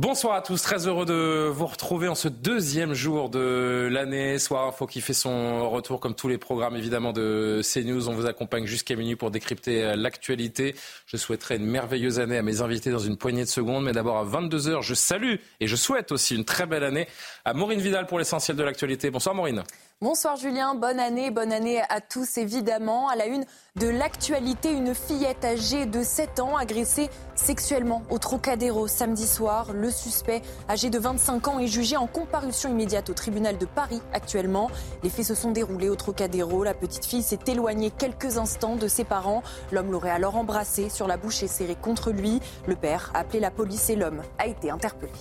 Bonsoir à tous, très heureux de vous retrouver en ce deuxième jour de l'année. Soir Info qui fait son retour comme tous les programmes évidemment de CNews. On vous accompagne jusqu'à minuit pour décrypter l'actualité. Je souhaiterais une merveilleuse année à mes invités dans une poignée de secondes. Mais d'abord à 22h, je salue et je souhaite aussi une très belle année à Maureen Vidal pour l'essentiel de l'actualité. Bonsoir Maureen. Bonsoir Julien, bonne année, bonne année à tous évidemment. À la une de l'actualité, une fillette âgée de 7 ans agressée sexuellement au Trocadéro samedi soir. Le suspect, âgé de 25 ans, est jugé en comparution immédiate au tribunal de Paris actuellement. Les faits se sont déroulés au Trocadéro. La petite fille s'est éloignée quelques instants de ses parents. L'homme l'aurait alors embrassée sur la bouche et serré contre lui. Le père a appelé la police et l'homme a été interpellé.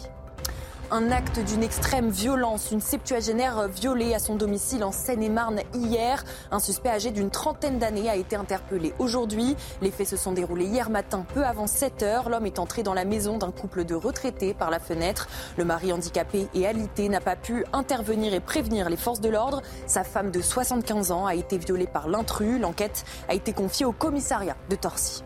Un acte d'une extrême violence, une septuagénaire violée à son domicile en Seine-et-Marne hier. Un suspect âgé d'une trentaine d'années a été interpellé aujourd'hui. Les faits se sont déroulés hier matin, peu avant 7 heures. L'homme est entré dans la maison d'un couple de retraités par la fenêtre. Le mari handicapé et alité n'a pas pu intervenir et prévenir les forces de l'ordre. Sa femme de 75 ans a été violée par l'intrus. L'enquête a été confiée au commissariat de Torcy.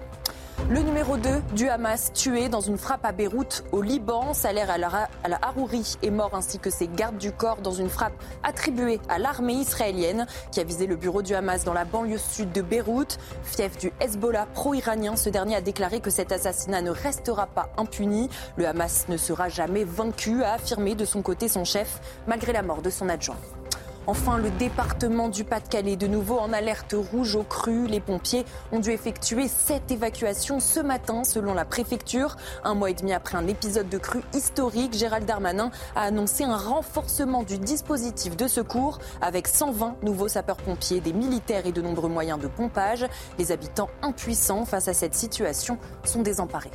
Le numéro 2 du Hamas tué dans une frappe à Beyrouth au Liban. Salaire à la, à la Harouri est mort ainsi que ses gardes du corps dans une frappe attribuée à l'armée israélienne qui a visé le bureau du Hamas dans la banlieue sud de Beyrouth. Fief du Hezbollah pro-iranien, ce dernier a déclaré que cet assassinat ne restera pas impuni. Le Hamas ne sera jamais vaincu, a affirmé de son côté son chef, malgré la mort de son adjoint. Enfin, le département du Pas-de-Calais, de nouveau en alerte rouge au cru. Les pompiers ont dû effectuer sept évacuations ce matin, selon la préfecture. Un mois et demi après un épisode de crue historique, Gérald Darmanin a annoncé un renforcement du dispositif de secours avec 120 nouveaux sapeurs-pompiers, des militaires et de nombreux moyens de pompage. Les habitants impuissants face à cette situation sont désemparés.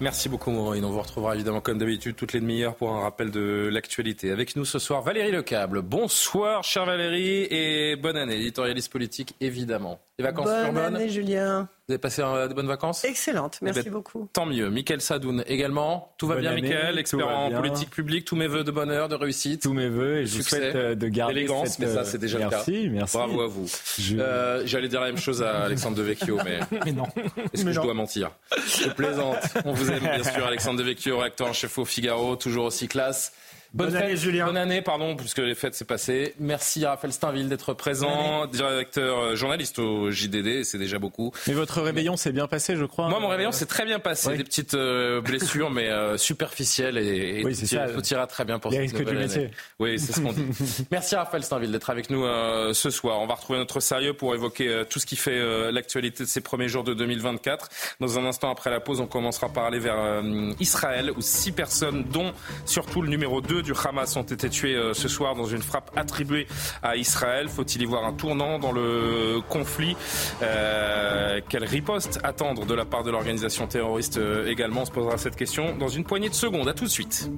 Merci beaucoup Maureen. On vous retrouvera évidemment comme d'habitude toutes les demi-heures pour un rappel de l'actualité. Avec nous ce soir Valérie Lecable. Bonsoir chère Valérie et bonne année. Éditorialiste politique évidemment. Les vacances bonne année Julien. Vous avez passé euh, de bonnes vacances Excellente, merci eh ben, beaucoup. Tant mieux. Michael Sadoun également. Tout va bien, Michael, expert en politique publique. Tous mes voeux de bonheur, de réussite. Tous mes voeux et je Succès, vous souhaite euh, de garder élégance, cette... mais ça c'est déjà merci, le cas. Merci, Bravo à vous. Je... Euh, J'allais dire la même chose à Alexandre Devecchio, mais, mais non. Est-ce que je dois mentir Je plaisante. On vous aime bien sûr, Alexandre Devecchio, réacteur en chef au Figaro, toujours aussi classe. Bonne, bonne fête, année, Julien. Bonne année, pardon, puisque les fêtes s'est passé. Merci à Raphaël Steinville d'être présent, directeur euh, journaliste au JDD, c'est déjà beaucoup. Mais votre réveillon s'est bien passé, je crois. Moi, mon réveillon s'est très bien passé. Oui. Des petites euh, blessures, mais euh, superficielles et, et oui, tout, ça, tout, ira très bien pour cette nouvelle année. métier. Oui, c'est ce qu'on dit. Merci à Raphaël Steinville d'être avec nous euh, ce soir. On va retrouver notre sérieux pour évoquer euh, tout ce qui fait euh, l'actualité de ces premiers jours de 2024. Dans un instant après la pause, on commencera par aller vers euh, Israël, où six personnes, dont surtout le numéro 2 du Hamas, ont été tuées euh, ce soir dans une frappe attribuée à Israël. Faut-il y voir un tournant dans le conflit? Euh, Quelle riposte attendre de la part de l'organisation terroriste euh, également? On se posera cette question dans une poignée de secondes. À tout de suite.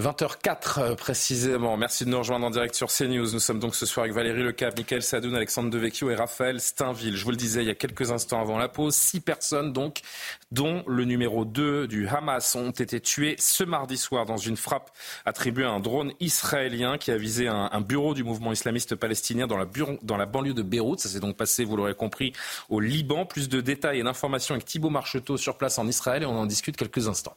20h04 précisément. Merci de nous rejoindre en direct sur CNews. Nous sommes donc ce soir avec Valérie Lecave, Michael Sadoun, Alexandre Devecchio et Raphaël Steinville. Je vous le disais il y a quelques instants avant la pause, six personnes donc, dont le numéro 2 du Hamas, ont été tuées ce mardi soir dans une frappe attribuée à un drone israélien qui a visé un, bureau du mouvement islamiste palestinien dans la, dans la banlieue de Beyrouth. Ça s'est donc passé, vous l'aurez compris, au Liban. Plus de détails et d'informations avec Thibault Marcheteau sur place en Israël et on en discute quelques instants.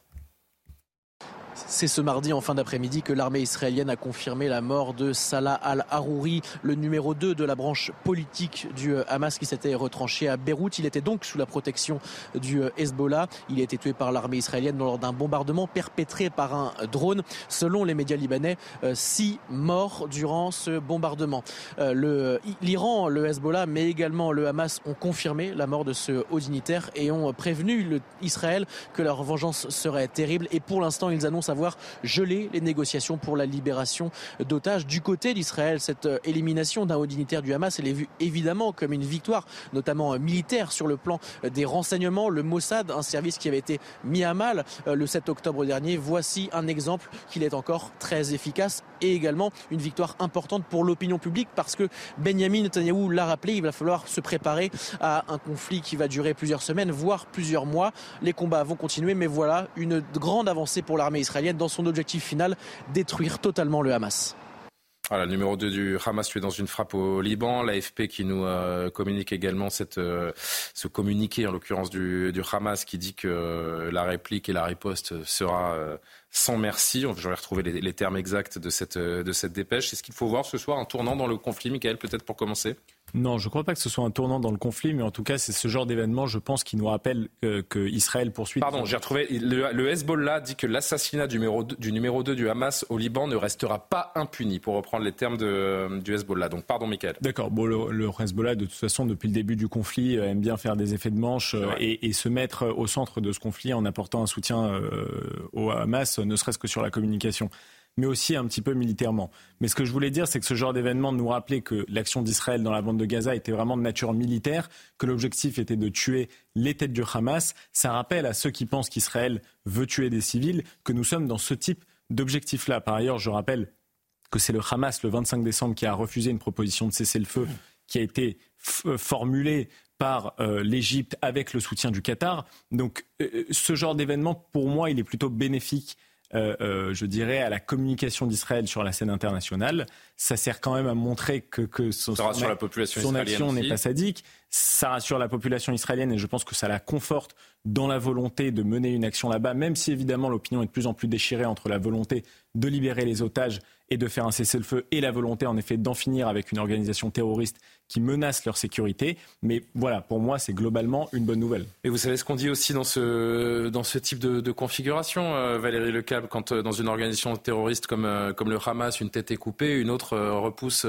C'est ce mardi en fin d'après-midi que l'armée israélienne a confirmé la mort de Salah al-Harouri, le numéro 2 de la branche politique du Hamas qui s'était retranché à Beyrouth. Il était donc sous la protection du Hezbollah. Il a été tué par l'armée israélienne lors d'un bombardement perpétré par un drone. Selon les médias libanais, six morts durant ce bombardement. L'Iran, le, Hezbollah, mais également le Hamas ont confirmé la mort de ce haut dignitaire et ont prévenu le, Israël que leur vengeance serait terrible. Et pour l'instant, ils annoncent avoir avoir les négociations pour la libération d'otages. Du côté d'Israël, cette euh, élimination d'un haut dignitaire du Hamas, elle est vue évidemment comme une victoire, notamment euh, militaire sur le plan des renseignements. Le Mossad, un service qui avait été mis à mal le 7 octobre dernier, voici un exemple qu'il est encore très efficace et également une victoire importante pour l'opinion publique parce que Benjamin Netanyahu l'a rappelé, il va falloir se préparer à un conflit qui va durer plusieurs semaines, voire plusieurs mois. Les combats vont continuer, mais voilà une grande avancée pour l'armée israélienne dans son objectif final, détruire totalement le Hamas. Voilà, numéro 2 du Hamas tué dans une frappe au Liban. L'AFP qui nous euh, communique également cette, euh, ce communiqué, en l'occurrence du, du, Hamas, qui dit que la réplique et la riposte sera euh, sans merci. J'aurais retrouvé les, les, termes exacts de cette, de cette dépêche. Est-ce qu'il faut voir ce soir un tournant dans le conflit, Michael, peut-être pour commencer? Non, je ne crois pas que ce soit un tournant dans le conflit, mais en tout cas, c'est ce genre d'événement, je pense, qui nous rappelle euh, que Israël poursuit. Pardon, j'ai retrouvé. Le, Hezbollah dit que l'assassinat du numéro, 2, du numéro 2 du Hamas au Liban ne restera pas impuni, pour reprendre les termes de, du Hezbollah. Donc, pardon, Michael. D'accord. Bon, le, Hezbollah, de toute façon, depuis le début du conflit, euh, aime bien faire des effets de manche euh, et, et, se mettre au centre de ce conflit en apportant un soutien au Hamas, ne serait-ce que sur la communication mais aussi un petit peu militairement. Mais ce que je voulais dire, c'est que ce genre d'événement nous rappelait que l'action d'Israël dans la bande de Gaza était vraiment de nature militaire, que l'objectif était de tuer les têtes du Hamas. Ça rappelle à ceux qui pensent qu'Israël veut tuer des civils que nous sommes dans ce type d'objectif-là. Par ailleurs, je rappelle que c'est le Hamas, le 25 décembre, qui a refusé une proposition de cessez-le-feu qui a été euh, formulée par euh, l'Égypte avec le soutien du Qatar. Donc euh, ce genre d'événement, pour moi, il est plutôt bénéfique euh, euh, je dirais, à la communication d'Israël sur la scène internationale. Ça sert quand même à montrer que, que son, la population son action n'est pas sadique. Ça rassure la population israélienne et je pense que ça la conforte dans la volonté de mener une action là-bas, même si évidemment l'opinion est de plus en plus déchirée entre la volonté de libérer les otages et de faire un cessez-le-feu et la volonté en effet d'en finir avec une organisation terroriste qui menace leur sécurité. Mais voilà, pour moi, c'est globalement une bonne nouvelle. Et vous savez ce qu'on dit aussi dans ce, dans ce type de, configuration, euh, Valérie Lecab, quand euh, dans une organisation terroriste comme, euh, comme le Hamas, une tête est coupée, une autre repousse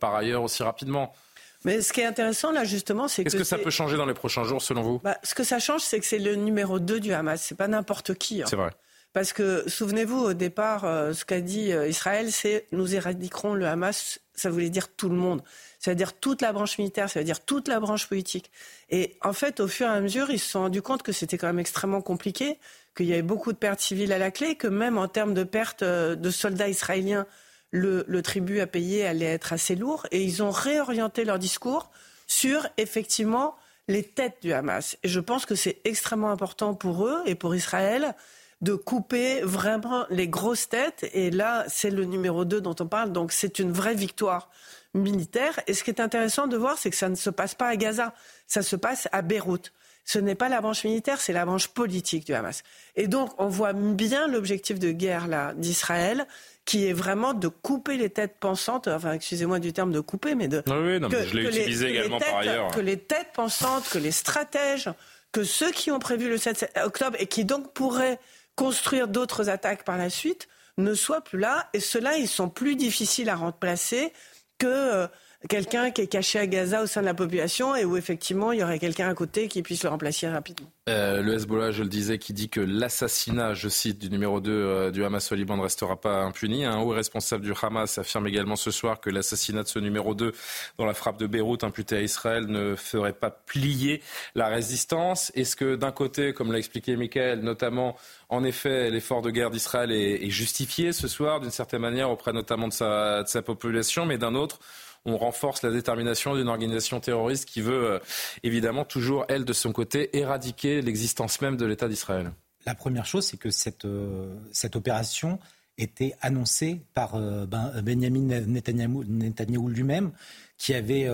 par ailleurs aussi rapidement? Mais ce qui est intéressant là justement, c'est que. Qu'est-ce que ça peut changer dans les prochains jours selon vous? Bah, Ce que ça change, c'est que c'est le numéro 2 du Hamas. C'est pas n'importe qui. Hein. C'est vrai. Parce que souvenez-vous, au départ, euh, ce qu'a dit euh, Israël, c'est nous éradiquerons le Hamas. Ça voulait dire tout le monde. Ça veut dire toute la branche militaire, ça veut dire toute la branche politique. Et en fait, au fur et à mesure, ils se sont rendus compte que c'était quand même extrêmement compliqué, qu'il y avait beaucoup de pertes civiles à la clé, que même en termes de pertes euh, de soldats israéliens, le, le tribut à payer allait être assez lourd. Et ils ont réorienté leur discours sur, effectivement, les têtes du Hamas. Et je pense que c'est extrêmement important pour eux et pour Israël de couper vraiment les grosses têtes. Et là, c'est le numéro 2 dont on parle. Donc c'est une vraie victoire militaire. Et ce qui est intéressant de voir, c'est que ça ne se passe pas à Gaza, ça se passe à Beyrouth. Ce n'est pas la branche militaire, c'est la branche politique du Hamas. Et donc, on voit bien l'objectif de guerre là d'Israël, qui est vraiment de couper les têtes pensantes. Enfin, excusez-moi du terme de couper, mais de. Oui, non, mais je l'ai utilisé également par ailleurs. Que les têtes pensantes, que les stratèges, que ceux qui ont prévu le 7 octobre et qui donc pourraient construire d'autres attaques par la suite ne soient plus là. Et ceux-là, ils sont plus difficiles à remplacer que euh, quelqu'un qui est caché à Gaza au sein de la population et où effectivement il y aurait quelqu'un à côté qui puisse le remplacer rapidement. Euh, le Hezbollah, je le disais, qui dit que l'assassinat, je cite, du numéro 2 euh, du Hamas au Liban ne restera pas impuni. Un haut responsable du Hamas affirme également ce soir que l'assassinat de ce numéro 2 dans la frappe de Beyrouth imputée à Israël ne ferait pas plier la résistance. Est-ce que d'un côté, comme l'a expliqué Michael, notamment, en effet, l'effort de guerre d'Israël est, justifié ce soir d'une certaine manière auprès notamment de sa population, mais d'un autre, on renforce la détermination d'une organisation terroriste qui veut euh, évidemment toujours, elle, de son côté, éradiquer l'existence même de l'État d'Israël. La première chose, c'est que cette, euh, cette opération était annoncée par euh, ben, Benjamin Netanyahu lui-même, qui avait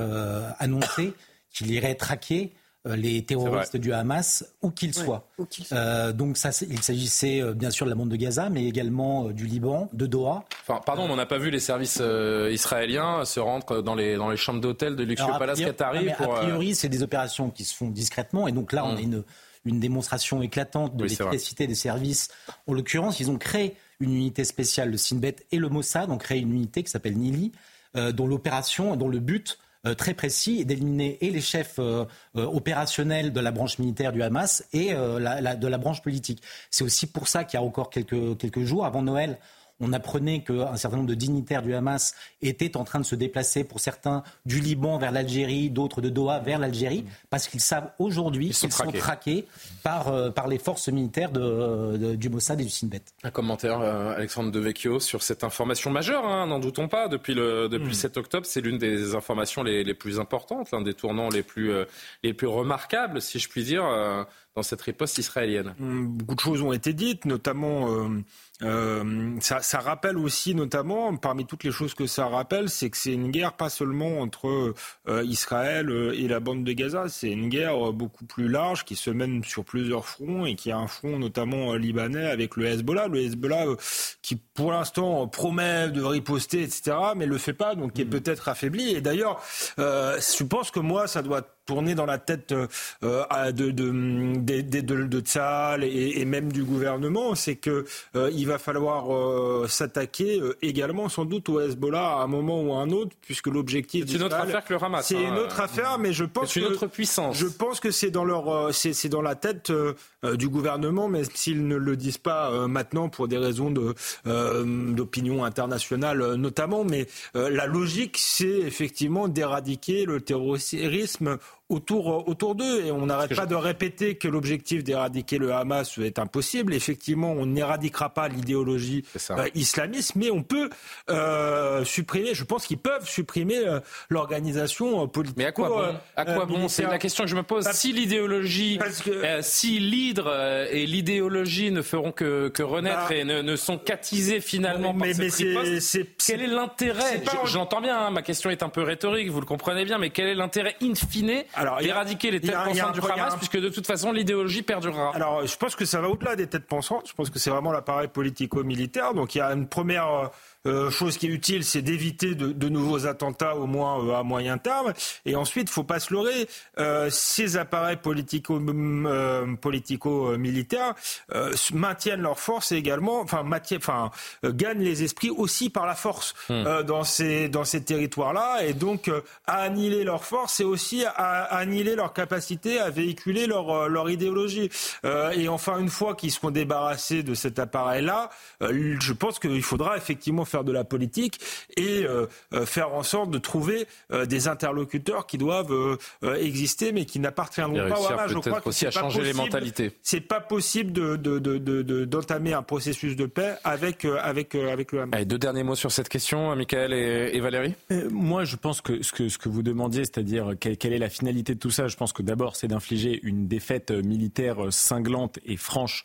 annoncé qu'il irait traquer les terroristes du Hamas, où qu'ils soient. Euh, donc ça, il s'agissait euh, bien sûr de la bande de Gaza, mais également du Liban, de Doha. Enfin, pardon, on n'a pas vu les services israéliens se rendre dans les, dans les chambres d'hôtel de luxueux palace qatari. A priori, c'est des opérations qui se font discrètement, et donc là, on a mm. une, une démonstration éclatante de l'efficacité des services. En l'occurrence, ils ont créé une unité spéciale, le Sinbet et le Mossad ont créé une unité qui s'appelle Nili, dont l'opération, dont le but très précis d'éliminer et les chefs opérationnels de la branche militaire du Hamas et de la branche politique. C'est aussi pour ça qu'il y a encore quelques, quelques jours avant Noël, on apprenait qu'un certain nombre de dignitaires du Hamas étaient en train de se déplacer, pour certains du Liban vers l'Algérie, d'autres de Doha vers l'Algérie, parce qu'ils savent aujourd'hui qu'ils sont, traqués par, euh, par les forces militaires de, du Mossad et du Sinn Bet. Un commentaire, euh, Alexandre Devecchio, sur cette information majeure, hein, n'en doutons pas. Depuis le, depuis 7 hmm. octobre, c'est l'une des informations les, les, plus importantes, l'un des tournants les plus, euh, les plus remarquables, si je puis dire, dans cette riposte israélienne. Hmm, beaucoup de choses ont été dites, notamment euh, ça, ça, rappelle aussi, notamment, parmi toutes les choses que ça rappelle, c'est que c'est une guerre pas seulement entre euh, Israël euh, et la bande de Gaza, c'est une guerre beaucoup plus large qui se mène sur plusieurs fronts et qui a un front notamment libanais avec le Hezbollah. Le Hezbollah qui, pour l'instant, promet de riposter, etc., mais le fait pas, donc qui est mm. peut-être affaibli. Et d'ailleurs, je pense que moi, ça doit tourner dans la tête euh, de, de, de, de, Tzal et, même du gouvernement, c'est que euh, il va falloir euh, s'attaquer également sans doute au Hezbollah à un moment ou à un autre, puisque l'objectif c'est une autre affaire que le Hamas. C'est une hein. autre affaire, mais je pense une autre puissance. Je pense que c'est dans leur c'est dans la tête du gouvernement, mais s'ils ne le disent pas maintenant pour des raisons de d'opinion internationale notamment, mais la logique c'est effectivement d'éradiquer le terrorisme autour, euh, autour d'eux. Et on n'arrête pas de répéter que l'objectif d'éradiquer le Hamas est impossible. Effectivement, on n'éradiquera pas l'idéologie euh, islamiste, mais on peut euh, supprimer, je pense qu'ils peuvent supprimer euh, l'organisation politique. Mais à quoi bon, à quoi bon C'est la question que je me pose. si l'idéologie, si l'hydre et l'idéologie ne feront que, que renaître bah, et ne, ne, sont qu'attisés finalement mais, par mais cette quel est l'intérêt J'entends bien, hein, ma question est un peu rhétorique, vous le comprenez bien, mais quel est l'intérêt in fine alors, éradiquer les têtes pensantes du Hamas, puisque de toute façon l'idéologie perdurera. Alors, je pense que ça va au-delà des têtes pensantes. Je pense que c'est vraiment l'appareil politico-militaire. Donc, il y a une première euh, chose qui est utile, c'est d'éviter de, nouveaux attentats, au moins euh, à moyen terme. Et ensuite, il faut pas se leurrer. Euh, ces appareils politico, politico militaires maintiennent leur force également, enfin, enfin gagnent les esprits aussi par la force hmm. dans ces dans ces territoires-là. Et donc, à annihiler leur force, et aussi à, annihiler leur capacité à véhiculer leur leur idéologie. et enfin, une fois qu'ils seront débarrassés de cet appareil-là, je pense qu'il faudra effectivement faire de la politique et euh, euh, faire en sorte de trouver euh, des interlocuteurs qui doivent exister mais qui n'appartiendront pas au Hamas. Je crois aussi à changer les mentalités. C'est pas possible d'entamer de, un processus de paix avec, avec, avec le Hamas. Allez, deux derniers mots sur cette question, Michael et, Valérie. moi, je pense que ce, que ce que vous demandiez, c'est-à-dire quelle, quelle, est la finalité de tout ça, je pense que d'abord, c'est d'infliger une défaite militaire cinglante et franche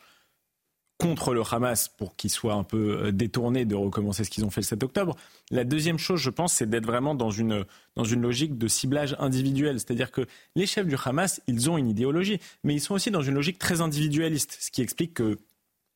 contre le Hamas pour qu'ils soient un peu euh, détournés de recommencer ce qu'ils ont fait le 7 octobre. La deuxième chose, je pense, c'est d'être vraiment dans une, dans une logique de ciblage individuel. C'est-à-dire que les chefs du Hamas, ils ont une idéologie, mais ils sont aussi dans une logique très individualiste, ce qui explique que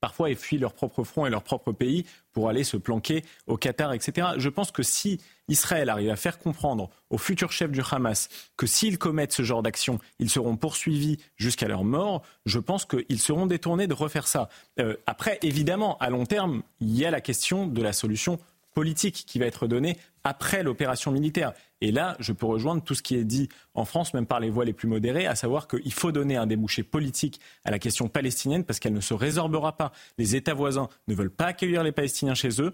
parfois ils fuient leur propre front et leur propre pays pour aller se planquer au Qatar, etc. Je pense que si Israël arrive à faire comprendre aux futurs chefs du Hamas que s'ils commettent ce genre d'action, ils seront poursuivis jusqu'à leur mort, je pense qu'ils seront détournés de refaire ça. Euh, après, évidemment, à long terme, il y a la question de la solution politique qui va être donnée après l'opération militaire. Et là, je peux rejoindre tout ce qui est dit en France, même par les voix les plus modérées, à savoir qu'il faut donner un débouché politique à la question palestinienne parce qu'elle ne se résorbera pas. Les États voisins ne veulent pas accueillir les Palestiniens chez eux.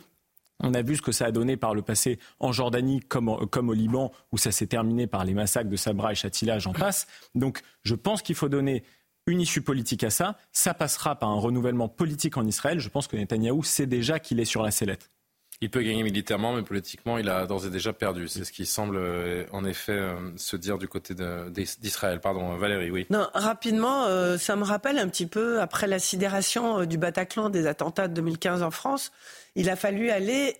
On a vu ce que ça a donné par le passé en Jordanie comme, au Liban, où ça s'est terminé par les massacres de Sabra et Shatila, j'en passe. Donc je pense qu'il faut donner une issue politique à ça. Ça passera par un renouvellement politique en Israël. Je pense que Netanyahou sait déjà qu'il est sur la sellette. Il peut gagner militairement, mais politiquement, il a d'ores et déjà perdu. C'est ce qui semble euh, en effet euh, se dire du côté d'Israël. Pardon, Valérie, oui. Non, rapidement, euh, ça me rappelle un petit peu, après la sidération du Bataclan des attentats de 2015 en France, il a fallu aller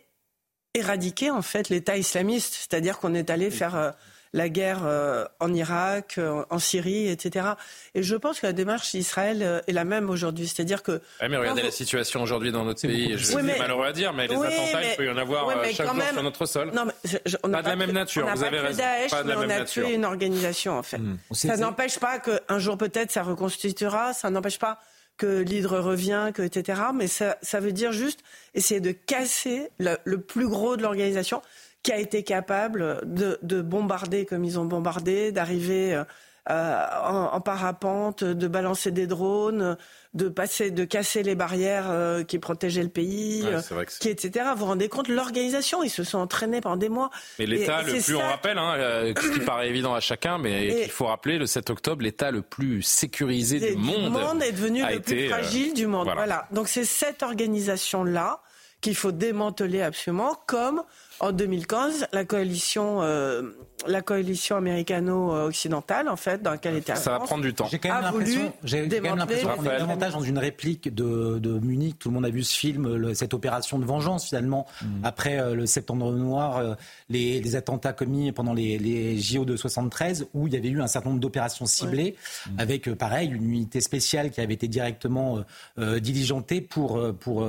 éradiquer en fait l'État islamiste, c'est-à-dire qu'on est allé faire la guerre euh, en Irak, euh, en Syrie, etc. Et je pense que la démarche d'Israël euh, est la même aujourd'hui. C'est-à-dire que. mais regardez la situation aujourd'hui dans notre pays. Je oui, malheureux à dire, mais les attentats, il peut y en avoir chaque jour sur notre sol. Non, mais on pas de la même nature, vous avez raison. pas de la même on a tué une organisation, en fait. Hmm. Ça n'empêche pas qu'un jour, peut-être, ça reconstituera. Ça n'empêche pas que l'hydre revient, que, etc. Mais ça, ça veut dire juste essayer de casser le plus gros de l'organisation qui a été capable de, de bombarder comme ils ont bombardé, d'arriver euh, en, parapente, de balancer des drones, de passer, de casser les barrières euh, qui protégeaient le pays, euh, qui etc. Vous vous rendez compte l'organisation Ils se sont entraînés pendant des mois. Mais l'État le plus, on rappelle, hein, ce qui paraît évident à chacun, mais il faut rappeler, le 7 octobre, l'État le plus sécurisé du monde, monde est devenu le plus fragile du monde. voilà. Donc c'est cette organisation là qu'il faut démanteler absolument, comme en 2015, la coalition, euh, la coalition américano-occidentale, en fait, dans laquelle était Ça va prendre du temps. J'ai quand même l'impression qu'on est davantage dans une réplique de, de, Munich. Tout le monde a vu ce film, cette opération de vengeance, finalement, mm. après euh, le septembre noir, euh, les, les, attentats commis pendant les, les, JO de 73, où il y avait eu un certain nombre d'opérations ciblées, avec, pareil, une unité spéciale qui avait été directement diligentée pour, pour,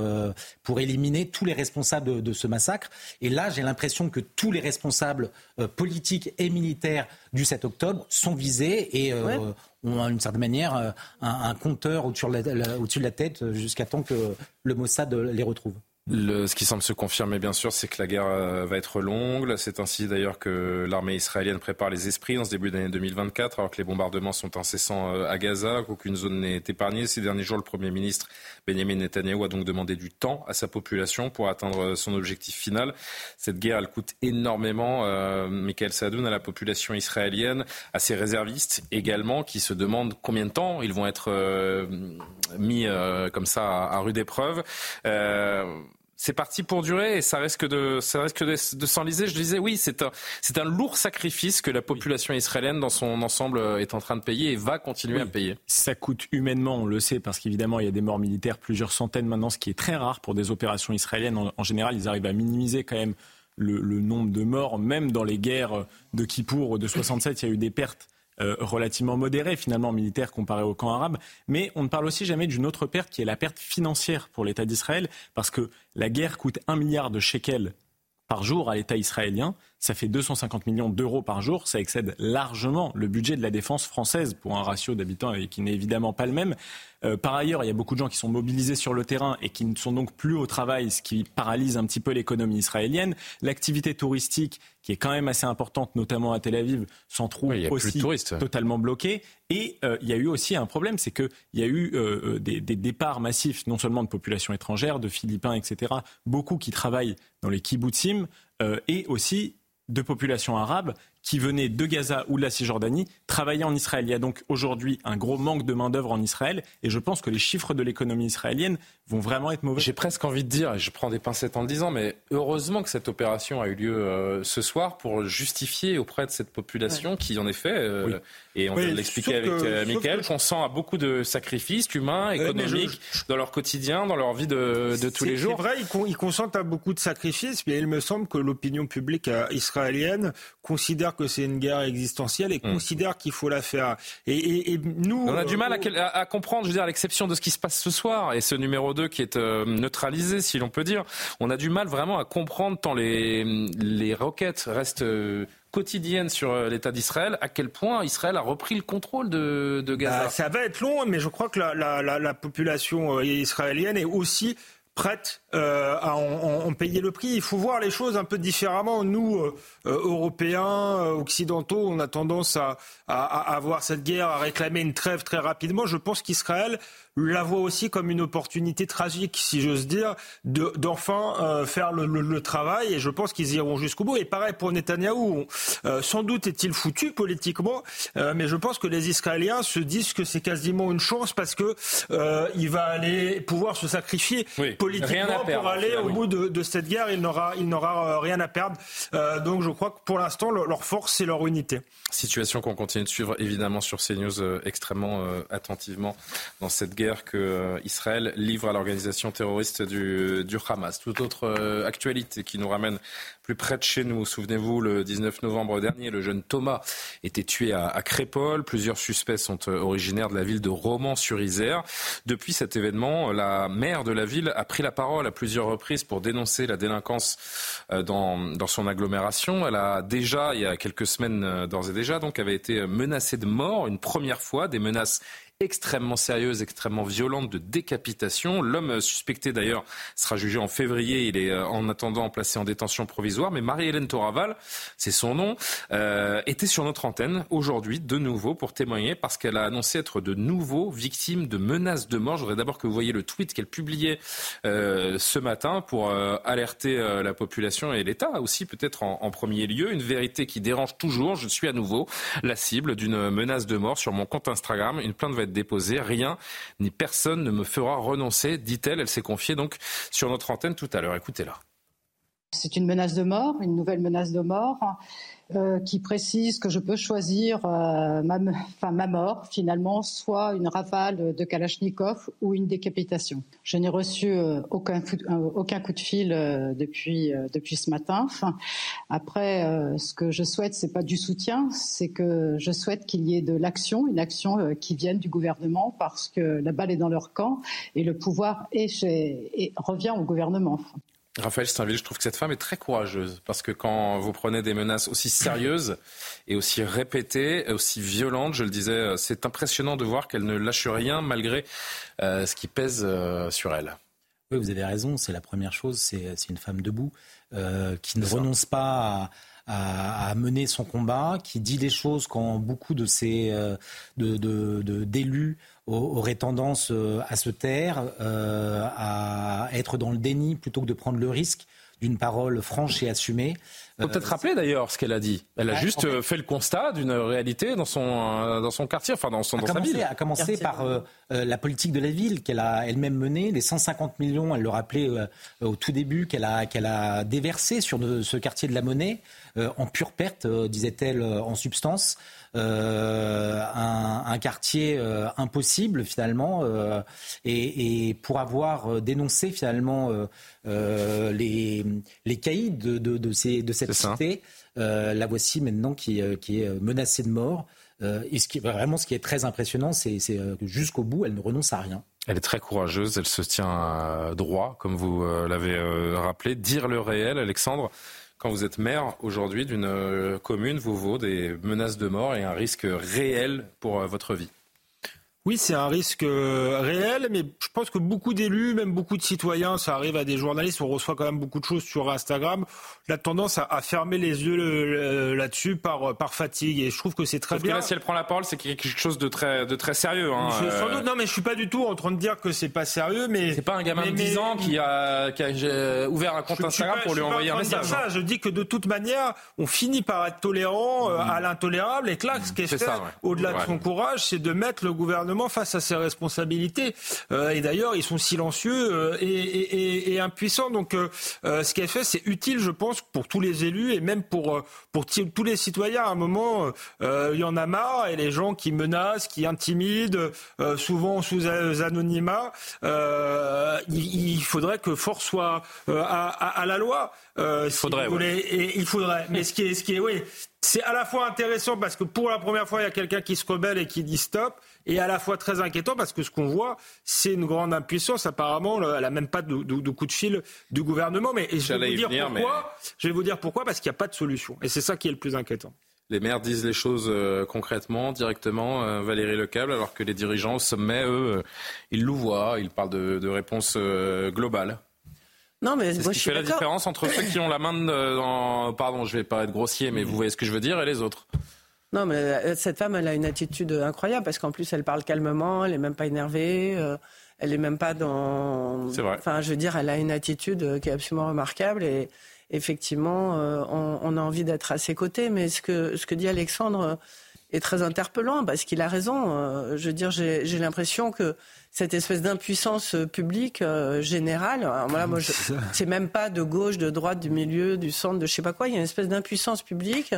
pour éliminer tous les responsables de, de ce massacre. Et là, j'ai l'impression que tous les responsables euh, politiques et militaires du 7 octobre sont visés et euh, ont d'une certaine manière euh, un, compteur au-dessus de, la tête jusqu'à temps que le Mossad les retrouve. Ce qui semble se confirmer, bien sûr, c'est que la guerre euh, va être longue. C'est ainsi d'ailleurs que l'armée israélienne prépare les esprits en ce début d'année 2024, alors que les bombardements sont incessants euh, à Gaza, qu'aucune zone n'est épargnée. Ces derniers jours, le Premier ministre Benjamin Netanyahu a donc demandé du temps à sa population pour atteindre euh, son objectif final. Cette guerre, elle coûte énormément, euh, Michael Sadoun, à la population israélienne, à ses réservistes également, qui se demandent combien de temps ils vont être mis comme ça à rude épreuve c'est parti pour durer et ça risque de, ça risque de, s'enliser. Je disais, oui, c'est un, c'est un lourd sacrifice que la population israélienne dans son ensemble euh, est en train de payer et va continuer à payer. Ça coûte humainement, on le sait, parce qu'évidemment, il y a des morts militaires, plusieurs centaines maintenant, ce qui est très rare pour des opérations israéliennes. En, général, ils arrivent à minimiser quand même le, le, nombre de morts, même dans les guerres de Kippour de 67, il y a eu des pertes euh, relativement modéré finalement militaire comparé au camp arabe. Mais on ne parle aussi jamais d'une autre perte qui est la perte financière pour l'État d'Israël, parce que la guerre coûte un milliard de shekels par jour à l'État israélien. Ça fait 250 millions d'euros par jour. Ça excède largement le budget de la défense française pour un ratio d'habitants qui n'est évidemment pas le même. Euh, par ailleurs, il y a beaucoup de gens qui sont mobilisés sur le terrain et qui ne sont donc plus au travail, ce qui paralyse un petit peu l'économie israélienne. L'activité touristique, qui est quand même assez importante, notamment à Tel Aviv, s'en trouve aussi totalement bloquée. Et euh, il y a eu aussi un problème, c'est qu'il y a eu euh, des, des, départs massifs, non seulement de populations étrangères, de Philippins, etc., beaucoup qui travaillent dans les kibbutzim, et aussi de populations arabes qui venaient de Gaza ou de la Cisjordanie travailler en Israël. Il y a donc aujourd'hui un gros manque de main-d'œuvre en Israël et je pense que les chiffres de l'économie israélienne vont vraiment être mauvais. J'ai presque envie de dire, et je prends des pincettes en le disant, mais heureusement que cette opération a eu lieu euh, ce soir pour justifier auprès de cette population qui, en effet, euh, et on vient de l'expliquer avec euh, Michael, qu'on sent à beaucoup de sacrifices humains, économiques, dans leur quotidien, dans leur vie de, de tous les jours. C'est vrai, ils, ils consentent à beaucoup de sacrifices, mais il me semble que l'opinion publique israélienne considère que c'est une guerre existentielle et hmm. considère qu'il faut la faire. Et, nous, on a du mal à, à, comprendre, je veux dire, à l'exception de ce qui se passe ce soir et ce numéro 2 qui est euh, neutralisé, si l'on peut dire. On a du mal vraiment à comprendre tant les les roquettes restent euh, quotidiennes sur euh, l'État d'Israël, à quel point Israël a repris le contrôle de, de Gaza. Bah, ça va être long, mais je crois que la, la, la, la population israélienne est aussi prête euh, à en, payer le prix. Il faut voir les choses un peu différemment. Nous, euh, euh, Européens, occidentaux, on a tendance à, à, à, voir cette guerre, à réclamer une trêve très rapidement. Je pense qu'Israël la voit aussi comme une opportunité tragique, si j'ose dire, d'enfin euh, faire le, le, le, travail. Et je pense qu'ils iront jusqu'au bout. Et pareil pour Netanyahou. Euh, sans doute est-il foutu politiquement, euh, mais je pense que les Israéliens se disent que c'est quasiment une chance parce que il va aller pouvoir se sacrifier politiquement pour aller au bout de, de, cette guerre. Il n'aura, il n'aura rien à perdre. donc je crois que pour l'instant, leur force, c'est leur unité. Situation qu'on continue de suivre évidemment sur CNews extrêmement attentivement dans cette guerre que euh, Israël livre à l'organisation terroriste du, du Hamas. Toute autre euh, actualité qui nous ramène plus près de chez nous. Souvenez-vous, le 19 novembre dernier, le jeune Thomas était tué à, à Crépole. Plusieurs suspects sont euh, originaires de la ville de Romans-sur-Isère. Depuis cet événement, la maire de la ville a pris la parole à plusieurs reprises pour dénoncer la délinquance dans, dans son agglomération. Elle a déjà, il y a quelques semaines d'ores et déjà, donc avait été menacée de mort une première fois, des menaces extrêmement sérieuse, extrêmement violente de décapitation. L'homme suspecté d'ailleurs sera jugé en février. Il est euh, en attendant placé en détention provisoire. Mais Marie-Hélène Toraval, c'est son nom, euh, était sur notre antenne aujourd'hui de nouveau pour témoigner parce qu'elle a annoncé être de nouveau victime de menaces de mort. Je voudrais d'abord que vous voyez le tweet qu'elle publiait euh, ce matin pour euh, alerter euh, la population et l'État aussi peut-être en, en premier lieu. Une vérité qui dérange toujours. Je suis à nouveau la cible d'une menace de mort sur mon compte Instagram. Une plainte va être déposée. Rien ni personne ne me fera renoncer, dit-elle. Elle s'est confiée donc sur notre antenne tout à l'heure. Écoutez-la. C'est une menace de mort, une nouvelle menace de mort. Euh, qui précise que je peux choisir euh, ma, enfin, ma mort, finalement, soit une rafale de Kalachnikov ou une décapitation. Je n'ai reçu euh, aucun, aucun, coup de fil depuis, depuis ce matin. Enfin, après, ce que je souhaite, c'est pas du soutien, c'est que je souhaite qu'il y ait de l'action, une action qui vienne du gouvernement, parce que la balle est dans leur camp et le pouvoir est chez, et revient au gouvernement. Raphaël Steinville, je trouve que cette femme est très courageuse parce que quand vous prenez des menaces aussi sérieuses et aussi répétées, aussi violentes, je le disais, c'est impressionnant de voir qu'elle ne lâche rien malgré euh, ce qui pèse euh, sur elle. Oui, vous avez raison, c'est la première chose, c'est une femme debout euh, qui ne renonce pas à, à, mener son combat, qui dit les choses quand beaucoup de ces d'élus aurait tendance euh, à se taire, euh, à être dans le déni plutôt que de prendre le risque d'une parole franche et assumée. Faut peut-être rappeler d'ailleurs ce qu'elle a dit. Elle a juste fait, le constat d'une réalité dans son, euh, dans son quartier, enfin dans, son, dans sa ville. A commencé par la politique de la ville qu'elle a elle-même menée, les 150 millions, elle le rappelait au tout début, qu'elle a, qu'elle a déversé sur ce quartier de la monnaie, en pure perte, disait-elle en substance. Euh, un, quartier euh, impossible finalement, euh, et, pour avoir dénoncé finalement les, les caïds de, de, ces, de cette cité, la voici maintenant qui, qui est menacée de mort. et ce qui, vraiment, ce qui est très impressionnant, c'est que jusqu'au bout, elle ne renonce à rien. Elle est très courageuse, elle se tient droit, comme vous l'avez rappelé. Dire le réel, Alexandre, quand vous êtes maire aujourd'hui d'une euh, commune, vous vaut des menaces de mort et un risque réel pour euh, votre vie. Oui, c'est un risque euh, réel, mais je pense que beaucoup d'élus, même beaucoup de citoyens, ça arrive à des journalistes, on reçoit quand même beaucoup de choses sur Instagram, la tendance à, fermer les yeux là-dessus par, par fatigue. Et je trouve que c'est très bien. Que là, si elle prend la parole, c'est quelque chose de très, de très sérieux. Hein, sans doute, non, mais je suis pas du tout en train de dire que c'est pas sérieux, mais c'est pas un gamin de 10 ans qui a, qui a, ouvert un compte Instagram pour lui envoyer un message. Ça. Je dis que de toute manière, on finit par être tolérant mmh. à l'intolérable, et que là, ce qui est, fait, au-delà de son courage, c'est de mettre le gouvernement face à ses responsabilités. Euh, et d'ailleurs, ils sont silencieux euh, et, impuissants. Donc, euh, ce qu'elle fait, c'est utile, je pense, pour tous les élus et même pour pour tous les citoyens. À un moment, il y en a marre et les gens qui menacent, qui intimident, souvent sous anonymat, il, faudrait que force soit à, la loi. il faudrait. et, il faudrait. Mais ce qui est, ce qui est, oui, c'est à la fois intéressant parce que pour la première fois, il y a quelqu'un qui se rebelle et qui dit stop et à la fois très inquiétant parce que ce qu'on voit, c'est une grande impuissance. Apparemment, elle n'a même pas de, de, coup de fil du gouvernement. Mais je vais, vous dire pourquoi, je vais vous dire pourquoi, parce qu'il n'y a pas de solution. Et c'est ça qui est le plus inquiétant. Les maires disent les choses euh, concrètement, directement, euh, Valérie Lecable, alors que les dirigeants au sommet, eux, euh, ils louvoient, ils parlent de, de réponses globales. Non, mais c'est ce qui fait la différence entre ceux qui ont la main dans, pardon, je vais pas être grossier, mais vous voyez ce que je veux dire, et les autres. Non, mais euh, cette femme, elle a une attitude incroyable parce qu'en plus, elle parle calmement, elle n'est même pas énervée, euh, elle n'est même pas dans. C'est vrai. Enfin, je veux dire, elle a une attitude qui est absolument remarquable et effectivement, euh, on, a envie d'être à ses côtés. Mais ce que, ce que dit Alexandre est très interpellant parce qu'il a raison. je veux dire, j'ai l'impression que cette espèce d'impuissance publique générale, voilà, moi, c'est même pas de gauche, de droite, du milieu, du centre, de je sais pas quoi. Il y a une espèce d'impuissance publique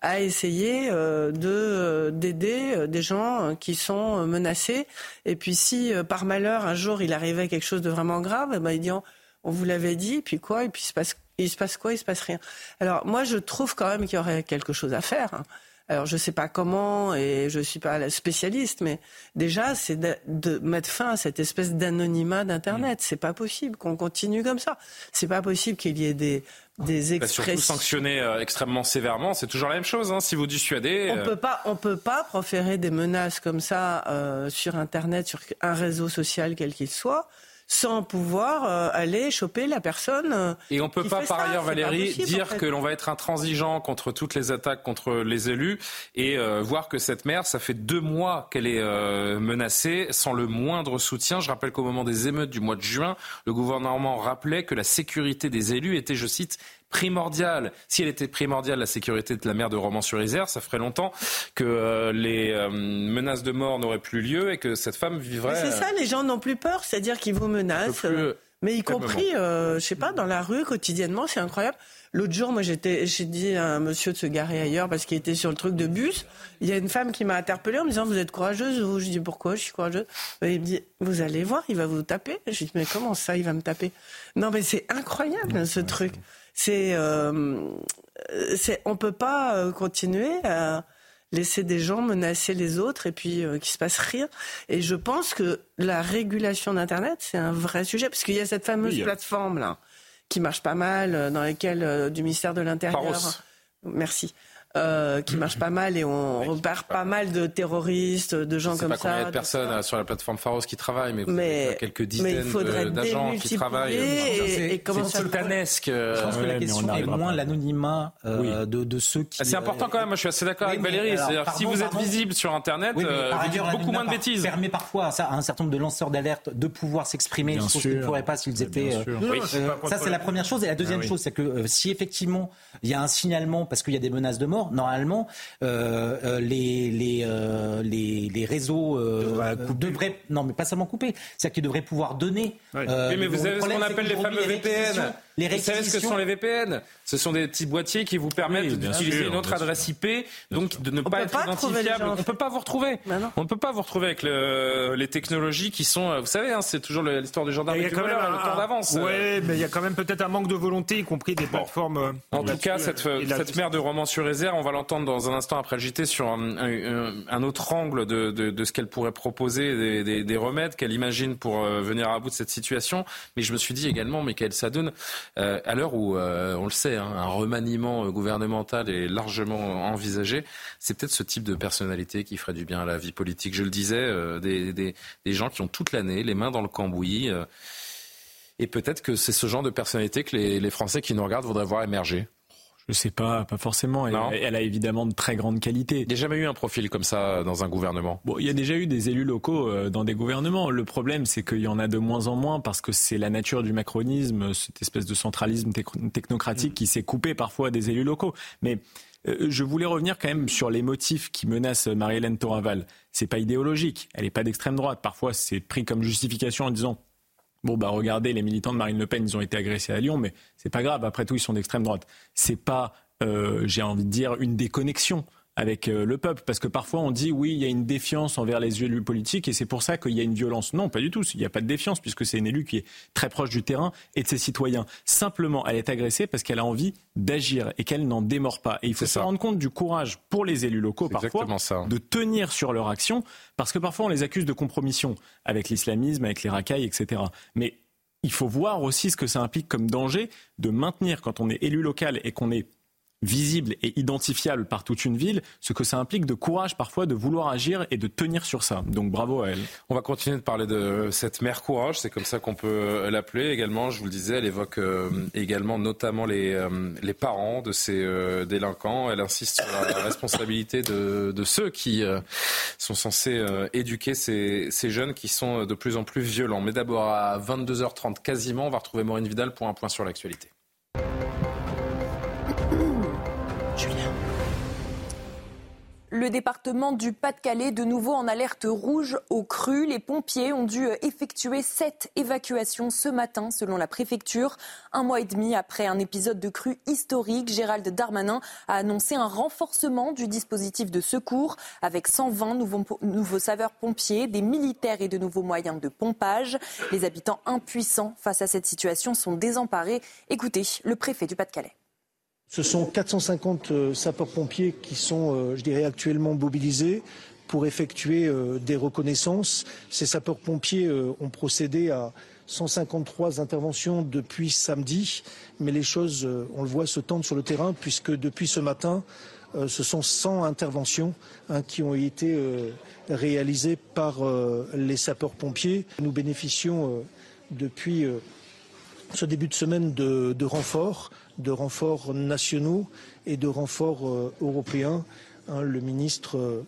à essayer euh, de euh, d'aider euh, des gens qui sont menacés. Et puis si par malheur un jour il arrivait quelque chose de vraiment grave, eh ben, il dit on, vous l'avait dit, et puis quoi, et puis il se passe il se passe quoi, il se passe rien. Alors moi je trouve quand même qu'il y aurait quelque chose à faire. Alors je ne sais pas comment et je ne suis pas la spécialiste, mais déjà c'est de, mettre fin à cette espèce d'anonymat d'Internet. Ce C'est pas possible qu'on continue comme ça. C'est pas possible qu'il y ait des des expressions. Surtout sanctionner euh, extrêmement sévèrement, c'est toujours la même chose. Hein, si vous dissuadez. On euh, peut pas, on peut pas proférer des menaces comme ça euh, sur Internet, sur un réseau social quel qu'il soit sans pouvoir euh, aller choper la personne. Euh, et on peut pas, par ailleurs, Valérie, dire que l'on va être intransigeant contre toutes les attaques contre les élus et euh, voir que cette mère, ça fait deux mois qu'elle est menacée sans le moindre soutien. Je rappelle qu'au moment des émeutes du mois de juin, le gouvernement rappelait que la sécurité des élus était, je cite, primordiale. Si elle était primordiale, la sécurité de la mer de Romans-sur-Isère, ça ferait longtemps que euh, les euh, menaces de mort n'auraient plus lieu et que cette femme vivrait. C'est ça, les gens n'ont plus peur, c'est-à-dire qu'ils vous menacent. Euh, mais y compris, je sais pas, dans la rue quotidiennement, c'est incroyable. L'autre jour, moi, j'étais, j'ai dit à un monsieur de se garer ailleurs parce qu'il était sur le truc de bus. Il y a une femme qui m'a interpellée en me disant, vous êtes courageuse vous Je dis, pourquoi? Je suis courageuse Il me dit, vous allez voir, il va vous taper. Je dis, mais comment ça, il va me taper? Non, mais c'est incroyable, ce truc. C'est, euh, c'est, on peut pas euh, continuer à laisser des gens menacer les autres et puis euh, qu'il se passe rien. Et je pense que la régulation d'Internet, c'est un vrai sujet parce qu'il y a cette fameuse plateforme là qui marche pas mal, euh, dans laquelle du ministère de l'Intérieur. Merci. Euh, qui marche pas mal et on repère pas mal de terroristes, de gens comme ça. Je sais pas combien de personnes sur la plateforme Pharos qui travaillent, mais, mais quelques dizaines d'agents qui travaillent. C'est sultanesque. Je pense que la question est moins l'anonymat euh, de, ceux qui. C'est important quand même. Je suis assez d'accord avec Valérie. C'est-à-dire si vous êtes visible sur Internet, euh, vous dites beaucoup moins de bêtises. Permet parfois à un certain nombre de lanceurs d'alerte de pouvoir s'exprimer, ce qu'ils ne pourraient pas s'ils étaient. Ça, c'est la première chose. Et la deuxième ah chose, c'est que si effectivement il y a un signalement parce qu'il y a des menaces de mort normalement, euh, euh, les, les, euh, les, les, réseaux devraient, non mais pas seulement couper, c'est-à-dire qu'ils devraient pouvoir donner. oui, mais vous savez ce qu'on appelle les fameux VPN. Vous savez ce que sont les VPN Ce sont des petits boîtiers qui vous permettent d'utiliser une autre adresse IP, donc de ne pas être identifiable. On ne peut pas vous retrouver. On ne peut pas vous retrouver avec les technologies qui sont, vous savez, hein, c'est toujours l'histoire du gendarme et du voleur, le temps d'avance. Oui, mais il y a quand même peut-être un manque de volonté, y compris des plateformes. En tout cas, cette, cette mère de romans sur réserve, on va l'entendre dans un instant après le JT sur un, autre angle de, ce qu'elle pourrait proposer, des, des, remèdes qu'elle imagine pour euh, venir à bout de cette situation. Mais je me suis dit également, mais qu'elle s'adonne euh, à l'heure où, euh, on le sait, hein, un remaniement gouvernemental est largement envisagé. C'est peut-être ce type de personnalité qui ferait du bien à la vie politique. Je le disais, des, des, gens qui ont toute l'année les mains dans le cambouis. et peut-être que c'est ce genre de personnalité que les, les Français qui nous regardent voudraient voir émerger. Je sais pas, pas forcément. Elle, a évidemment de très grandes qualités. Il n'y a jamais eu un profil comme ça dans un gouvernement. Bon, il y a déjà eu des élus locaux euh, dans des gouvernements. Le problème, c'est qu'il y en a de moins en moins parce que c'est la nature du macronisme, cette espèce de centralisme technocratique qui s'est coupé parfois des élus locaux. Mais euh, je voulais revenir quand même sur les motifs qui menacent Marie-Hélène Toraval. C'est pas idéologique. Elle n'est pas d'extrême droite. Parfois, c'est pris comme justification en disant Bon, bah regardez, les militants de Marine Le Pen, ils ont été agressés à Lyon, mais c'est pas grave. Après tout, ils sont d'extrême droite. C'est pas, euh, j'ai envie de dire, une déconnexion avec euh, le peuple. Parce que parfois on dit oui, il y a une défiance envers les élus politiques et c'est pour ça qu'il y a une violence. Non, pas du tout. Il n'y a pas de défiance puisque c'est une élue qui est très proche du terrain et de ses citoyens. Simplement, elle est agressée parce qu'elle a envie d'agir et qu'elle n'en démord pas. Et il faut se rendre compte du courage pour les élus locaux parfois de tenir sur leur action parce que parfois on les accuse de compromission avec l'islamisme, avec les racailles, etc. Mais il faut voir aussi ce que ça implique comme danger de maintenir quand on est élu local et qu'on est visible et identifiable par toute une ville, ce que ça implique de courage parfois de vouloir agir et de tenir sur ça. Donc bravo à elle. On va continuer de parler de cette mère courage, c'est comme ça qu'on peut l'appeler également. Je vous le disais, elle évoque euh, également notamment les, euh, les parents de ces euh, délinquants. Elle insiste sur la responsabilité de, de ceux qui sont censés éduquer ces, ces jeunes qui sont de plus en plus violents. Mais d'abord à 22h30 quasiment, on va retrouver Maureen Vidal pour un point sur l'actualité. Le département du Pas-de-Calais, de nouveau en alerte rouge au cru. Les pompiers ont dû effectuer sept évacuations ce matin, selon la préfecture. Un mois et demi après un épisode de crue historique, Gérald Darmanin a annoncé un renforcement du dispositif de secours avec 120 nouveaux, nouveaux saveurs pompiers, des militaires et de nouveaux moyens de pompage. Les habitants impuissants face à cette situation sont désemparés. Écoutez le préfet du Pas-de-Calais. Ce sont 450 euh, sapeurs-pompiers qui sont, euh, je dirais, actuellement mobilisés pour effectuer euh, des reconnaissances. Ces sapeurs-pompiers ont procédé à 153 interventions depuis samedi, mais les choses, on le voit, se tendent sur le terrain puisque depuis ce matin, ce sont 100 interventions hein, qui ont été réalisées par les sapeurs-pompiers. Nous bénéficions depuis ce début de semaine de, de renforts, de renforts nationaux et de renforts euh, européens. Hein, le ministre, euh,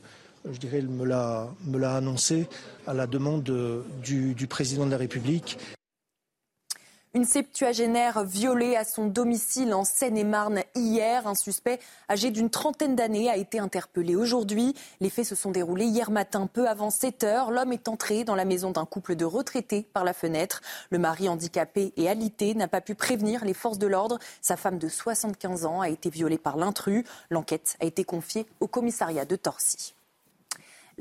je dirais, me l'a annoncé à la demande euh, du, du président de la République. Une septuagénaire violée à son domicile en Seine-et-Marne hier. Un suspect âgé d'une trentaine d'années a été interpellé aujourd'hui. Les faits se sont déroulés hier matin, peu avant 7 heures. L'homme est entré dans la maison d'un couple de retraités par la fenêtre. Le mari handicapé et alité n'a pas pu prévenir les forces de l'ordre. Sa femme de 75 ans a été violée par l'intrus. L'enquête a été confiée au commissariat de Torcy.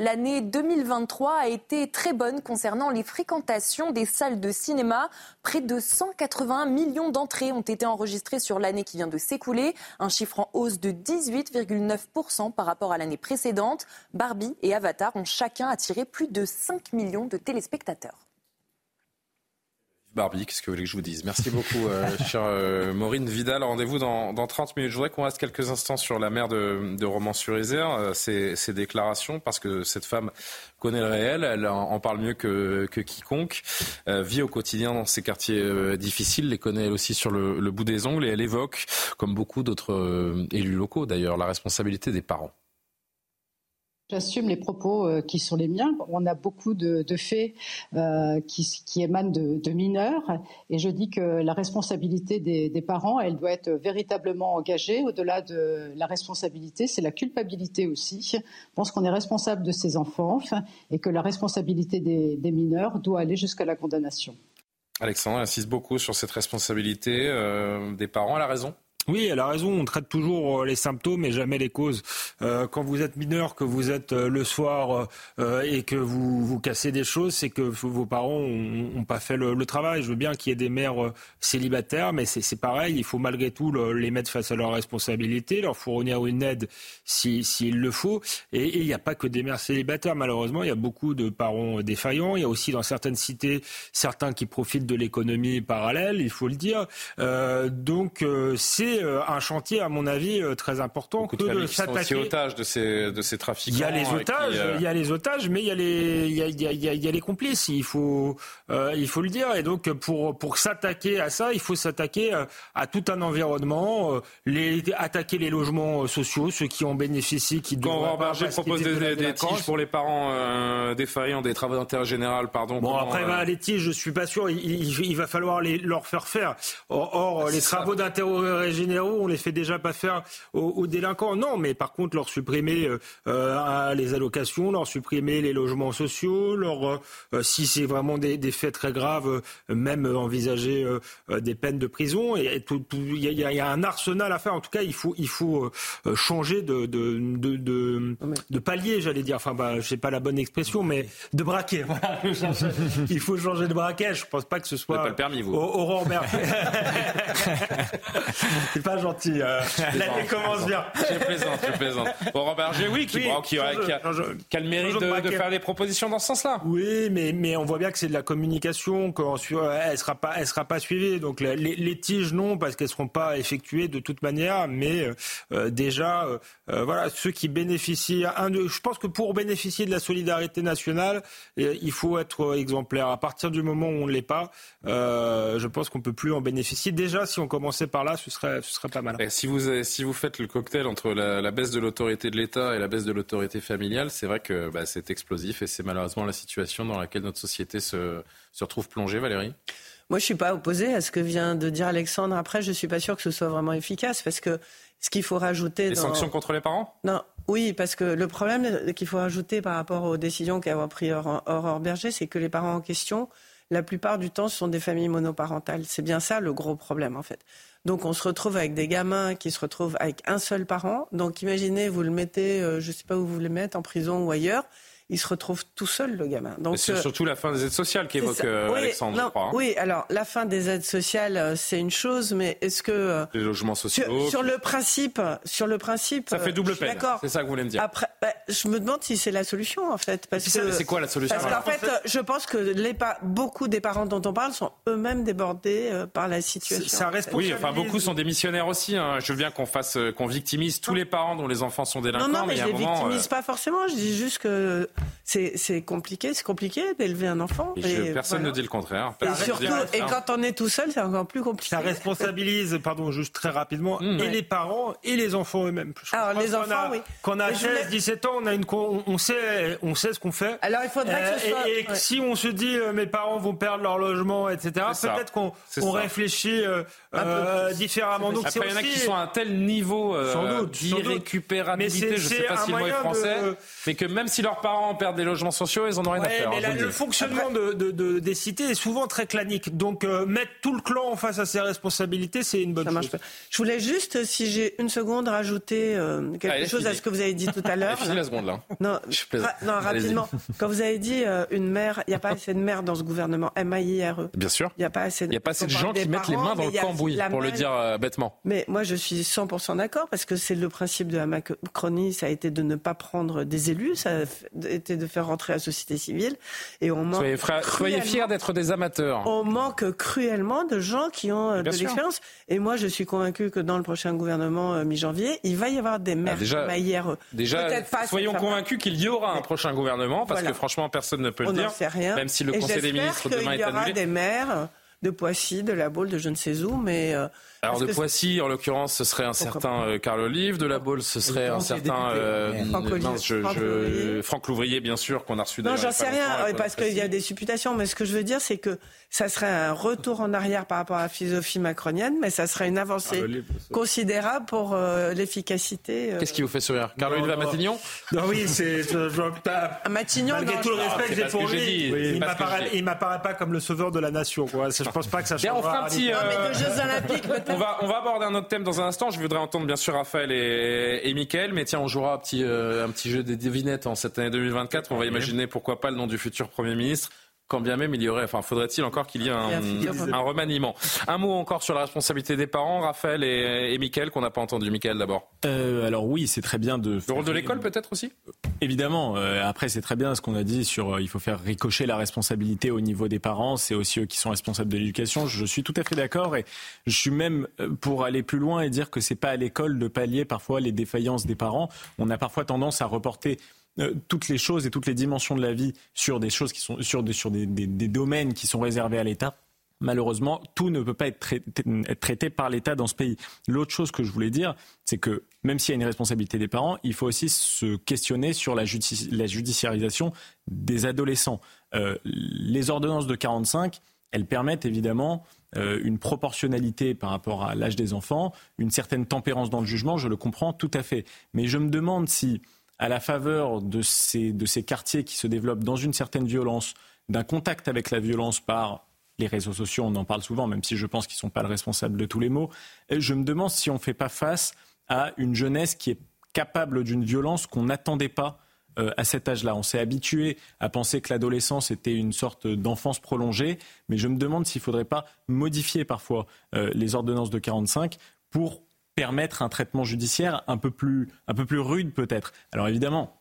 L'année 2023 a été très bonne concernant les fréquentations des salles de cinéma. Près de 181 millions d'entrées ont été enregistrées sur l'année qui vient de s'écouler, un chiffre en hausse de 18,9% par rapport à l'année précédente. Barbie et Avatar ont chacun attiré plus de 5 millions de téléspectateurs. Barbie, qu'est-ce que vous voulez que je vous dise? Merci beaucoup, euh, chère euh, Maureen Vidal. Rendez-vous dans, dans 30 minutes. Je voudrais qu'on reste quelques instants sur la mère de, de Romans-sur-Isère, euh, ses, déclarations, parce que cette femme connaît le réel, elle en, parle mieux que, que quiconque, euh, vit au quotidien dans ces quartiers difficiles, les connaît elle aussi sur le, le, bout des ongles, et elle évoque, comme beaucoup d'autres élus locaux d'ailleurs, la responsabilité des parents. J'assume les propos euh, qui sont les miens. On a beaucoup de, faits euh, qui, émanent de, mineurs et je dis que la responsabilité des, parents, elle doit être véritablement engagée. Au-delà de la responsabilité, c'est la culpabilité aussi. Je pense qu'on est responsable de ces enfants et que la responsabilité des, mineurs doit aller jusqu'à la condamnation. Alexandre insiste beaucoup sur cette responsabilité euh, des parents. Elle a raison oui, elle a raison. On traite toujours euh, les symptômes et jamais les causes. Euh, quand vous êtes mineur, que vous êtes euh, le soir et que vous vous cassez des choses, c'est que vos parents ont, pas fait le, travail. Je veux bien qu'il y ait des mères célibataires, mais c'est pareil. Il faut malgré tout les mettre face à leurs responsabilités, leur fournir une aide s'il si, le faut. Et il n'y a pas que des mères célibataires. Malheureusement, il y a beaucoup de parents défaillants. Il y a aussi dans certaines cités certains qui profitent de l'économie parallèle. Il faut le dire. donc c'est euh, un chantier, à mon avis, euh, très important que de s'attaquer. otages de ces, de ces trafiquants. Il y a les otages, euh, il y a les otages, mais il y a les, il y a, il y a, il y a les complices. Il faut, il faut le dire. Et donc, pour, pour s'attaquer à ça, il faut s'attaquer à tout un environnement, les, attaquer les logements sociaux, ceux qui en bénéficient, qui Quand Berger propose des, des, tiges pour les parents défaillants, des travaux d'intérêt général, pardon. Bon, après, bah, les tiges, je suis pas sûr. Il, il, va falloir les, leur faire faire. Or, les travaux d'intérêt généraux, on les fait déjà pas faire aux, délinquants. Non, mais par contre, leur supprimer euh, euh, les allocations, leur supprimer les logements sociaux, leur, euh, si c'est vraiment des, faits très graves, même envisager des peines de prison. Et il y, a un arsenal à faire. En tout cas, il faut, il faut changer de, de, de, de, palier, j'allais dire. Enfin, bah, je sais pas la bonne expression, mais de braquet. il faut changer de braquet. Je pense pas que ce soit. Pas le permis, vous. Aurore C'est pas gentil. Euh, l'année commence bien. Je plaisante, je plaisante. Laurent Berger, oui, qui, qui, a, le mérite de, faire des propositions dans ce sens-là. Oui, mais, mais on voit bien que c'est de la communication, qu'elle ne sera, pas, elle sera pas suivie. Donc les, les tiges, non, parce qu'elles ne seront pas effectuées de toute manière. Mais euh, euh, déjà, voilà, ceux qui bénéficient. Un, je pense que pour bénéficier de la solidarité nationale, il faut être exemplaire. À partir du moment où on ne l'est pas, je pense qu'on ne peut plus en bénéficier. Déjà, si on commençait par là, ce serait ce serait pas mal. si vous, si vous faites le cocktail entre la, baisse de l'autorité de l'État et la baisse de l'autorité familiale, c'est vrai que bah, c'est explosif et c'est malheureusement la situation dans laquelle notre société se, se retrouve plongée, Valérie. Moi, je suis pas opposée à ce que vient de dire Alexandre. Après, je suis pas sûr que ce soit vraiment efficace parce que ce qu'il faut rajouter. Les sanctions contre les parents? Non, oui, parce que le problème qu'il faut rajouter par rapport aux décisions qu'a pris Aurore Berger, c'est que les parents en question, la plupart du temps, ce sont des familles monoparentales. C'est bien ça le gros problème, en fait. Donc on se retrouve avec des gamins qui se retrouvent avec un seul parent. Donc imaginez, vous le mettez, euh, je ne sais pas où vous le mettez, en prison ou ailleurs. Il se retrouve tout seul, le gamin. Donc c'est euh, surtout la fin des aides sociales qu'évoque euh, Alexandre, je crois. Hein. Oui, alors la fin des aides sociales, euh, c'est une chose, mais est-ce que les logements sociaux sur, le principe, sur le principe, ça fait double peine. C'est ça que vous voulez me dire. Après, bah, je me demande si c'est la solution en fait, parce que c'est quoi la solution Parce qu'en fait, je pense que les beaucoup des parents dont on parle sont eux-mêmes débordés par la situation. Ça oui, enfin beaucoup sont démissionnaires aussi. Hein. Je veux bien qu'on fasse, qu'on victimise tous les parents dont les enfants sont délinquants. Non, non, mais, je les victimise pas forcément. Je dis juste que c'est compliqué, c'est compliqué d'élever un enfant. Et personne ne dit le contraire. Et surtout, et quand on est tout seul, c'est encore plus compliqué. Ça responsabilise, pardon, juste très rapidement, mmh. et les parents et les enfants eux-mêmes. Alors les enfants, oui. Quand on a 16, 17 ans, on a une, on, sait, on sait ce qu'on fait. Alors il faudrait que ce euh, soit. Et, si on se dit, euh, mes parents vont perdre leur logement, etc. Peut-être qu'on réfléchit euh, différemment. Donc Après, il y en a qui sont à un tel niveau d'irrécupérabilité, je ne sais pas si le mot est français, mais que même si leurs parents perdent des logements sociaux, ils en ont rien à faire. Mais hein, le fonctionnement de, de, des cités est souvent très clanique. Donc euh, mettre tout le clan face à ses responsabilités, c'est une bonne chose. Je voulais juste, si j'ai une seconde, rajouter euh, quelque chose à ce que vous avez dit tout à l'heure. la seconde là. Non, non rapidement. Quand vous avez dit euh, une mère, il n'y a pas assez de mères dans ce gouvernement. M-A-I-R-E. Bien sûr. Il n'y a pas assez de, y a pas assez de gens qui mettent les mains dans le cambouis, pour le dire bêtement. Mais moi, je suis 100% d'accord parce que c'est le principe de la Macronie, ça a été de ne pas prendre des élus, ça été de faire rentrer la société civile. Et on manque soyez, fiers d'être des amateurs. On manque cruellement de gens qui ont euh, de l'expérience. Et moi, je suis convaincu que dans le prochain gouvernement euh, mi-janvier, il va y avoir des maires ah, déjà, Déjà, soyons convaincus qu'il y aura un prochain gouvernement, parce que franchement, personne ne peut le dire. Sait rien. Même si le Conseil des ministres demain est annulé. Il y aura des maires de Poissy, de la Baule, de je ne sais où, mais euh, alors de Poissy, en l'occurrence, ce serait un certain euh, Carl Olive. De la Baule, ce serait un certain euh, Franck, Louvrier, bien sûr, qu'on a reçu. Non, j'en sais rien, parce qu'il y a des supputations. Mais ce que je veux dire, c'est que ça serait un retour en arrière par rapport à la philosophie macronienne, mais ça serait une avancée considérable pour euh, l'efficacité. Qu'est-ce qui vous fait sourire? Carl Olive à Matignon? Non, oui, c'est. à Matignon, malgré tout le respect que j'ai pour lui, il m'apparaît pas comme le sauveur de la nation. Je pense pas que ça change. On fera un petit. mais de Jeux Olympiques, on va, on va aborder un autre thème dans un instant. Je voudrais entendre bien sûr Raphaël et, et Mickaël, mais tiens, on jouera un petit, euh, un petit jeu des devinettes en cette année 2024. On va imaginer pourquoi pas le nom du futur Premier ministre quand bien même il y aurait, enfin, faudrait-il encore qu'il y ait un, remaniement. Un mot encore sur la responsabilité des parents, Raphaël et, et Mickaël, qu'on n'a pas entendu. Mickaël d'abord. Euh, alors oui, c'est très bien de. Le rôle de l'école peut-être aussi? Évidemment. Euh, après, c'est très bien ce qu'on a dit sur il faut faire ricocher la responsabilité au niveau des parents. C'est aussi eux qui sont responsables de l'éducation. Je suis tout à fait d'accord et je suis même pour aller plus loin et dire que c'est pas à l'école de pallier parfois les défaillances des parents. On a parfois tendance à reporter euh, toutes les choses et toutes les dimensions de la vie sur des choses qui sont sur sur des, des, domaines qui sont réservés à l'État. Malheureusement, tout ne peut pas être traité, être traité par l'État dans ce pays. L'autre chose que je voulais dire, c'est que même s'il y a une responsabilité des parents, il faut aussi se questionner sur la, la judiciarisation des adolescents. Euh, les ordonnances de 45, elles permettent évidemment euh, une proportionnalité par rapport à l'âge des enfants, une certaine tempérance dans le jugement, je le comprends tout à fait. Mais je me demande si à la faveur de ces, quartiers qui se développent dans une certaine violence, d'un contact avec la violence par les réseaux sociaux, on en parle souvent, même si je pense qu'ils ne sont pas le responsable de tous les maux, je me demande si on ne fait pas face à une jeunesse qui est capable d'une violence qu'on n'attendait pas euh, à cet âge-là. On s'est habitué à penser que l'adolescence était une sorte d'enfance prolongée, mais je me demande s'il ne faudrait pas modifier parfois euh, les ordonnances de 45 pour permettre un traitement judiciaire un peu plus, un peu plus rude peut-être. Alors évidemment,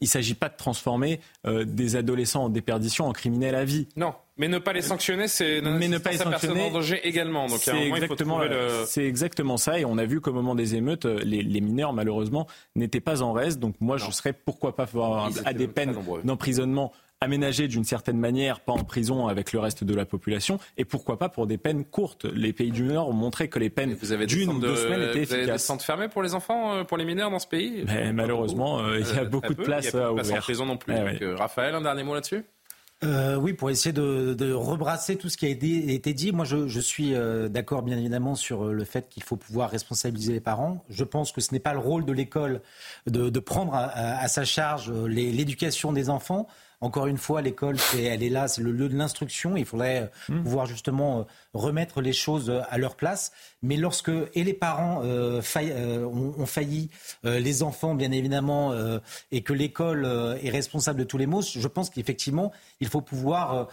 il ne s'agit pas de transformer euh, des adolescents en déperdition en criminels à vie. Non, mais ne pas les sanctionner, c'est mais ne pas les sanctionner en danger également. Donc c'est exactement, le... c'est exactement ça. Et on a vu qu'au moment des émeutes, euh, les, les mineurs malheureusement n'étaient pas en reste. Donc moi, je serais pourquoi pas avoir à des peines d'emprisonnement aménagé d'une certaine manière, pas en prison avec le reste de la population, et pourquoi pas pour des peines courtes. Les pays du Nord ont montré que les peines d'une ou deux semaines étaient efficaces. Vous avez des centres fermés pour les enfants, euh, pour les mineurs dans ce pays? Mais Malheureusement, euh, il y a euh, beaucoup de places à ouvrir. Pas en prison non plus. Eh Raphaël, un dernier mot là-dessus? Oui, pour essayer de, rebrasser tout ce qui a été, dit, moi je, suis d'accord bien évidemment sur le fait qu'il faut pouvoir responsabiliser les parents. Je pense que ce n'est pas le rôle de l'école de, prendre à, sa charge l'éducation des enfants. Encore une fois, l'école, elle est là, c'est le lieu de l'instruction. Il faudrait mmh. pouvoir justement remettre les choses à leur place. Mais lorsque et les parents ont, failli, les enfants bien évidemment, et que l'école est responsable de tous les maux, je pense qu'effectivement, il faut pouvoir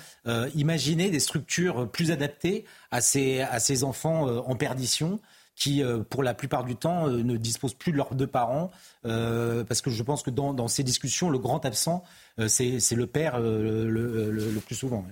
imaginer des structures plus adaptées à ces, à ces enfants en perdition qui, euh, pour la plupart du temps, euh, ne disposent plus de leurs deux parents, euh, parce que je pense que dans, ces discussions, le grand absent, c'est le père le, plus souvent.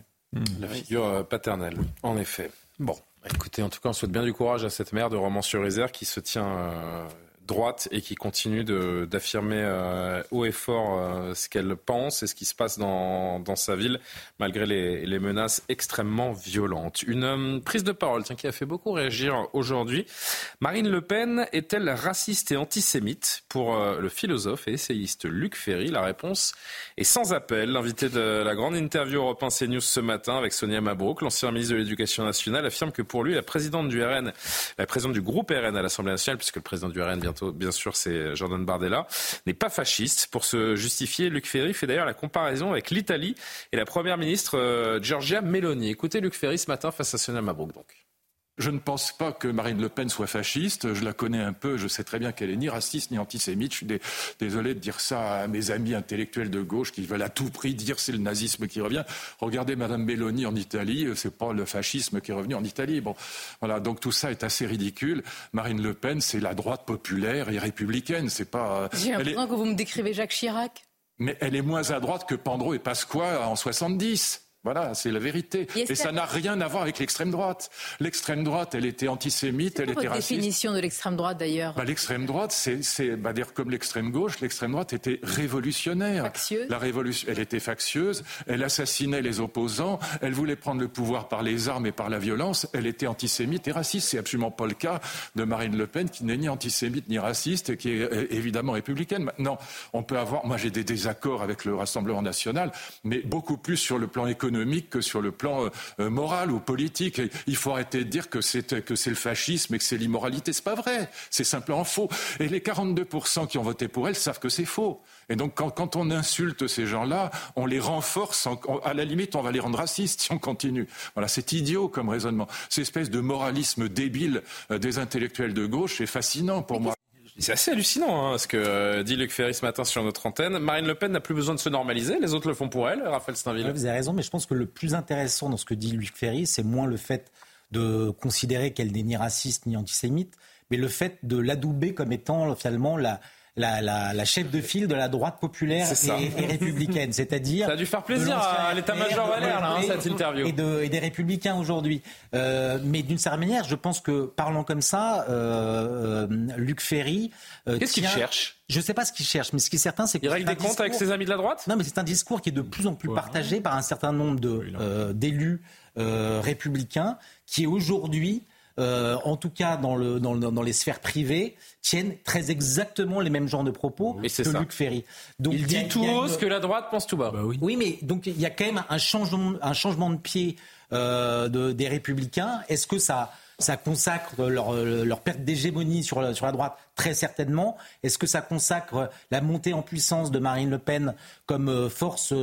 La figure paternelle, en effet. Bon, écoutez, en tout cas, on souhaite bien du courage à cette mère de Romans-sur-Isère qui se tient droite et qui continue d'affirmer euh, haut et fort euh, ce qu'elle pense et ce qui se passe dans, dans sa ville, malgré les, les menaces extrêmement violentes. Une euh, prise de parole qui a fait beaucoup réagir aujourd'hui. Marine Le Pen est-elle raciste et antisémite Pour le philosophe et essayiste Luc Ferry, la réponse est sans appel. L'invité de la grande interview Europe 1 CNews ce matin avec Sonia Mabrouk, l'ancien ministre de l'Éducation nationale, affirme que pour lui, la présidente du RN, la présidente du groupe RN à l'Assemblée nationale, puisque le président du RN vient bien sûr, c'est Jordan Bardella, n'est pas fasciste. Pour se justifier, Luc Ferry fait d'ailleurs la comparaison avec l'Italie et la première ministre euh, Giorgia Meloni. Écoutez Luc Ferry ce matin face à Sonia Mabrouk donc. Je ne pense pas que Marine Le Pen soit fasciste. Je la connais un peu. Je sais très bien qu'elle est ni raciste ni antisémite. Je suis désolé de dire ça à mes amis intellectuels de gauche qui veulent à tout prix dire c'est le nazisme qui revient. Regardez Madame Belloni en Italie. C'est pas le fascisme qui est revenu en Italie. Bon, voilà. Donc tout ça est assez ridicule. Marine Le Pen, c'est la droite populaire et républicaine. C'est pas. J'ai l'impression que vous me décrivez Jacques Chirac. Mais elle est moins à droite que Pandro et Pasqua en 70. Voilà, c'est la vérité. Et, ça n'a rien à voir avec l'extrême droite. L'extrême droite, elle était antisémite, elle était raciste. définition de l'extrême droite d'ailleurs? Bah, L'extrême droite, c'est bah, dire comme l'extrême gauche, l'extrême droite était révolutionnaire. Factieuse? La révolution, elle était factieuse, elle assassinait les opposants, elle voulait prendre le pouvoir par les armes et par la violence, elle était antisémite et raciste. C'est absolument pas le cas de Marine Le Pen qui n'est ni antisémite ni raciste et qui est euh, évidemment républicaine. Maintenant, on peut avoir, moi j'ai des désaccords avec le Rassemblement national, mais beaucoup plus sur le plan économique économique que sur le plan euh, moral ou politique. il faut arrêter de dire que c'est que c'est le fascisme et que c'est l'immoralité. C'est pas vrai. C'est simplement faux. Et les 42% qui ont voté pour elle savent que c'est faux. Et donc, quand, on insulte ces gens-là, on les renforce. à la limite, on va les rendre racistes si on continue. Voilà, c'est idiot comme raisonnement. Cette espèce de moralisme débile euh, des intellectuels de gauche est fascinant pour moi. C'est assez hallucinant hein, ce que euh, dit Luc Ferry ce matin sur notre antenne. Marine Le Pen n'a plus besoin de se normaliser, les autres le font pour elle, Raphaël Steinville. vous avez raison, mais je pense que le plus intéressant dans ce que dit Luc Ferry, c'est moins le fait de considérer qu'elle n'est ni raciste ni antisémite, mais le fait de l'adouber comme étant finalement la, la, la, la, chef de file de la droite populaire et, républicaine, c'est-à-dire ça a dû faire plaisir à l'état-major Valère là, hein, cette interview. et, de, et des républicains aujourd'hui. Euh, mais d'une certaine manière, je pense que parlant comme ça, euh, euh Luc Ferry, euh, qu'est-ce qu'il cherche? Je ne sais pas ce qu'il cherche, mais ce qui est certain, c'est qu'il règle des comptes avec ses amis de la droite? Non, mais c'est un discours qui est de plus en plus partagé par un certain nombre de euh, d'élus républicains qui aujourd'hui euh, en tout cas dans, le, dans, les sphères privées, tiennent très exactement les mêmes genres de propos que Luc Ferry. Donc, il dit tout haut ce que la droite pense tout bas. Bah oui. mais donc il y a quand même un changement, un changement de pied euh, des républicains. Est-ce que ça, ça consacre leur, perte d'hégémonie sur, la, sur la droite? Très certainement. Est-ce que ça consacre la montée en puissance de Marine Le Pen comme euh, force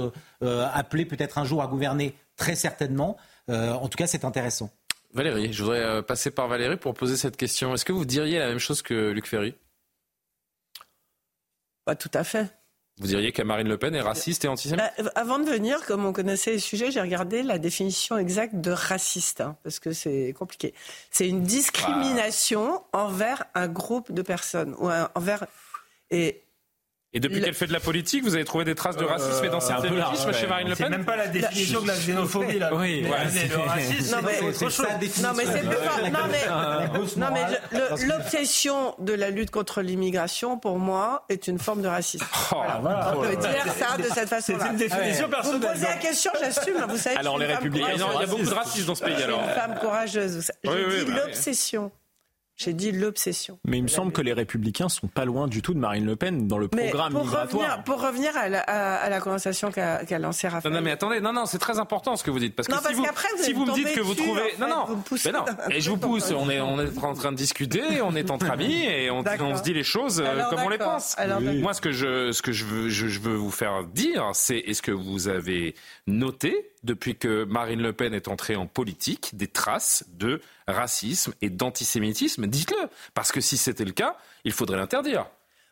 appelée peut-être un jour à gouverner? Très certainement. en tout cas, c'est intéressant. Valérie, je voudrais euh, passer par Valérie pour poser cette question. Est-ce que vous diriez la même chose que Luc Ferry? Pas tout à fait. Vous diriez qu'Amarine Le Pen est raciste et antisémite? Bah, Avant de venir, comme on connaissait le sujet, j'ai regardé la définition exacte de raciste, hein, parce que c'est compliqué. C'est une discrimination envers un groupe de personnes, ou envers... Et et depuis qu'elle fait de la politique, vous avez trouvé des traces de euh, racisme et d'antisémitisme chez Marine Le Pen C'est même pas la définition de la xénophobie, là. Oui, le racisme, c'est Non, mais c'est Non, mais, l'obsession de la lutte contre l'immigration, pour moi, est une forme de racisme. Oh, voilà. On peut dire ça de cette façon-là. C'est une définition personnelle. Vous me posez la question, j'assume. Vous savez, alors, les républicains, il y a beaucoup de racisme dans ce pays, alors. une femme courageuse. Je dis l'obsession J'ai dit l'obsession. Mais il me semble que les Républicains sont pas loin du tout de Marine Le Pen dans le Mais programme pour migratoire. revenir, pour revenir à, la, à- à la conversation qu'a qu'a lancée Raphaël. Non, non, mais attendez, non, non, c'est très important ce que vous dites. Parce que Non, si parce vous, si vous me dites que vous trouvez. en fait, non, non, vous me poussez mais non. Et je vous pousse, on est, on est en train de discuter, on est entre amis et on, se dit les choses euh, Alors, comme on les pense. Alors, d'accord. Moi, ce que, je, ce que je, veux, je, je veux vous faire dire, c'est est-ce que vous avez noté, depuis que Marine Le Pen est entrée en politique, des traces de racisme et d'antisémitisme Dites-le. Parce que si c'était le cas, il faudrait l'interdire.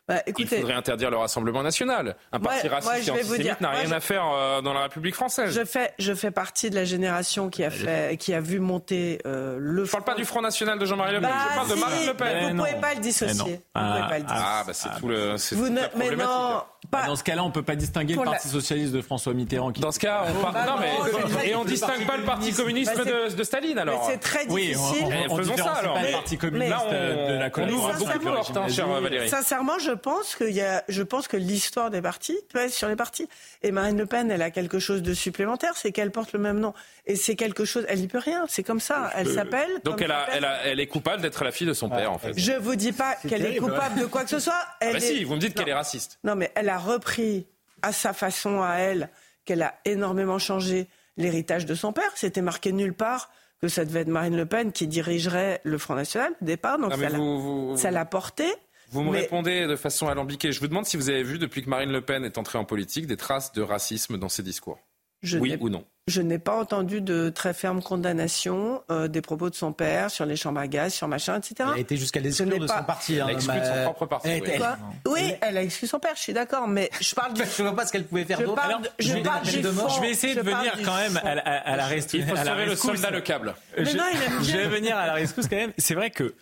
Bah, Il faudrait interdire le Rassemblement national. Un parti moi, raciste je et antisémite n'a rien je- à faire euh, dans la République française. je fais, je fais partie de la génération qui a, fait, qui a vu monter euh, le. Je parle pas du Front National de Jean-Marie Le Pen, Bah, je parle de Marine Le mais Pen. Vous ne pouvez pas le Eh dissocier. Vous pouvez Ah, pas le dissocier. Ah, bah c'est tout le. c'est Vous toute ne, la mais problématique. non, Bah, pas. dans ce cas-là, on peut pas distinguer Pour le la- Parti socialiste de François Mitterrand. Qui... Dans ce cas, on parle. bah non, mais. Et on distingue pas le Parti communiste Bah, de, de Staline Mais alors. c'est très Oui, difficile. on, on, Eh, on faisons ça, alors. pas Mais- le Parti Là, communiste on, de la on coalition. ouvre ça, beaucoup portes, hein, chère Valérie. Sincèrement, je pense qu'il y a, je pense que l'histoire des partis pèse sur les partis. Et Marine Le Pen, elle a quelque chose de supplémentaire, c'est qu'elle porte le même nom. Et c'est quelque chose, elle n'y peut rien. C'est comme ça. Elle s'appelle. Donc elle, a, s'appelle- elle, a- elle est coupable d'être la fille de son père en fait. Je vous dis pas qu'elle est terrible. coupable de quoi que ce soit. Ah Elle bah si, vous me dites qu'elle est raciste. Non, mais elle a repris à sa façon, à elle, qu'elle a énormément changé l'héritage de son père. C'était marqué nulle part que ça devait être Marine Le Pen qui dirigerait le Front National au départ. Donc Non, mais ça l'a- ça porté. vous me mais- répondez de façon alambiquée. Je vous demande si vous avez vu depuis que Marine Le Pen est entrée en politique des traces de racisme dans ses discours. Je oui n'ai- ou non? Je n'ai pas entendu de très ferme condamnation euh, des propos de son père sur les chambres à gaz, sur machin, etc. Elle a été jusqu'à l'exclure de pas- son parti. Elle hein, a exclu de son propre parti, elle oui. était- Quoi? Oui, elle a exclu son père, je suis d'accord, mais je parle du. Je vois pas ce qu'elle pouvait faire Je d'autre. je je vais. Je essayer de Je venir quand même à, la- à la rest- Il faut sauver le rescousse. soldat le câble. Mais Je- non, il aime Je bien. vais venir à la rescousse quand même. C'est vrai que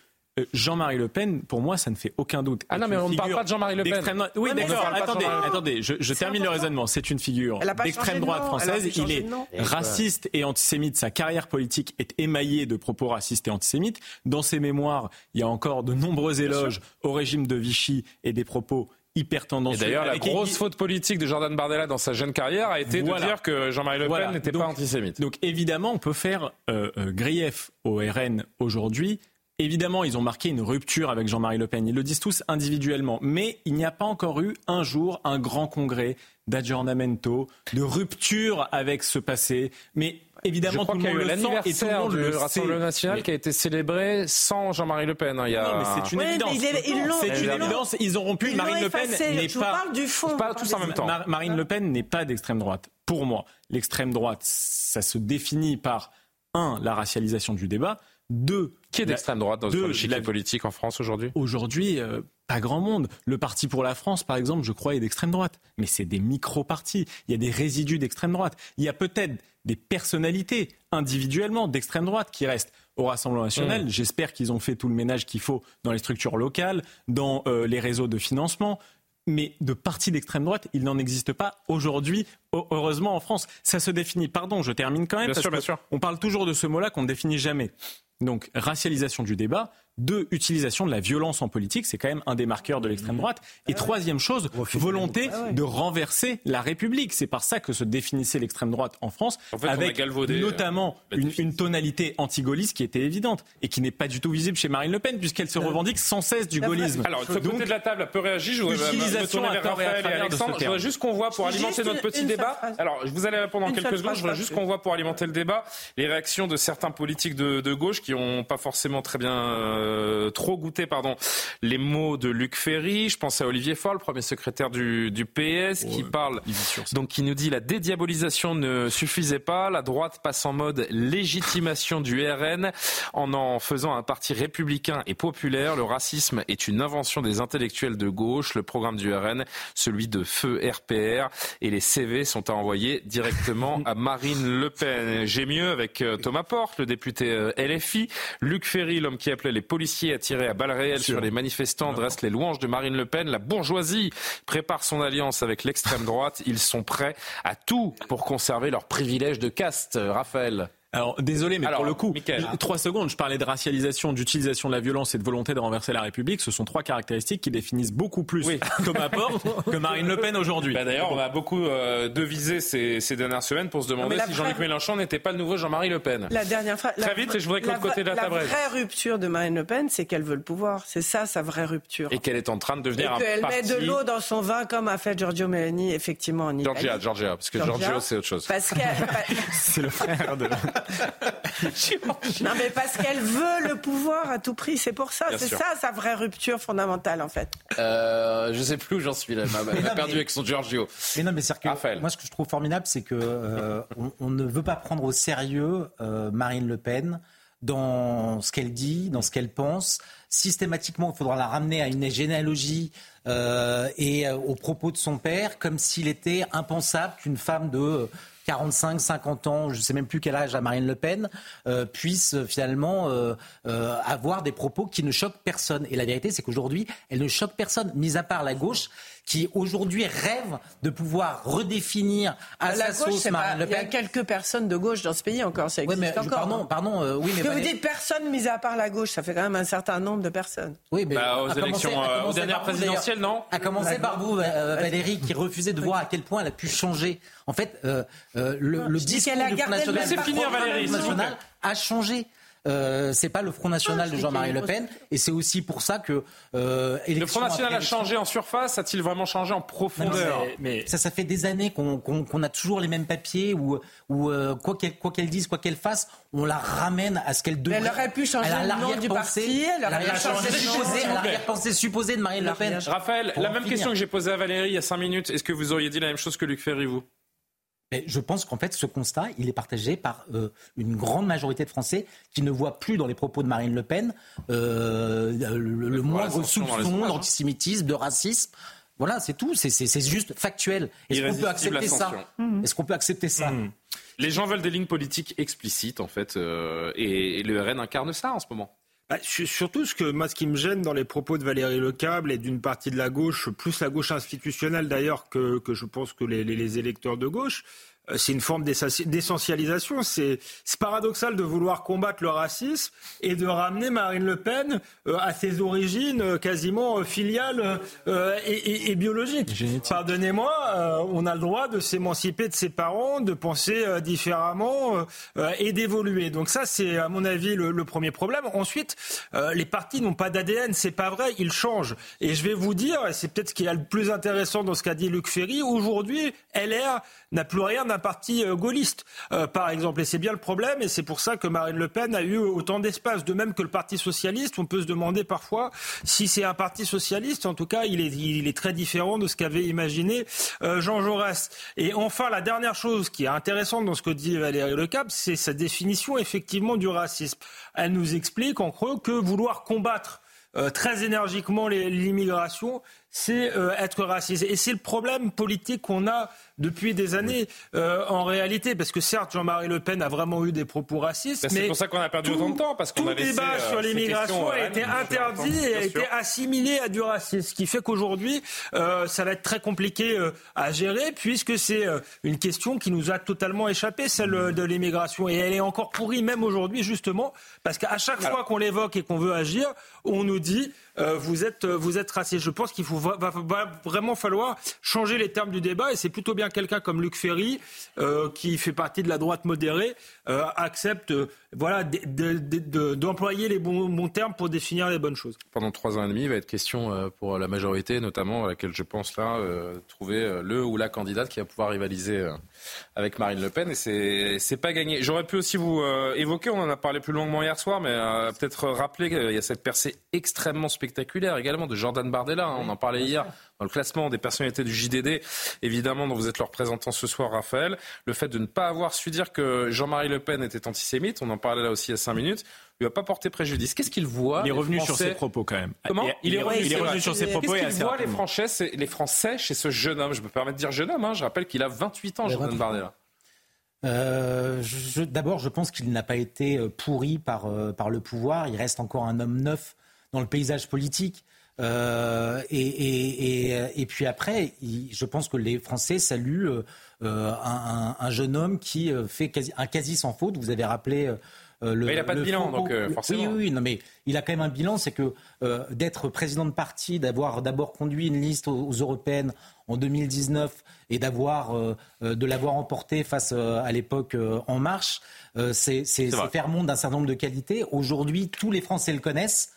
Jean-Marie Le Pen, pour moi, ça ne fait aucun doute. Ah non, mais on ne parle pas de Jean-Marie Le Pen. Oui, d'accord. Attendez, attendez. Je, termine le raisonnement. C'est une figure d'extrême de droite française. Il est raciste et antisémite. Sa carrière politique est émaillée de propos racistes et antisémites. Dans ses mémoires, il y a encore de nombreux éloges au régime de Vichy et des propos hyper tendancieux. d'ailleurs, la grosse faute politique de Jordan Bardella dans sa jeune carrière a été Voilà. de dire que Jean-Marie Le Voilà. Pen n'était pas antisémite. Donc évidemment, on peut faire euh, euh, grief au RN aujourd'hui. Évidemment, ils ont marqué une rupture avec Jean-Marie Le Pen. Ils le disent tous individuellement. Mais il n'y a pas encore eu un jour un grand congrès d'aggiornamento, de rupture avec ce passé. Mais Je évidemment, crois tout qu'il y le a eu l'anniversaire du le Rassemblement national Mais- qui a été célébré sans Jean-Marie Le Pen. hein. Il y a... Non, mais c'est une Oui, évidence. ils- ils l'ont- C'est une évidence. Ils ont rompu. Ils Marine Le Pen n'est Je vous pas. parle du fond. Pas je tous en même temps. Mar- Marine Le Pen n'est pas d'extrême droite. Pour moi, l'extrême droite, ça se définit par un, la racialisation du débat. Deux, Qui est d'extrême droite dans de la- politique en France aujourd'hui? Aujourd'hui, euh, pas grand monde. Le Parti pour la France, par exemple, je crois, est d'extrême droite. Mais c'est des micro-partis. Il y a des résidus d'extrême droite. Il y a peut-être des personnalités individuellement d'extrême droite qui restent au Rassemblement national. Mmh. J'espère qu'ils ont fait tout le ménage qu'il faut dans les structures locales, dans euh, les réseaux de financement. Mais de partis d'extrême droite, il n'en existe pas aujourd'hui, heu- heureusement en France. Ça se définit, pardon, je termine quand même, Bien parce sûr, bien sûr. on parle toujours de ce mot-là qu'on ne définit jamais. Donc, racialisation du débat. Deux, utilisation de la violence en politique, c'est quand même un des marqueurs de l'extrême droite. Et troisième chose, volonté de renverser la République. C'est par ça que se définissait l'extrême droite en France, En fait, avec notamment euh, une, tonalité anti-gaulliste qui était évidente et qui n'est pas du tout visible chez Marine Le Pen, puisqu'elle se revendique sans cesse du gaullisme. Alors, ce Donc, côté de la table a peu réagi. Je voudrais me- tourner vers Raphaël et Alexandre. Je juste qu'on voit pour alimenter notre petit débat. phrase. Alors, je vous allez répondre dans Une quelques secondes. phrase, Je voudrais juste qu'on voit pour alimenter le débat les réactions de certains politiques de, de gauche qui n'ont pas forcément très bien euh, trop goûté, pardon, les mots de Luc Ferry. Je pense à Olivier Faure, le premier secrétaire du, du PS, qui parle donc qui nous dit la dédiabolisation ne suffisait pas, la droite passe en mode légitimation du RN en en faisant un parti républicain et populaire. Le racisme est une invention des intellectuels de gauche. Le programme du RN, celui de feu RPR et les CV sont à envoyer directement à Marine Le Pen. J'ai mieux avec euh, Thomas Porte, le député euh, LFI, Luc Ferry, l'homme qui appelait les policiers à tirer à balles réelles sur les manifestants, dresse les louanges de Marine Le Pen. La bourgeoisie prépare son alliance avec l'extrême droite. Ils sont prêts à tout pour conserver leur privilège de caste. Raphaël. Alors, désolé, mais Alors, pour le coup, trois secondes, je parlais de racialisation, d'utilisation de la violence et de volonté de renverser la République. Ce sont trois caractéristiques qui définissent beaucoup plus Oui. Thomas Porte que Marine Le Pen aujourd'hui. Bah, D'ailleurs, on a beaucoup euh, devisé ces, ces dernières semaines pour se demander si Jean-Luc Mélenchon n'était pas le nouveau Jean-Marie Le Pen. La dernière fois. Très la- vite, et je voudrais que la l'autre côté de la table La vraie rupture de Marine Le Pen, c'est qu'elle veut le pouvoir. C'est ça sa vraie rupture. Et qu'elle est en train de Et devenir un qu'elle met de l'eau dans son vin comme a fait Giorgio Meloni effectivement en Italie. Georgia, Georgia, parce que. Giorgio, c'est autre chose. Parce qu'elle, C'est le frère de. non mais parce qu'elle veut le pouvoir à tout prix, c'est pour ça, c'est ça sa vraie rupture fondamentale en fait. Euh, je sais plus où j'en suis là. Elle m'a- Elle m'a perdu avec son Giorgio. Mais non, mais c'est que Raphaël. moi, ce que je trouve formidable, c'est que euh, on, on ne veut pas prendre au sérieux euh, Marine Le Pen dans ce qu'elle dit, dans ce qu'elle pense. Systématiquement, il faudra la ramener à une généalogie euh, et euh, aux propos de son père, comme s'il était impensable qu'une femme de 45, 50 ans, je ne sais même plus quel âge a Marine Le Pen, euh, puisse euh, finalement euh, avoir des propos qui ne choquent personne. Et la vérité, c'est qu'aujourd'hui, elle ne choque personne, mis à part la gauche, qui aujourd'hui rêve de pouvoir redéfinir à la sa gauche, sauce pas- Marine Le il y a Pen. quelques personnes de gauche dans ce pays encore, ça existe mais je- encore. pardon, hein. pardon, euh, oui, mais que vous dites personne mis à part la gauche, ça fait quand même un certain nombre de personnes. Oui, mais Bah, aux commencer- élections, euh, aux dernières par vous, présidentielles, non À commencer par vous, euh, Valérie, qui refusait de voir à quel point elle a pu changer. En fait, euh, euh, le, le je dis discours du Front National, finir, Valérie, National a changé. Euh, c'est pas le Front National de Jean-Marie Le Pen, et c'est aussi pour ça que euh, Le Front National a changé en surface, a-t-il vraiment changé en Non, profondeur mais, ça, ça fait des années qu'on a toujours les mêmes papiers où, où euh, quoi qu'elle qu'elle dise, quoi qu'elle fasse, on la ramène à ce qu'elle devrait. elle aurait pu changer le nom du parti, elle aurait l'arrière-pensée supposée- de Marine Le Pen. Raphaël, la même finir. question que j'ai posée à Valérie il y a 5 minutes, est-ce que vous auriez dit la même chose que Luc Ferry, vous? Mais je pense qu'en fait, ce constat, il est partagé par euh, une grande majorité de Français qui ne voient plus dans les propos de Marine Le Pen euh, le, le moindre soupçon hein. d'antisémitisme, de racisme. Voilà, c'est tout. C'est- juste factuel. Est-ce qu'on peut accepter ça ascension. Est-ce qu'on peut accepter ça Les gens veulent des lignes politiques explicites, en fait, euh, et, et le RN incarne ça en ce moment. Bah, su- surtout, ce que moi, ce qui me gêne dans les propos de Valérie Lecable et d'une partie de la gauche, plus la gauche institutionnelle d'ailleurs que, je pense que les, électeurs de gauche, c'est une forme d'essentialisation. C'est paradoxal de vouloir combattre le racisme et de ramener Marine Le Pen euh, à ses origines euh, quasiment euh, filiales euh, et, et- et biologiques. Pardonnez-moi, euh, on a le droit de s'émanciper de ses parents, de penser euh, différemment euh, euh, et d'évoluer. Donc ça, c'est à mon avis le, le premier problème. Ensuite, euh, les partis n'ont pas d'ADN, c'est pas vrai, ils changent. Et je vais vous dire, et c'est peut-être ce qui est le plus intéressant dans ce qu'a dit Luc Ferry, aujourd'hui, LR n'a plus rien d'un parti euh, gaulliste, euh, par exemple. Et c'est bien le problème, et c'est pour ça que Marine Le Pen a eu autant d'espace. De même que le Parti socialiste, on peut se demander parfois si c'est un parti socialiste. En tout cas, il est, très différent de ce qu'avait imaginé euh, Jean Jaurès. Et enfin, la dernière chose qui est intéressante dans ce que dit Valérie Lecap, c'est sa définition effectivement du racisme. Elle nous explique en creux que vouloir combattre très énergiquement l'immigration, c'est être raciste. Et c'est le problème politique qu'on a depuis des années euh, en réalité, parce que certes, Jean-Marie Le Pen a vraiment eu des propos racistes, Ben, c'est mais pour ça qu'on a perdu tout- autant de temps, parce qu'on tout a laissé, débat euh, sur l'immigration a euh, été bien interdit et a bien été assimilé à du racisme, ce qui fait qu'aujourd'hui, euh, ça va être très compliqué à gérer, puisque c'est une question qui nous a totalement échappé, celle de l'immigration, et elle est encore pourrie même aujourd'hui, justement, parce qu'à chaque fois qu'on l'évoque et qu'on veut agir, on nous dit euh, vous êtes vous êtes raciste. Je pense qu'il faut va, va- va vraiment falloir changer les termes du débat, et c'est plutôt quelqu'un comme Luc Ferry, euh, qui fait partie de la droite modérée, euh, accepte euh, voilà de- de- de- de- d'employer les bons, bons termes pour définir les bonnes choses. Pendant trois ans et demi, il va être question euh, pour la majorité, notamment à laquelle je pense là, euh, trouver euh, le ou la candidate qui va pouvoir rivaliser avec Marine Le Pen. Et c'est c'est pas gagné. J'aurais pu aussi vous euh, évoquer, on en a parlé plus longuement hier soir, mais euh, peut-être rappeler qu'il y a cette percée extrêmement spectaculaire également de Jordan Bardella. hein. on en parlait hier dans le classement des personnalités du JDD, évidemment, dont vous êtes le représentant ce soir, Raphaël. Le fait de ne pas avoir su dire que Jean-Marie Le Pen était antisémite, on en parlait là aussi il y a cinq minutes, lui va pas porter préjudice. Qu'est-ce qu'il voit Il est revenu sur ses propos quand même. Comment Il est- revenu, il est revenu sur ses propos et Qu'est-ce assez qu'ils voient les. Français, les Français chez ce jeune homme? Je me permets de dire jeune homme. hein. Je rappelle qu'il a 28 ans, Jordan Bardella. Euh, D'abord, je pense qu'il n'a pas été euh, pourri par, euh, par le pouvoir. Il reste encore un homme neuf dans le paysage politique. Euh, et, et, et, et, puis après, il, je pense que les Français saluent euh, un, un, jeune homme qui fait quasi, un quasi sans faute. Vous avez rappelé. Euh, le, mais il n'a pas de bilan, donc forcément. Oui, oui, non, mais il a quand même un bilan, c'est que euh, d'être président de parti, d'avoir d'abord conduit une liste aux, aux, européennes en 2019 et d'avoir euh, de l'avoir emporté face à l'époque En Marche, c'est faire montre d'un certain nombre de qualités. Aujourd'hui, tous les Français le connaissent.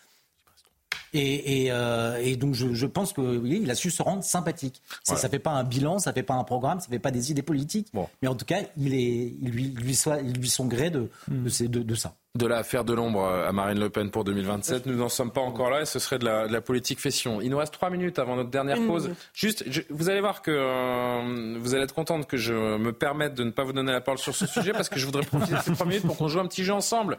Et, et, euh, et, donc je, je pense qu'il oui, a su se rendre sympathique. Ça ne fait pas un bilan, ça ne fait pas un programme, ça ne fait pas des idées politiques. Bon. Mais en tout cas, il, est, il, lui, lui, soit, il lui son gré de, mm. de, de, de, ça. De l'affaire de l'ombre à Marine Le Pen pour 2027, nous n'en sommes pas encore là et ce serait de la, de la, politique fession. Il nous reste trois minutes avant notre dernière pause. Juste, je, vous allez voir que euh, vous allez être contente que je me permette de ne pas vous donner la parole sur ce sujet parce que je voudrais profiter de ces trois minutes pour qu'on joue un petit jeu ensemble.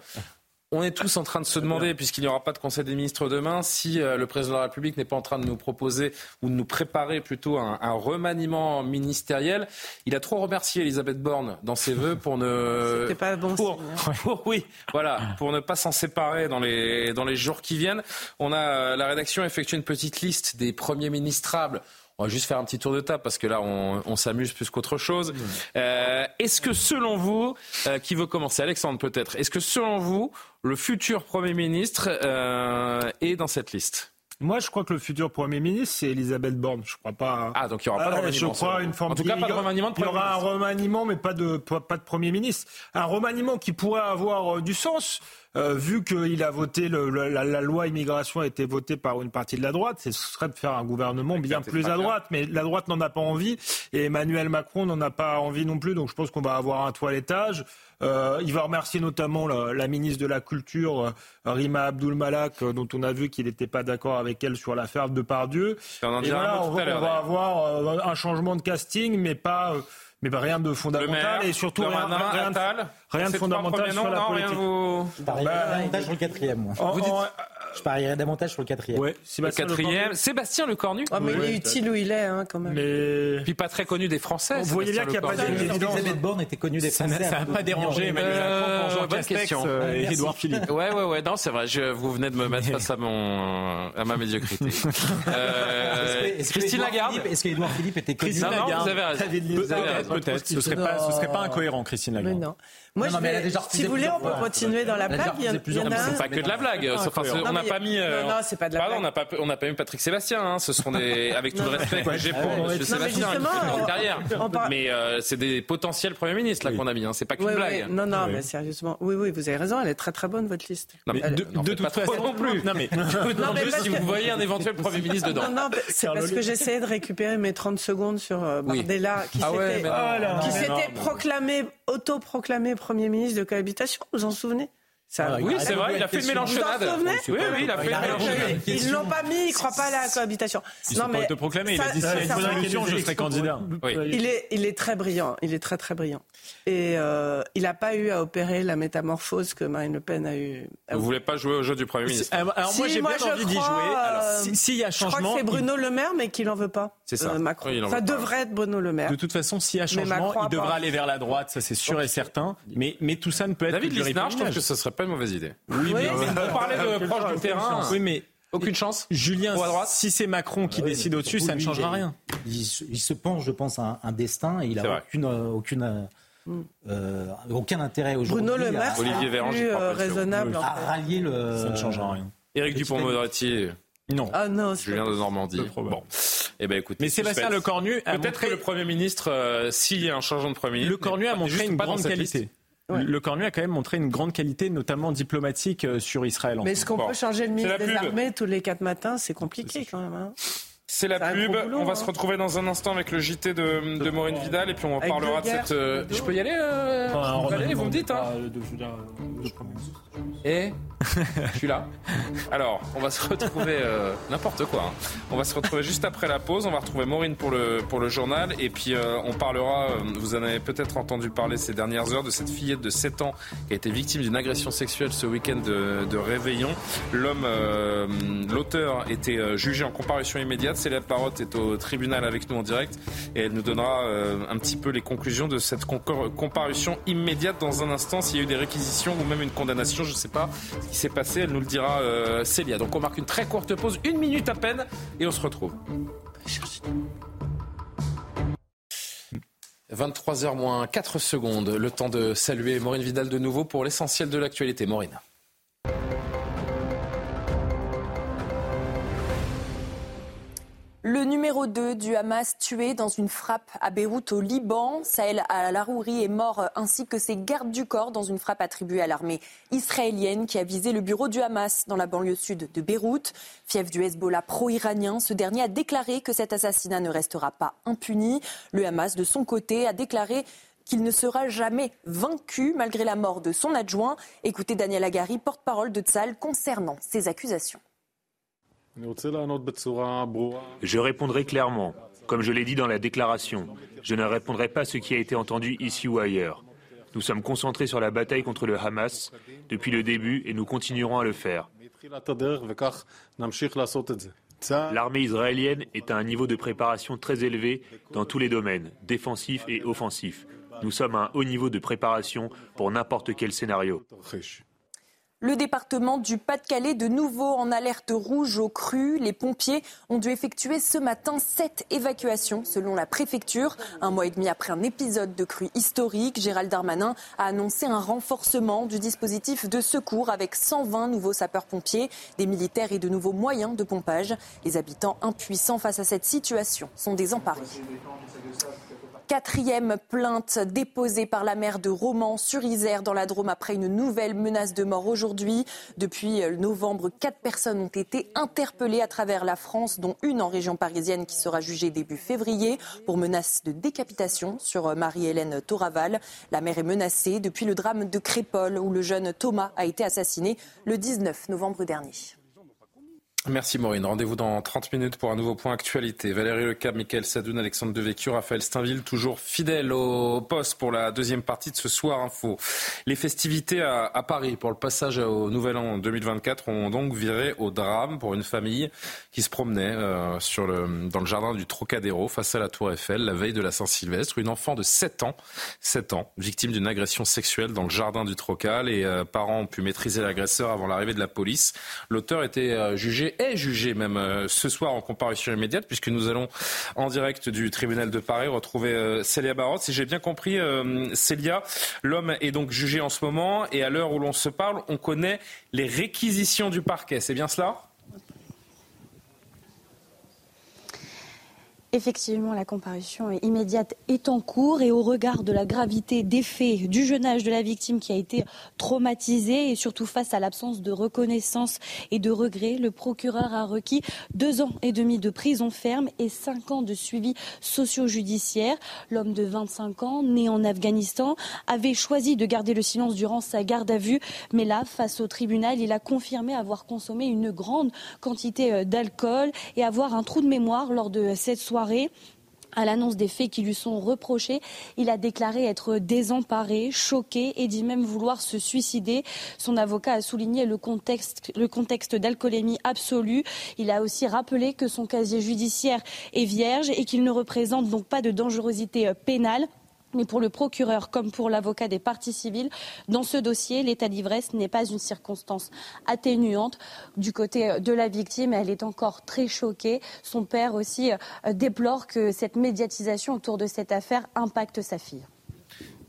On est tous en train de se demander, puisqu'il n'y aura pas de Conseil des ministres demain, si euh, le président de la République n'est pas en train de nous proposer ou de nous préparer plutôt un, un remaniement ministériel. Il a trop remercié Elisabeth Borne dans ses vœux pour ne C'était pas bon pour, signe, pour, oui, voilà, pour ne pas s'en séparer dans les dans les jours qui viennent. On a euh, la rédaction a effectué une petite liste des premiers ministrables. On va juste faire un petit tour de table parce que là, on, on s'amuse plus qu'autre chose. Euh, est-ce que selon vous, euh, qui veut commencer? Alexandre peut-être. Est-ce que selon vous, le futur Premier ministre euh, est dans cette liste? Moi, je crois que le futur Premier ministre, c'est Elisabeth Borne. Je crois pas. Ah, donc il n'y aura pas de remaniement. Je crois une forme en tout cas, pas de remaniement de Il y aura un remaniement, mais pas de, pas de Premier ministre. Un remaniement qui pourrait avoir du sens. Euh, vu qu'il a voté, le, la, la, loi immigration a été votée par une partie de la droite, ce serait de faire un gouvernement bien plus à droite. Mais la droite n'en a pas envie et Emmanuel Macron n'en a pas envie non plus. Donc je pense qu'on va avoir un toilettage. Euh, il va remercier notamment la, la, ministre de la Culture, euh, Rima Abdul Malak, euh, dont on a vu qu'il n'était pas d'accord avec elle sur l'affaire de Pardieu. On, et voilà, on, va, on va avoir euh, un changement de casting, mais pas mais bah, rien de fondamental et surtout rien, rien, rien, rien de fondamental sur la politique. Vous... Je parierais bah, davantage sur le quatrième, moi. En, vous dites... Je parierais davantage sur le quatrième. Ouais, Sébastien le quatrième. Sébastien Le Cornu. Oh, mais oui, il est utile où il est, hein, quand même. Mais... Puis pas très connu des Français. Vous voyez bien qu'il n'y a pas d'évidence. Elisabeth Borne était connue des Français. Ça n'a pas dérangé Emmanuel Macron pour Jean Castex et Édouard Philippe. Ouais, ouais, ouais. Non, c'est vrai. Je, vous venez de me mettre face à mon, à ma médiocrité. euh, Christine Lagarde. Est-ce qu'Édouard Philippe était connu? Christine Lagarde. Vous avez raison. Peut-être. Ce ce serait pas incohérent, Christine Lagarde. Non. Moi, non, je vais, si vous voulez, on peut continuer dans la blague. Il y, en a C'est pas que de la blague. On n'a pas mis. Non, c'est pas de la blague. On n'a pas, on n'a pas mis Patrick Sébastien. Hein. Ce sont des, avec tout le respect que j'ai pour Monsieur Sébastien, carrière. Mais c'est des potentiels premiers ministres là qu'on a mis. Hein. C'est pas qu'une blague. Non, non, mais sérieusement, oui, oui, vous avez raison. Elle est très très bonne votre liste. Non, mais de toute façon non plus. Non mais si vous voyez un éventuel premier ministre dedans. Non, non, c'est parce que j'essayais de récupérer mes 30 secondes sur Bardella qui s'était proclamé autoproclamé Premier ministre de cohabitation, vous en souvenez? Ça, oui, c'est vrai, il a fait une mélanchonade. Oui, oui, il a fait une mélanchonade. Ils l'ont pas mis, ils croient pas à la cohabitation. Il non, mais. proclamer, il a dit, s'il y a une solution, je serai candidat. Oui. Il est, il est très brillant, il est très très brillant. Et euh, il n'a pas eu à opérer la métamorphose que Marine Le Pen a eu. Vous ne voulez pas jouer au jeu du Premier ministre Alors moi, j'ai bien envie d'y jouer. S'il y a changement. Je crois que c'est Bruno Le Maire, mais qu'il n'en veut pas. C'est ça. Macron. Ça devrait être Bruno Le Maire. De toute façon, s'il y a changement, il devra aller vers la droite, ça c'est sûr et certain. Mais, mais tout ça ne peut être David Lisnard, je trouve que ce serait pas une mauvaise idée. Oui, mais, on parlait de proche du terrain. Oui, mais aucune chance Julien, si c'est Macron qui décide au-dessus, ça ne changera rien. Il, se pense, je pense, à un, destin et il n'a aucune, aucune, euh, aucun intérêt aujourd'hui. Bruno Le Maire, Olivier Véran, plus euh, raisonnable. À rallier le. Ça ne changera rien. Éric Dupont-Moretti. Non. Ah non. Julien de Normandie. Bon. Eh ben écoutez, mais Sébastien Lecornu a peut-être montré... que le Premier ministre, euh, s'il y a un changement de Premier ministre, Lecornu a montré une grande qualité. Ouais. Le Cornu a quand même montré une grande qualité, notamment diplomatique, sur Israël. Mais est-ce qu'on bon. peut changer le ministre des Armées tous les quatre matins C'est compliqué quand même. Hein c'est la pub. Boulot, on va hein. se retrouver dans un instant avec le JT de, de Maureen Vidal et puis on avec parlera de cette. Euh... Je peux y aller, euh... enfin, peux aller Vous me dites. Hein. Et je suis là. Alors, on va se retrouver euh, n'importe quoi. Hein. On va se retrouver juste après la pause. On va retrouver Maureen pour le pour le journal et puis euh, on parlera. Euh, vous en avez peut-être entendu parler ces dernières heures de cette fillette de 7 ans qui a été victime d'une agression sexuelle ce week-end de, de Réveillon. L'homme, l'auteur, était jugé en comparution immédiate. Célèbre Parotte est au tribunal avec nous en direct et elle nous donnera un petit peu les conclusions de cette comparution immédiate dans un instant. S'il y a eu des réquisitions ou même une condamnation, je sais pas ce qui s'est passé. Elle nous le dira, euh, Célia. Donc on marque une très courte pause, une minute à peine, et on se retrouve. 23h moins 4 secondes, le temps de saluer Maureen Vidal de nouveau pour l'essentiel de l'actualité. Maureen. Le numéro 2 du Hamas tué dans une frappe à Beyrouth au Liban. Saël Al-Arouri est mort ainsi que ses gardes du corps dans une frappe attribuée à l'armée israélienne qui a visé le bureau du Hamas dans la banlieue sud de Beyrouth. Fief du Hezbollah pro-iranien, ce dernier a déclaré que cet assassinat ne restera pas impuni. Le Hamas, de son côté, a déclaré qu'il ne sera jamais vaincu malgré la mort de son adjoint. Écoutez Daniel Agari, porte-parole de Tzal, concernant ces accusations. Je répondrai clairement. Comme je l'ai dit dans la déclaration, je ne répondrai pas à ce qui a été entendu ici ou ailleurs. Nous sommes concentrés sur la bataille contre le Hamas depuis le début et nous continuerons à le faire. L'armée israélienne est à un niveau de préparation très élevé dans tous les domaines, défensifs et offensifs. Nous sommes à un haut niveau de préparation pour n'importe quel scénario. Le département du Pas-de-Calais, de nouveau en alerte rouge aux crues. Les pompiers ont dû effectuer ce matin sept évacuations, selon la préfecture. Un mois et demi après un épisode de crue historique, Gérald Darmanin a annoncé un renforcement du dispositif de secours avec 120 nouveaux sapeurs-pompiers, des militaires et de nouveaux moyens de pompage. Les habitants impuissants face à cette situation sont désemparés. Quatrième plainte déposée par la maire de Romans sur Isère dans la Drôme après une nouvelle menace de mort aujourd'hui. Depuis novembre, quatre personnes ont été interpellées à travers la France, dont une en région parisienne qui sera jugée début février pour menace de décapitation sur Marie-Hélène Toraval. La mère est menacée depuis le drame de Crépole où le jeune Thomas a été assassiné le 19 novembre dernier. Merci Maureen. Rendez-vous dans 30 minutes pour un nouveau point actualité. Valérie Lecab, Michael Sadoun, Alexandre Devecchio, Raphaël Steinville, toujours fidèles au poste pour la deuxième partie de ce soir info. Les festivités à, Paris pour le passage au Nouvel An 2024 ont donc viré au drame pour une famille qui se promenait euh, dans le jardin du Trocadéro face à la Tour Eiffel la veille de la Saint-Sylvestre. Une enfant de 7 ans, 7 ans, victime d'une agression sexuelle dans le jardin du Trocal. Les euh, parents ont pu maîtriser l'agresseur avant l'arrivée de la police. L'auteur était euh, jugé est jugé même euh, ce soir en comparution immédiate, puisque nous allons en direct du tribunal de Paris retrouver euh, Célia Barot. Si j'ai bien compris, euh, Célia, l'homme est donc jugé en ce moment, et à l'heure où l'on se parle, on connaît les réquisitions du parquet. C'est bien cela? Effectivement, la comparution immédiate est en cours et au regard de la gravité des faits, du jeune âge de la victime qui a été traumatisée et surtout face à l'absence de reconnaissance et de regret, le procureur a requis deux ans et demi de prison ferme et cinq ans de suivi socio-judiciaire. L'homme de 25 ans, né en Afghanistan, avait choisi de garder le silence durant sa garde à vue, mais là, face au tribunal, il a confirmé avoir consommé une grande quantité d'alcool et avoir un trou de mémoire lors de cette soirée à l'annonce des faits qui lui sont reprochés, il a déclaré être désemparé, choqué et dit même vouloir se suicider. Son avocat a souligné le contexte, le contexte d'alcoolémie absolue. Il a aussi rappelé que son casier judiciaire est vierge et qu'il ne représente donc pas de dangerosité pénale. Mais pour le procureur comme pour l'avocat des parties civiles, dans ce dossier, l'état d'ivresse n'est pas une circonstance atténuante du côté de la victime. Elle est encore très choquée. Son père aussi euh, déplore que cette médiatisation autour de cette affaire impacte sa fille.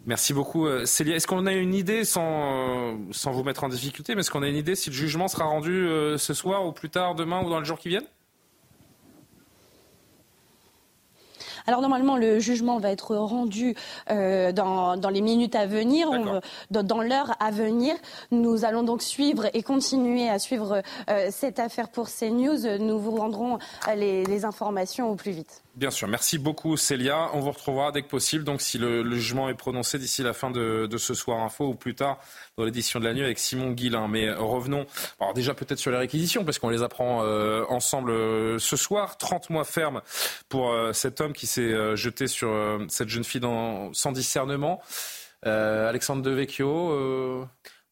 Merci beaucoup euh, Célia. Est-ce qu'on a une idée, sans, euh, vous mettre en difficulté, mais est-ce qu'on a une idée si le jugement sera rendu ce soir ou plus tard, demain ou dans les jours qui viennent? Alors normalement, le jugement va être rendu euh, dans, dans, les minutes à venir, on, dans, dans l'heure à venir. Nous allons donc suivre et continuer à suivre euh, cette affaire pour CNews. Nous vous rendrons euh, les, les informations au plus vite. Bien sûr, merci beaucoup Célia. On vous retrouvera dès que possible, donc si le, jugement est prononcé d'ici la fin de, ce soir info ou plus tard dans l'édition de la nuit avec Simon Guillain. Mais revenons, alors déjà peut-être sur les réquisitions, parce qu'on les apprend euh, ensemble euh, ce soir. 30 mois ferme pour euh, cet homme qui s'est jeté sur cette jeune fille sans discernement. Alexandre Devecchio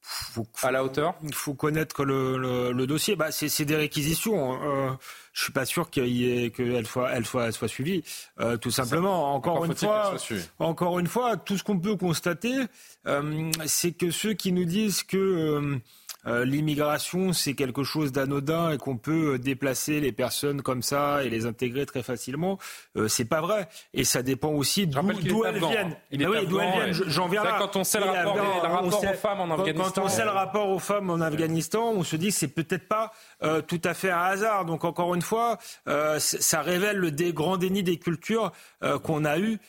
faut, à la hauteur? Il faut connaître le, le, le dossier. Bah, c'est des réquisitions. Euh, je suis pas sûr qu'elle qu soit, elle soit, elle soit suivie. Euh, tout simplement. Encore, encore une fois, encore une fois, tout ce qu'on peut constater, euh, c'est que ceux qui nous disent que euh, l'immigration c'est quelque chose d'anodin et qu'on peut euh, déplacer les personnes comme ça et les intégrer très facilement. Euh, c'est pas vrai. Et ça dépend aussi d'où elles viennent. Il bah oui, d'où elles viennent. J'en viens là. Quand on sait le rapport, aux femmes en Afghanistan. Quand on sait le rapport aux femmes en Afghanistan, on se dit que c'est peut-être pas euh, tout à fait un hasard. Donc encore une fois, euh, ça révèle le dé grand déni des cultures euh, qu'on a eu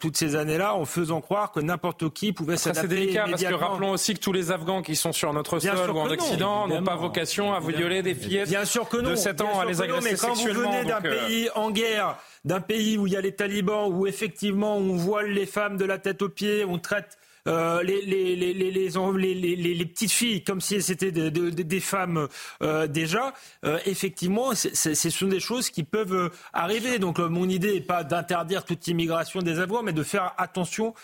toutes ces années-là en faisant croire que n'importe qui pouvait s'adapter. C'est délicat parce que rappelons aussi que tous les Afghans qui sont sur notre sol ou en Occident n'ont pas vocation à violer des fillettes Bien sûr que non. de 7 ans à les agresser mais quand vous venez d'un pays en guerre, d'un pays où il y a les talibans, où effectivement on voile les femmes de la tête aux pieds, on traite euh, les, les, les, les, les, petites filles comme si c'était des femmes euh, déjà, euh, effectivement, ce sont des choses qui peuvent arriver. Donc mon idée n'est pas d'interdire toute immigration des avoirs, mais de faire attention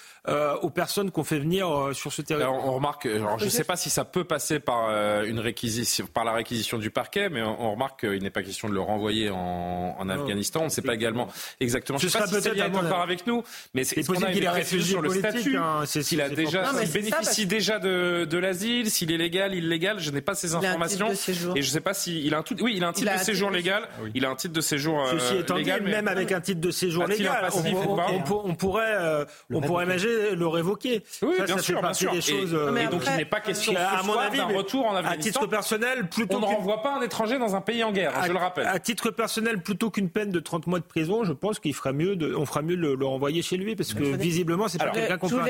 aux personnes qu'on fait venir sur ce territoire. on remarque, je ne sais pas si ça peut passer par, une réquisition, par la réquisition du parquet, mais on, remarque qu'il n'est pas question de le renvoyer en, Afghanistan. On ne sait pas également exactement. Ce je ne sais pas si est encore avec nous, mais c'est possible qu'il ait réfugié sur le statut. Hein, déjà, s'il bénéficie déjà de, de l'asile, s'il est légal, illégal, je n'ai pas ces informations. Et je ne sais pas s'il a un tout, oui, il a un titre de séjour légal. Il a un titre de séjour légal. même avec un titre de séjour légal, on, pourrait, on pourrait imaginer le révoquer. Oui, bien sûr, bien sûr. Et donc il n'est pas question à mon avis d'un retour en Afghanistan. À titre personnel, plutôt on ne renvoie pas un étranger dans un pays en guerre. Je le rappelle. À titre personnel, plutôt qu'une peine de 30 mois de prison, je pense qu'il ferait mieux, on fera mieux de le renvoyer chez lui parce que visiblement c'est pas quelqu'un qu'on peut.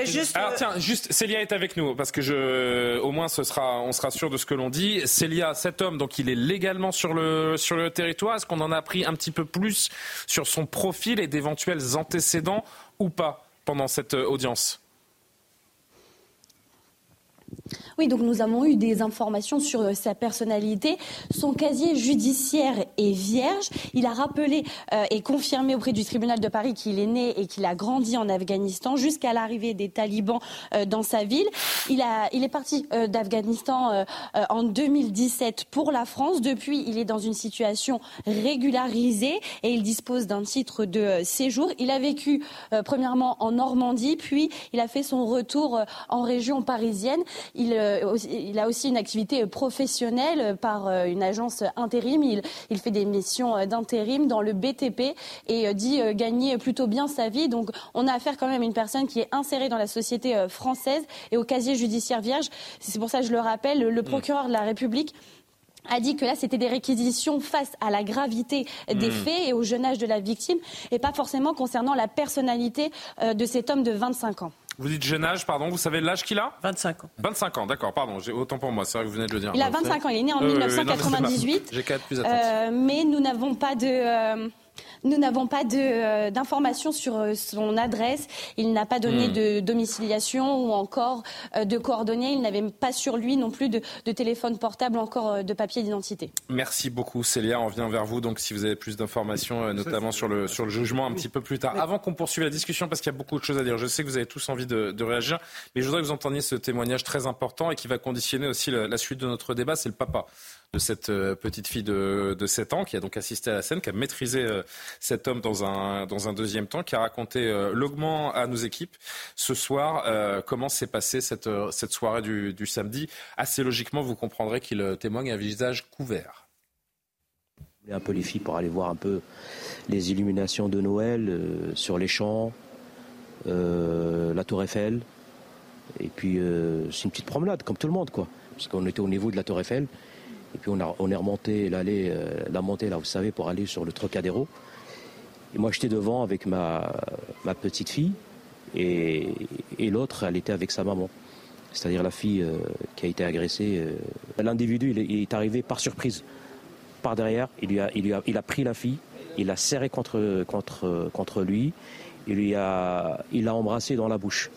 Juste Célia est avec nous parce que je, au moins, on sera sûr de ce que l'on dit. Célia, cet homme, donc il est légalement sur le sur le territoire. Est-ce qu'on en a appris un petit peu plus sur son profil et d'éventuels antécédents ou pas pendant cette euh, audience? Oui, donc nous avons eu des informations sur euh, sa personnalité. Son casier judiciaire est vierge. Il a rappelé euh, et confirmé auprès du tribunal de Paris qu'il est né et qu'il a grandi en Afghanistan jusqu'à l'arrivée des talibans euh, dans sa ville. Il, a, il est parti d'Afghanistan en 2017 pour la France. Depuis, il est dans une situation régularisée et il dispose d'un titre de séjour. Il a vécu premièrement en Normandie, puis il a fait son retour en région parisienne. Il euh, il a aussi une activité professionnelle par euh, une agence intérim. Il, fait des missions euh, d'intérim dans le BTP et dit gagner plutôt bien sa vie. Donc on a affaire quand même à une personne qui est insérée dans la société française et au casier judiciaire vierge. C'est pour ça que je le rappelle, le procureur de la République a dit que là, c'était des réquisitions face à la gravité des hmm. faits et au jeune âge de la victime, et pas forcément concernant la personnalité de cet homme de 25 ans. Vous dites jeune âge, pardon, vous savez l'âge qu'il a 25 ans. 25 ans, d'accord, pardon, j'ai autant pour moi, c'est vrai que vous venez de le dire. Il a 25 ans, il est né en 1998. J'ai 4 plus euh, mais nous n'avons pas de... Nous n'avons pas euh, d'informations sur euh, son adresse. Il n'a pas donné hmm. de domiciliation ou encore euh, de coordonnées. Il n'avait pas sur lui non plus de, téléphone portable, encore de papier d'identité. Merci beaucoup Célia. On vient vers vous donc si vous avez plus d'informations, notamment sur le, sur le jugement un petit peu plus tard. Avant qu'on poursuive la discussion, parce qu'il y a beaucoup de choses à dire, je sais que vous avez tous envie de, réagir, mais je voudrais que vous entendiez ce témoignage très important et qui va conditionner aussi la suite de notre débat. C'est le papa de cette euh, petite fille de, de 7 ans qui a donc assisté à la scène, qui a maîtrisé euh, cet homme dans un, deuxième temps, qui a raconté euh, longuement à nos équipes ce soir comment s'est passée cette, soirée du, samedi. Assez logiquement, vous comprendrez qu'il témoigne un visage couvert. Un peu les filles pour aller voir un peu les illuminations de Noël sur les champs, la Tour Eiffel. Et puis c'est une petite promenade comme tout le monde quoi. Parce qu'on était au niveau de la Tour Eiffel. Et puis on, a, est remonté l'allée, euh, la montée là, vous savez, pour aller sur le Trocadéro. Et moi j'étais devant avec ma, petite fille et, l'autre, elle était avec sa maman. C'est-à-dire la fille euh, qui a été agressée. Euh. L'individu, il, est arrivé par surprise, par derrière. Il, lui a, pris la fille, il l'a serré contre, lui, il il l'a embrassé dans la bouche.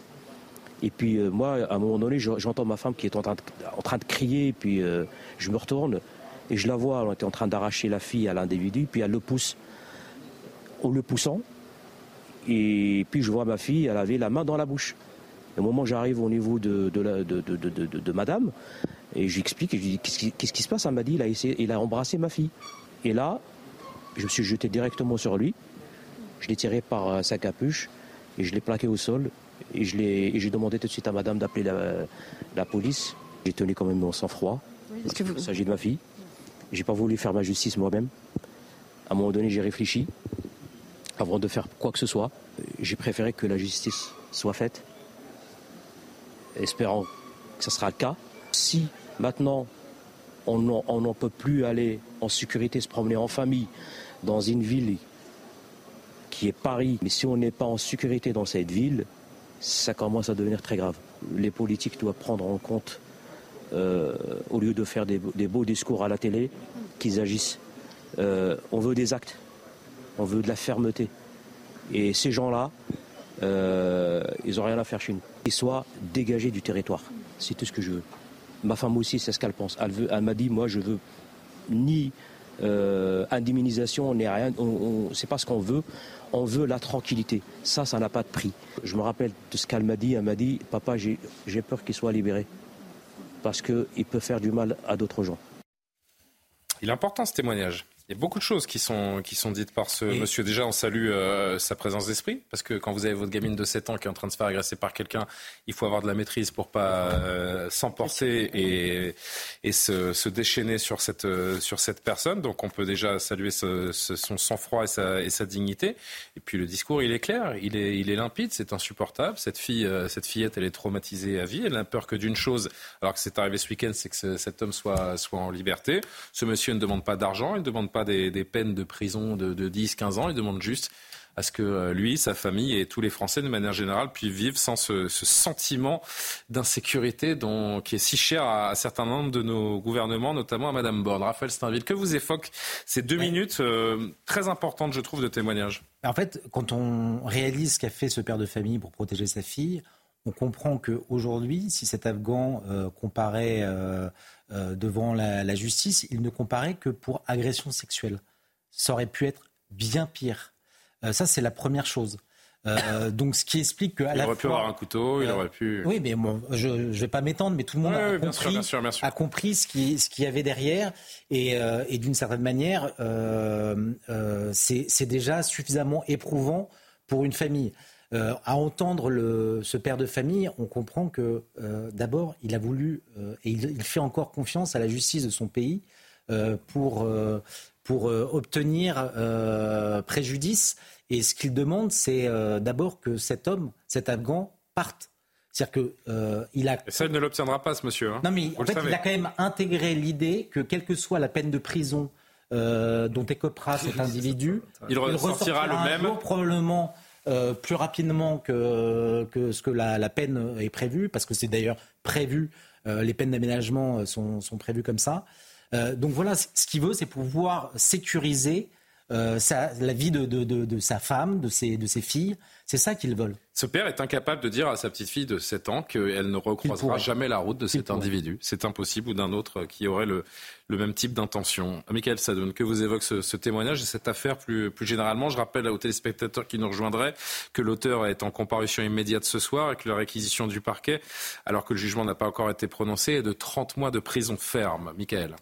Et puis euh, moi, à un moment donné, j'entends ma femme qui est en train de, crier, et puis euh, je me retourne et je la vois, elle était en train d'arracher la fille à l'individu, puis elle le pousse. En le poussant, et puis je vois ma fille, elle avait la main dans la bouche. Au moment où j'arrive au niveau de, madame, et j'explique, je lui dis Qu'est-ce qui, se passe Elle m'a dit il a, essayé, il a embrassé ma fille. Et là, je me suis jeté directement sur lui, je l'ai tiré par euh, sa capuche, et je l'ai plaqué au sol, et j'ai demandé tout de suite à madame d'appeler la, police. J'ai tenu quand même mon sang-froid. Il s'agit de ma fille. J'ai pas voulu faire ma justice moi-même. À un moment donné, j'ai réfléchi avant de faire quoi que ce soit. J'ai préféré que la justice soit faite, espérant que ce sera le cas. Si maintenant on n'en peut plus aller en sécurité, se promener en famille dans une ville qui est Paris, mais si on n'est pas en sécurité dans cette ville, ça commence à devenir très grave. Les politiques doivent prendre en compte, euh, au lieu de faire des, beaux discours à la télé, qu'ils agissent. Euh, on veut des actes, on veut de la fermeté. Et ces gens-là, euh, ils n'ont rien à faire chez nous. Ils soient dégagés du territoire. C'est tout ce que je veux. Ma femme aussi, c'est ce qu'elle pense. Elle, elle m'a dit, moi, je veux ni euh, indemnisation, ni rien. On, c'est pas ce qu'on veut. On veut la tranquillité. Ça, ça n'a pas de prix. Je me rappelle de ce qu'elle m'a dit. Elle m'a dit, papa, j'ai peur qu'il soit libéré. Parce qu'il peut faire du mal à d'autres gens. Il est important ce témoignage. Il y a beaucoup de choses qui sont, qui sont dites par ce monsieur. Déjà, on salue euh, sa présence d'esprit, parce que quand vous avez votre gamine de 7 ans qui est en train de se faire agresser par quelqu'un, il faut avoir de la maîtrise pour pas euh, s'emporter et, et se, se, déchaîner sur cette, euh, sur cette personne. Donc on peut déjà saluer ce, son sang-froid et sa, et sa dignité. Et puis le discours, il est clair, il est, il est limpide, c'est insupportable. Cette, fille, cette fillette, elle est traumatisée à vie. Elle n'a peur que d'une chose, alors que c'est arrivé ce week-end, c'est que cet homme soit, soit en liberté. Ce monsieur ne demande pas d'argent, il ne demande pas des, peines de prison de, 10-15 ans. Il demande juste à ce que euh, lui, sa famille et tous les Français de manière générale puissent vivre sans ce, sentiment d'insécurité qui est si cher à, un certain nombre de nos gouvernements, notamment à Madame Borne. Raphaël Steinville, que vous évoque ces deux minutes euh, très importantes, je trouve, de témoignage En fait, quand on réalise ce qu'a fait ce père de famille pour protéger sa fille, on comprend qu'aujourd'hui, si cet Afghan euh, comparait euh, devant la, justice, il ne comparait que pour agression sexuelle. Ça aurait pu être bien pire. Euh, ça, c'est la première chose. Euh, donc, ce qui explique que. il aurait pu avoir un couteau, il aurait pu. Oui, mais bon, je ne vais pas m'étendre, mais tout le monde a, compris, a, compris, ce qu'il ce y avait derrière. Et, et d'une certaine manière, c'est déjà suffisamment éprouvant pour une famille. Euh, à entendre le, ce père de famille, on comprend que euh, d'abord, il a voulu euh, et il, fait encore confiance à la justice de son pays pour, pour obtenir préjudice. Et ce qu'il demande, c'est d'abord que cet homme, cet Afghan, parte. C'est-à-dire que il a. Et ça, il ne l'obtiendra pas, ce monsieur. Hein. non, mais en fait, il a quand même intégré l'idée que, quelle que soit la peine de prison dont écopera cet individu, il, ressortira le même. probablement euh, plus rapidement que, que ce que la, peine est prévue, parce que c'est d'ailleurs prévu, euh, les peines d'aménagement sont, sont, prévues comme ça. Euh, donc voilà, ce qu'il veut, c'est pouvoir sécuriser la vie de, de, de, sa femme, de ses, de ses filles. C'est ça qu'ils veulent. Ce père est incapable de dire à sa petite fille de 7 ans qu'elle ne recroisera jamais la route de cet individu. C'est impossible ou d'un autre qui aurait le, le même type d'intention. Michael Sadoun, que vous évoque ce, témoignage et cette affaire plus, plus généralement Je rappelle aux téléspectateurs qui nous rejoindraient que l'auteur est en comparution immédiate ce soir et que la réquisition du parquet, alors que le jugement n'a pas encore été prononcé, est de 30 mois de prison ferme. Michael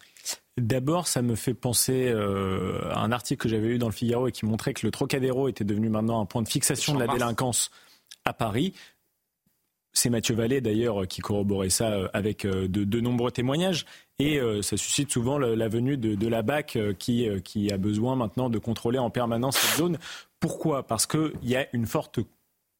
D'abord, ça me fait penser euh, à un article que j'avais lu dans le Figaro et qui montrait que le Trocadéro était devenu maintenant un point de fixation de la délinquance à Paris. C'est Mathieu Vallée d'ailleurs qui corroborait ça euh, avec euh, de, nombreux témoignages et euh, ça suscite souvent la venue de, la BAC qui, qui, a besoin maintenant de contrôler en permanence cette zone. Pourquoi? Parce qu'il y a une forte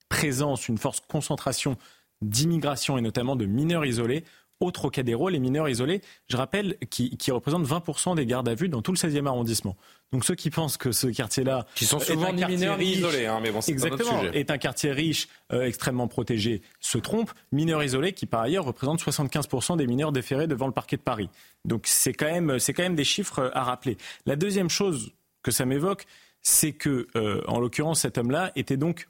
présence, une forte concentration d'immigration et notamment de mineurs isolés au Trocadéro, les mineurs isolés, je rappelle, qui, représentent 20% des gardes à vue dans tout le 16e arrondissement. Donc ceux qui pensent que ce quartier-là... Qui sont souvent mineurs isolés, hein, mais bon, c'est Exactement, sujet. est un quartier riche, euh, extrêmement protégé, se trompent. Mineurs isolés qui, par ailleurs, représentent 75% des mineurs déférés devant le parquet de Paris. Donc c'est quand, même, quand même des chiffres à rappeler. La deuxième chose que ça m'évoque, c'est que, euh, en l'occurrence, cet homme-là était donc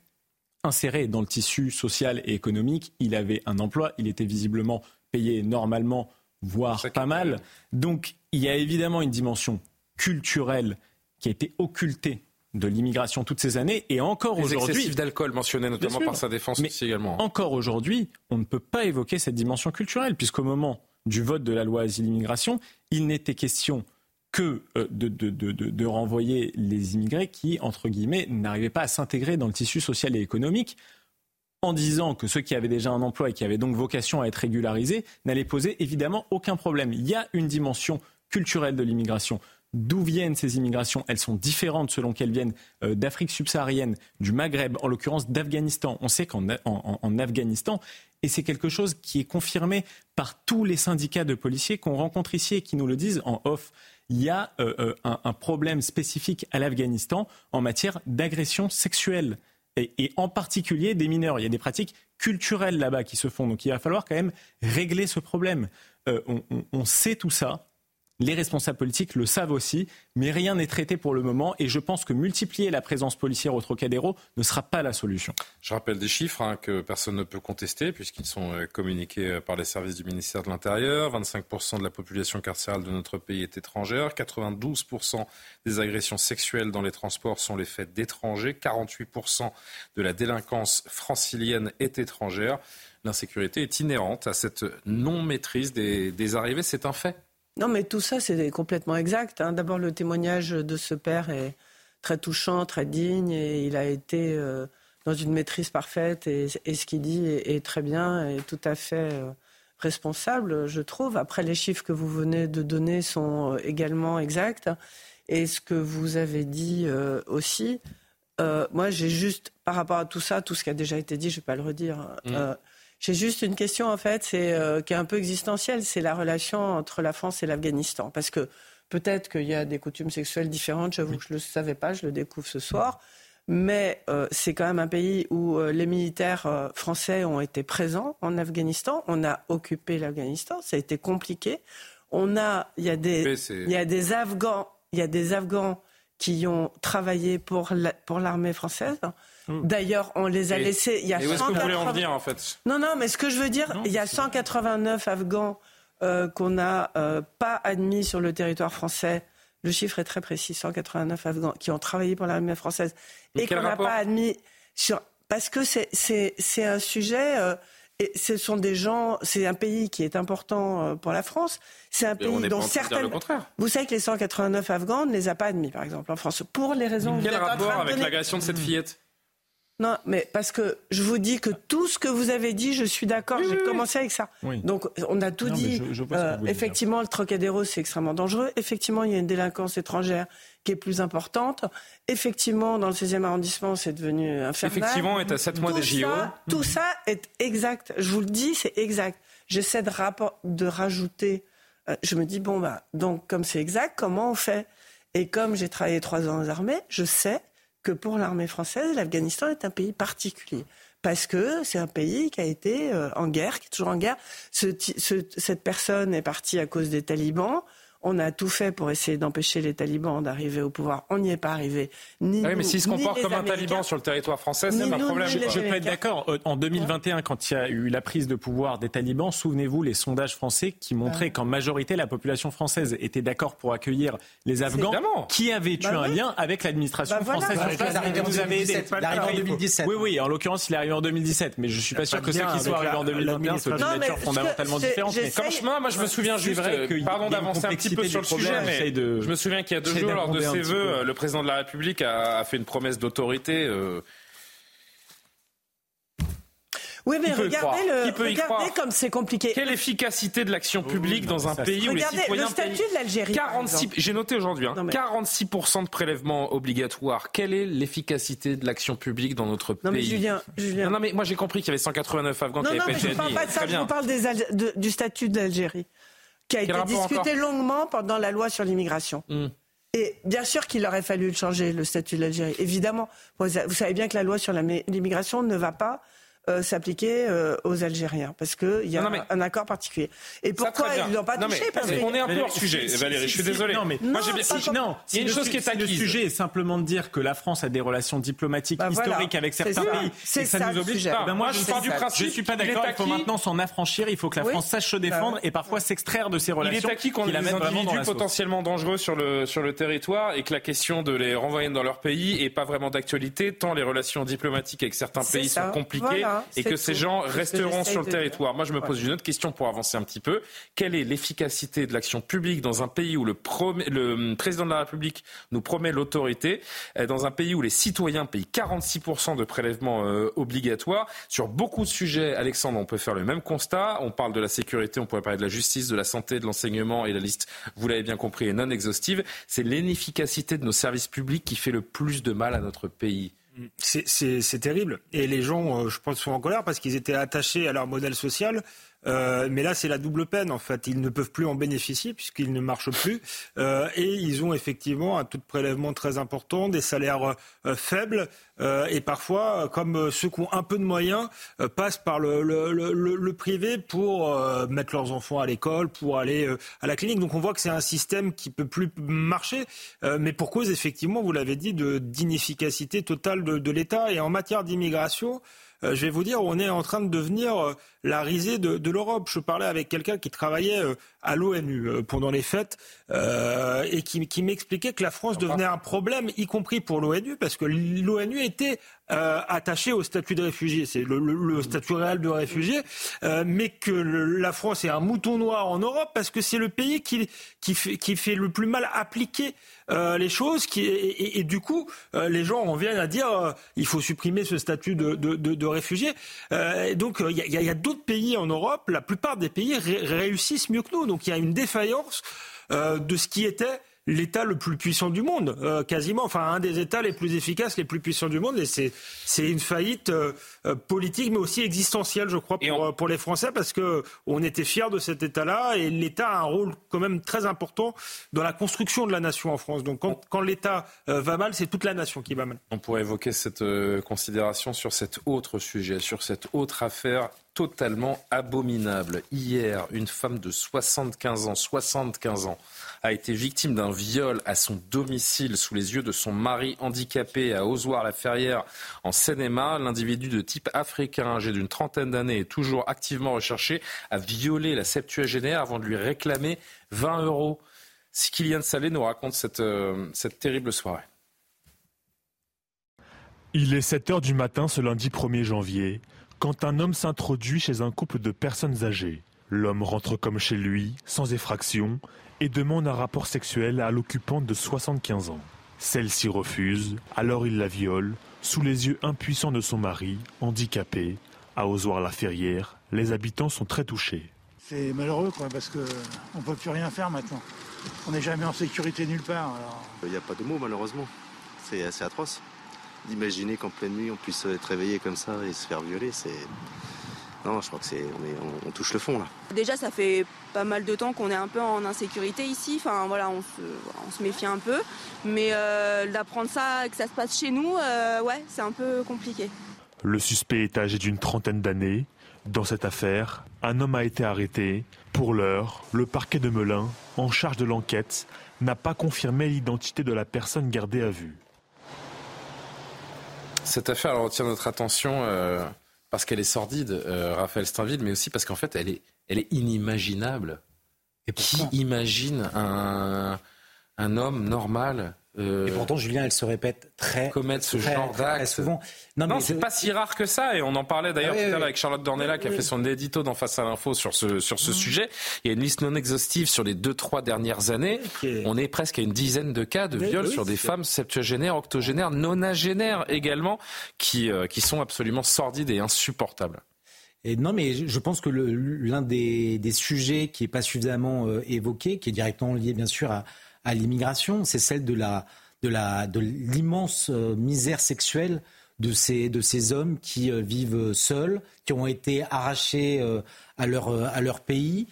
inséré dans le tissu social et économique. Il avait un emploi, il était visiblement payé normalement, voire pas mal. Donc il y a évidemment une dimension culturelle qui a été occultée de l'immigration toutes ces années et encore aujourd'hui d'alcool mentionné notamment par sa défense aussi également. Encore aujourd'hui, on ne peut pas évoquer cette dimension culturelle puisqu'au moment du vote de la loi asile-immigration, il n'était question que euh, de, de, de, de, renvoyer les immigrés qui, entre guillemets, n'arrivaient pas à s'intégrer dans le tissu social et économique en disant que ceux qui avaient déjà un emploi et qui avaient donc vocation à être régularisés n'allaient poser évidemment aucun problème. Il y a une dimension culturelle de l'immigration. D'où viennent ces immigrations? Elles sont différentes selon qu'elles viennent euh, d'Afrique subsaharienne, du Maghreb, en l'occurrence d'Afghanistan. On sait qu'en en, Afghanistan, et c'est quelque chose qui est confirmé par tous les syndicats de policiers qu'on rencontre ici et qui nous le disent en off, il y a euh, euh, un, problème spécifique à l'Afghanistan en matière d'agression sexuelle. Et, en particulier des mineurs. Il y a des pratiques culturelles là-bas qui se font. Donc il va falloir quand même régler ce problème. on, on sait tout ça. Les responsables politiques le savent aussi, mais rien n'est traité pour le moment et je pense que multiplier la présence policière au Trocadéro ne sera pas la solution. Je rappelle des chiffres hein, que personne ne peut contester puisqu'ils sont euh, communiqués euh, par les services du ministère de l'Intérieur. 25% de la population carcérale de notre pays est étrangère. 92% des agressions sexuelles dans les transports sont les faits d'étrangers. 48% de la délinquance francilienne est étrangère. L'insécurité est inhérente à cette non-maîtrise des arrivées. C'est un fait. Non, mais tout ça, c'est complètement exact. Hein. D'abord, le témoignage de ce père est très touchant, très digne, et il a été euh, dans une maîtrise parfaite, et, ce qu'il dit est, très bien et tout à fait euh, responsable, je trouve. Après, les chiffres que vous venez de donner sont euh, également exacts, et ce que vous avez dit aussi. moi, j'ai juste, par rapport à tout ça, tout ce qui a déjà été dit, je ne vais pas le redire. Mmh. J'ai juste une question en fait, c'est euh, qui est un peu existentielle, c'est la relation entre la France et l'Afghanistan, parce que peut-être qu'il y a des coutumes sexuelles différentes. J'avoue que je ne le savais pas, je le découvre ce soir. Mais euh, c'est quand même un pays où euh, les militaires français ont été présents en Afghanistan. On a occupé l'Afghanistan. Ça a été compliqué. On a, il y a des, il y a des Afghans, il y a des Afghans qui ont travaillé pour l'armée française. Hmm. D'ailleurs, on les a laissés. Il y a et où est-ce que vous voulez en venir, en fait? Non, non, mais ce que je veux dire, il y a 189 Afghans euh, qu'on n'a euh, pas admis sur le territoire français. Le chiffre est très précis 189 Afghans qui ont travaillé pour l'armée française et qu'on n'a pas admis sur. Parce que c'est un sujet. Euh, et ce sont des gens, c'est un pays qui est important pour la France. C'est un pays dont certaines. Vous savez que les 189 Afghans ne les a pas admis, par exemple, en France, pour les raisons. Quel rapport avec l'agression de cette fillette? Non, mais parce que je vous dis que tout ce que vous avez dit, je suis d'accord. J'ai commencé avec ça. Donc on a tout dit. Euh, effectivement, le Trocadéro, c'est extrêmement dangereux. Effectivement, il y a une délinquance étrangère qui est plus importante. Effectivement, dans le 16e arrondissement, c'est devenu infernal. Effectivement, est à 7 mois des JO. tout ça est exact. Je vous le dis, c'est exact. J'essaie de, de rajouter. Euh, je me dis, bon, bah, donc, comme c'est exact, comment on fait? Et comme j'ai travaillé trois ans aux armées, je sais que pour l'armée française, l'Afghanistan est un pays particulier. Parce que c'est un pays qui a été euh, en guerre, qui est toujours en guerre. cette personne est partie à cause des talibans. On a tout fait pour essayer d'empêcher les talibans d'arriver au pouvoir. On n'y est pas arrivé. Ni oui, mais s'ils se comportent comme un taliban sur le territoire français, c'est un problème. Je peux être d'accord. Euh, en 2021, quand il y a eu la prise de pouvoir des talibans, souvenez-vous les sondages français qui montraient qu'en majorité, la population française était d'accord pour accueillir les Afghans qui avaient eu bah un lien avec l'administration bah française. Vous avez aidé. Il arrivé en 2017. Oui, oui, en l'occurrence, il est arrivé en 2017. Mais je suis pas sûr que ceux qui soient arrivés en 2021 soient une nature fondamentalement différente. Comme chemin, moi, je me souviens juste, pardon d'avancer un petit peu sur le sujet, mais je me souviens qu'il y a deux jours, lors de ses vœux, le président de la République a, fait une promesse d'autorité. Euh, oui, mais regardez, le, regardez comme c'est compliqué. Quelle efficacité de l'action publique dans un pays où les citoyens le statut de l'Algérie. 46, j'ai noté aujourd'hui, hein, 46% de prélèvements obligatoires. Quelle est l'efficacité de l'action publique dans notre pays Non mais Julien, Julien. Non, mais moi j'ai compris qu'il y avait 189 Afghans qui avaient pas été Non, je ne parle pas de ça, je vous parle des, du statut de l'Algérie qui a été discuté longuement pendant la loi sur l'immigration. Hmm. Et bien sûr qu'il aurait fallu changer, le statut de l'Algérie. Évidemment, vous savez bien que la loi sur l'immigration ne va pas euh, s'appliquer euh, aux Algériens parce qu'il y a un accord particulier. Et pourquoi ils l'ont pas touché parce On est un peu hors sujet, Valérie. je suis désolé. Non, mais moi, j'ai non. Il y a une chose qui est acquise. Le sujet est simplement de dire que la France a des relations diplomatiques bah, historiques avec certains pays et ça, ça nous oblige pas. Ben moi, je pars du principe. Je suis pas d'accord. Il faut maintenant s'en affranchir. Il faut que la France sache se bah défendre et parfois s'extraire de ces relations. Il est acquis qu'on a des individus potentiellement dangereux sur le sur le territoire et que la question de les renvoyer dans leur pays est pas vraiment d'actualité tant les relations diplomatiques avec certains pays sont compliquées et que ces gens resteront sur le de territoire. Moi, je me Ouais. pose une autre question pour avancer un petit peu. Quelle est l'efficacité de l'action publique dans un pays où le, le président de la République nous promet l'autorité, euh, dans un pays où les citoyens payent 46% de prélèvements euh, obligatoires? Sur beaucoup de sujets, Alexandre, on peut faire le même constat. On parle de la sécurité, on pourrait parler de la justice, de la santé, de l'enseignement, et la liste, vous l'avez bien compris, est non exhaustive. C'est l'inefficacité de nos services publics qui fait le plus de mal à notre pays. C'est- terrible. Et les gens, euh, je pense, sont en colère parce qu'ils étaient attachés à leur modèle social. Euh, mais là, c'est la double peine, en fait. Ils ne peuvent plus en bénéficier puisqu'ils ne marchent plus. Euh, et ils ont effectivement un taux de prélèvement très important, des salaires euh, faibles. Et parfois, comme ceux qui ont un peu de moyens, passent par le, privé pour mettre leurs enfants à l'école, pour aller à la clinique. Donc on voit que c'est un système qui peut plus marcher, mais pour cause, effectivement, vous l'avez dit, d'inefficacité totale de, de l'État. Et en matière d'immigration, je vais vous dire, on est en train de devenir euh, la risée de, de l'Europe. Je parlais avec quelqu'un qui travaillait euh, à l'ONU euh, pendant les fêtes euh, et qui, qui m'expliquait que la France devenait un problème, y compris pour l'ONU, parce que l'ONU était euh, attachée au statut de réfugié. C'est le, statut réel de réfugié, euh, mais que la France est un mouton noir en Europe parce que c'est le pays qui, qui, fait, le plus mal appliquer euh, les choses. Et, du coup, euh, les gens en viennent à dire il faut supprimer ce statut de, de, de, réfugié. Donc, il y a, d'autres pays en Europe, la plupart des pays ré- réussissent mieux que nous. Donc, il y a une défaillance de ce qui était l'État le plus puissant du monde, euh, quasiment, enfin un des États les plus efficaces, les plus puissants du monde, et c'est c'est une faillite euh, euh, politique, mais aussi existentielle, je crois, pour, pour les Français, parce que on était fiers de cet État-là, et l'État a un rôle quand même très important dans la construction de la nation en France. Donc quand, quand l'État euh, va mal, c'est toute la nation qui va mal. On pourrait évoquer cette considération sur cet autre sujet, sur cette autre affaire totalement abominable. Hier, une femme de 75 ans, 75 ans, a été victime d'un viol à son domicile sous les yeux de son mari handicapé à Ozoir-la-Ferrière en Seine-et-Marne. L'individu de type africain, âgé d'une trentaine d'années, est toujours activement recherché, a violé la septuagénaire avant de lui réclamer 20 euros. Si Kylian Salé nous raconte cette, euh, cette terrible soirée. Il est 7 heures du matin ce lundi 1er janvier, quand un homme s'introduit chez un couple de personnes âgées. L'homme rentre comme chez lui, sans effraction, et demande un rapport sexuel à l'occupante de 75 ans. Celle-ci refuse, alors il la viole, sous les yeux impuissants de son mari, handicapé. À Ozoir-la-Ferrière, les habitants sont très touchés. C'est malheureux, quoi, parce qu'on ne peut plus rien faire maintenant. On n'est jamais en sécurité nulle part. alors. Il n'y a pas de mots malheureusement. C'est assez atroce. D'imaginer qu'en pleine nuit on puisse être réveillé comme ça et se faire violer, c'est. Non, je crois que c'est. On, est- on- on touche le fond là. Déjà, ça fait pas mal de temps qu'on est un peu en insécurité ici. Enfin, voilà, on se, on se méfie un peu. Mais euh, d'apprendre ça, que ça se passe chez nous, euh, ouais, c'est un peu compliqué. Le suspect est âgé d'une trentaine d'années. Dans cette affaire, un homme a été arrêté. Pour l'heure, le parquet de Melun, en charge de l'enquête, n'a pas confirmé l'identité de la personne gardée à vue. Cette affaire elle retient notre attention euh, parce qu'elle est sordide, euh, Raphaël Steinville, mais aussi parce qu'en fait, elle est, elle est inimaginable. Qui imagine un, un homme normal Et pourtant, Julien, elle se répète très commettre ce très, genre d'acte souvent. Non, mais c'est je- pas si rare que ça. Et on en parlait d'ailleurs oui, tout à l'heure oui. avec Charlotte Dornella qui a Oui. fait son édito dans Face à l'info sur ce, sur ce sujet. Il y a une liste non exhaustive sur les deux, trois dernières années. On est presque à une dizaine de cas de viols oui, sur des femmes septuagénaires, octogénaires, nonagénaires également, qui, euh, qui sont absolument sordides et insupportables. Et non, mais je pense que l'un des, des sujets qui n'est pas suffisamment euh, évoqué, qui est directement lié bien sûr à, à l'immigration, c'est celle de la de la de l'immense euh, misère sexuelle de ces de ces hommes qui euh, vivent seuls, qui ont été arrachés euh, à leur à leur pays,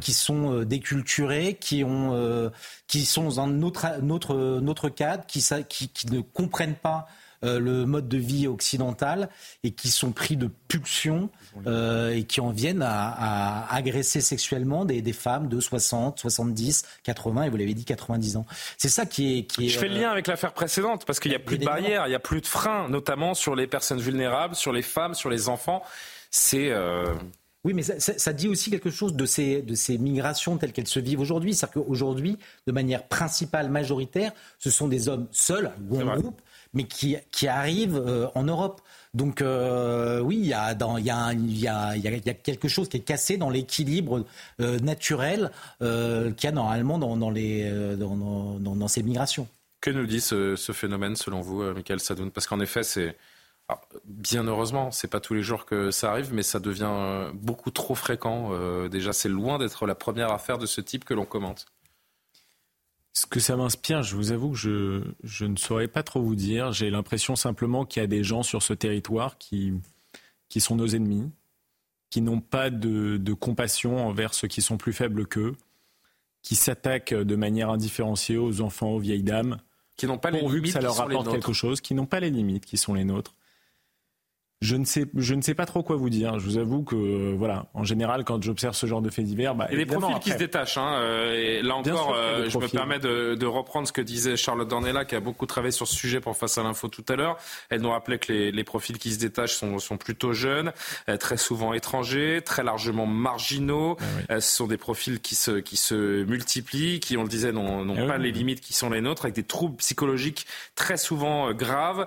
qui sont déculturés, qui ont qui sont dans notre notre cadre, qui, qui qui ne comprennent pas le mode de vie occidental et qui sont pris de pulsions euh, et qui en viennent à, à agresser sexuellement des, des femmes de 60, 70, 80 et vous l'avez dit 90 ans. C'est ça qui est, qui est Je fais le euh, lien avec l'affaire précédente parce qu'il n'y a plus de barrières, il n'y a plus de freins, notamment sur les personnes vulnérables, sur les femmes, sur les enfants. C'est euh, Oui, mais ça, ça- ça dit aussi quelque chose de ces, de ces migrations telles qu'elles se vivent aujourd'hui. C'est-à-dire qu'aujourd'hui, de manière principale, majoritaire, ce sont des hommes seuls ou en groupe, mais qui, qui arrive en Europe. Donc oui, il y, a, quelque chose qui est cassé dans l'équilibre naturel qu'il y a normalement dans, dans, ces migrations. Que nous dit ce, ce phénomène selon vous, Michael Sadoun? Parce qu'en effet, c'est bien heureusement, c'est pas tous les jours que ça arrive, mais ça devient euh, beaucoup trop fréquent. Euh, déjà, c'est loin d'être la première affaire de ce type que l'on commente. Ce que ça m'inspire, je vous avoue que je, je ne saurais pas trop vous dire. J'ai l'impression simplement qu'il y a des gens sur ce territoire qui, qui sont nos ennemis, qui n'ont pas de, de, compassion envers ceux qui sont plus faibles qu'eux, qui s'attaquent de manière indifférenciée aux enfants, aux vieilles dames, qui n'ont pas les limites que ça leur apporte quelque chose, qui n'ont pas les limites qui sont les nôtres. Je ne sais, je ne sais pas trop quoi vous dire. Je vous avoue que, voilà, en général, quand j'observe ce genre de faits divers, bah, et les profils qui se détachent. Hein, euh, et là encore, euh, je me permets de, de, reprendre ce que disait Charlotte Dornella, qui a beaucoup travaillé sur ce sujet pour Face à l'info tout à l'heure. Elle nous rappelait que les, les, profils qui se détachent sont, sont plutôt jeunes, euh, très souvent étrangers, très largement marginaux. Ah ce sont des profils qui se, qui se multiplient, qui, on le disait, n'ont ah pas les limites qui sont les nôtres, avec des troubles psychologiques très souvent graves.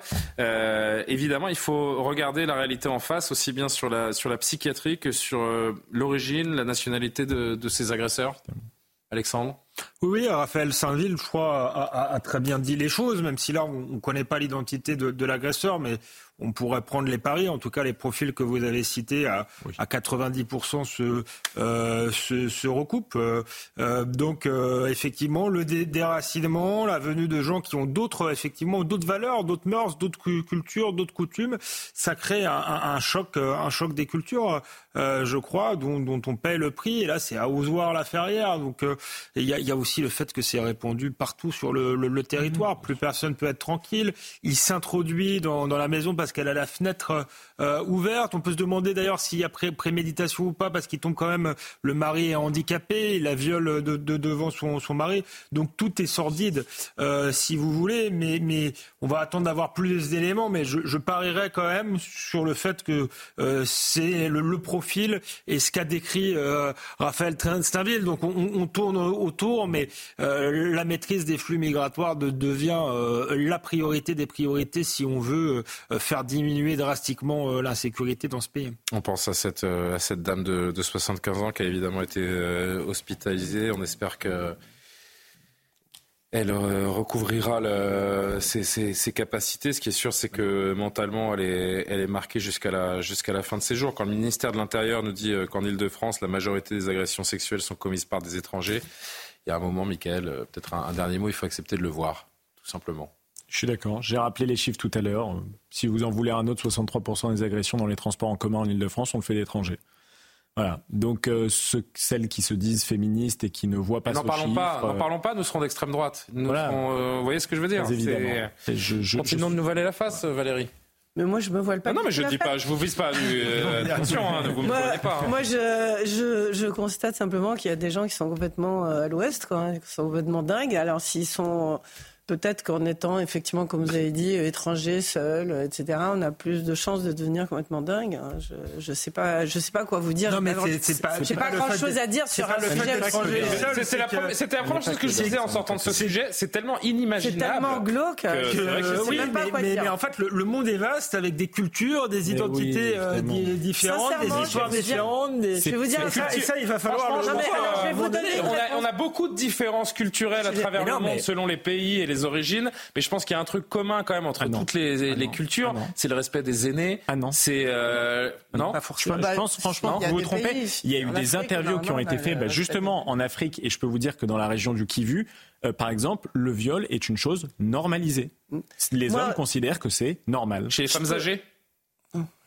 évidemment, il faut regarder la réalité en face, aussi bien sur la, sur la psychiatrie que sur euh, l'origine, la nationalité de, de ces agresseurs Alexandre? Oui, Raphaël Saint-Ville, je crois, a, très bien dit les choses, même si là, on ne connaît pas l'identité de, de l'agresseur, mais on pourrait prendre les paris. En tout cas, les profils que vous avez cités à, à 90% se, euh, se, se, recoupent. Euh, euh, donc, euh, effectivement, le déracinement, la venue de gens qui ont d'autres, effectivement, d'autres valeurs, d'autres mœurs, d'autres cultures, d'autres coutumes, ça crée un, un, choc, un choc des cultures, je crois, dont, dont, on paie le prix. Et là, c'est à oseoir la ferrière. Donc, il y a, y, a, aussi le fait que c'est répandu partout sur le, territoire. Plus personne peut être tranquille. Il s'introduit dans, la maison parce qu'elle a la fenêtre euh, ouverte. On peut se demander d'ailleurs s'il y a pré préméditation ou pas, parce qu'il tombe quand même, le mari est handicapé, il la viole de, de devant son, mari. Donc tout est sordide, euh, si vous voulez, mais, on va attendre d'avoir plus d'éléments. Mais je, parierais quand même sur le fait que euh, c'est le, profil et ce qu'a décrit Raphaël Steinville. Donc on, on, tourne autour, mais euh, la maîtrise des flux migratoires de, devient la priorité des priorités si on veut faire diminuer drastiquement euh, l'insécurité dans ce pays. On pense à cette, euh, à cette dame de, de 75 ans qui a évidemment été euh, hospitalisée. On espère que elle recouvrira ses, capacités. Ce qui est sûr, c'est que mentalement, elle est, elle est marquée jusqu'à la, jusqu'à la fin de ses jours. Quand le ministère de l'Intérieur nous dit qu'en Ile-de-France, la majorité des agressions sexuelles sont commises par des étrangers, y a un moment, Michael, peut-être un, un dernier mot, il faut accepter de le voir, tout simplement. Je suis d'accord. J'ai rappelé les chiffres tout à l'heure. Si vous en voulez un autre, 63% des agressions dans les transports en commun en Ile-de-France, on le fait d'étrangers. Voilà. Donc euh, celles qui se disent féministes et qui ne voient pas n'en ce parlons chiffre, pas, n'en euh, parlons pas. Nous serons d'extrême droite. Nous Voilà. serons, euh, vous voyez ce que je veux dire Très évidemment. Je- Continuons de nous valer la face, Valérie. Mais moi, je me voile pas. Ah non, mais je tout dis pas, je vous vise pas. euh, attention, hein, ne vous me Moi, prenez pas. hein. moi, je, je, je constate simplement qu'il y a des gens qui sont complètement euh, à l'ouest, quoi, hein, qui sont complètement dingues. Alors, s'ils sont peut-être qu'en étant effectivement, comme vous avez dit, étrangers, seuls, euh, etc., on a plus de chances de devenir complètement dingue. hein. Je, je sais pas, je sais pas quoi vous dire. Non, mais c'est- c'est pas- pas pas le grand fait chose de- à dire sur un sujet étranger seul, C'était c'est la, première- c'était la première chose que je disais en sortant de ce sujet. C'est tellement inimaginable. C'est tellement glauque que que c'est vrai que je c'est- sais oui, même pas mais, quoi mais- dire. mais en fait, le, le monde est vaste avec des cultures, des identités oui, euh, différentes, des histoires je vais vous dire- différentes. Je vais vous dire ça, ça- et ça, il va falloir on, a, beaucoup de différences culturelles à travers le monde selon les pays et les origines, mais je pense qu'il y a un truc commun quand même entre Ah toutes les, Ah les cultures, Ah c'est le respect des aînés. Ah non. C'est euh, non? Pas Je, forcément. je pense franchement vous vous trompez. pays, Il y a eu en des Afrique, interviews qui ont été faites bah, bah, le justement en Afrique et je peux vous dire que dans la région du Kivu, euh, par exemple, le viol est une chose normalisée. Les Moi- hommes considèrent que c'est normal. Chez les femmes âgées?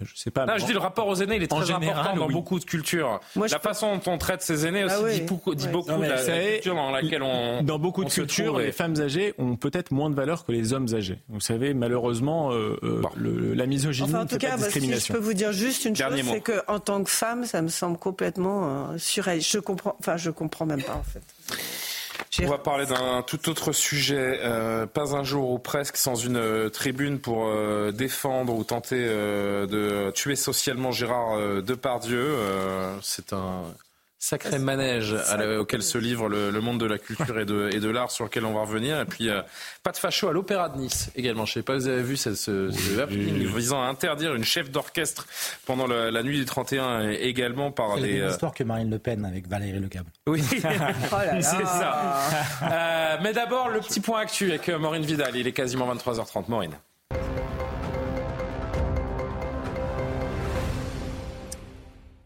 Je sais pas. Non, je dis le rapport aux aînés, il est très général, important dans oui. beaucoup de cultures. Moi, la façon dont on traite ses aînés aussi Ah oui. dit beaucoup, dit Ouais. beaucoup Non, de la, culture dans laquelle on Dans beaucoup on de cultures, et- les femmes âgées ont peut-être moins de valeur que les hommes âgés. Vous savez, malheureusement, euh, euh, le- la misogynie Enfin, en tout cas, pas bah, si je peux vous dire juste une Dernier chose, c'est que en tant que femme, ça me semble complètement euh, surréaliste. Je comprends, enfin, je comprends même pas en fait. On va parler d'un tout autre sujet. Euh, pas un jour ou presque sans une euh, tribune pour euh, défendre ou tenter de tuer socialement Gérard Depardieu. C'est un, Sacré manège auquel se livre le, monde de la culture et de, et de l'art sur lequel on va revenir. Et puis, euh, pas de facho à l'Opéra de Nice également. Je ne sais pas si vous avez vu ce, ce, visant à interdire une chef d'orchestre pendant la, nuit du 31 également par des... C'est euh, histoire que Marine Le Pen avec Valérie Le Oui, oh c'est ça. Euh, mais d'abord, le petit point actu avec Maureen Vidal. Il est quasiment 23h30. Maureen.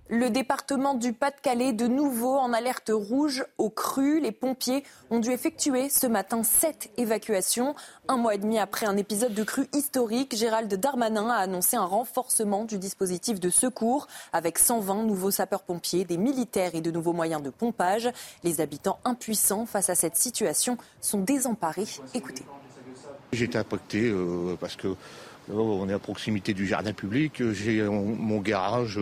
Le département du Pas-de-Calais, de nouveau en alerte rouge au cru. Les pompiers ont dû effectuer ce matin sept évacuations. Un mois et demi après un épisode de crue historique, Gérald Darmanin a annoncé un renforcement du dispositif de secours avec 120 nouveaux sapeurs-pompiers, des militaires et de nouveaux moyens de pompage. Les habitants impuissants face à cette situation sont désemparés. Écoutez. J'ai euh, parce que on est à proximité du jardin public. J'ai mon garage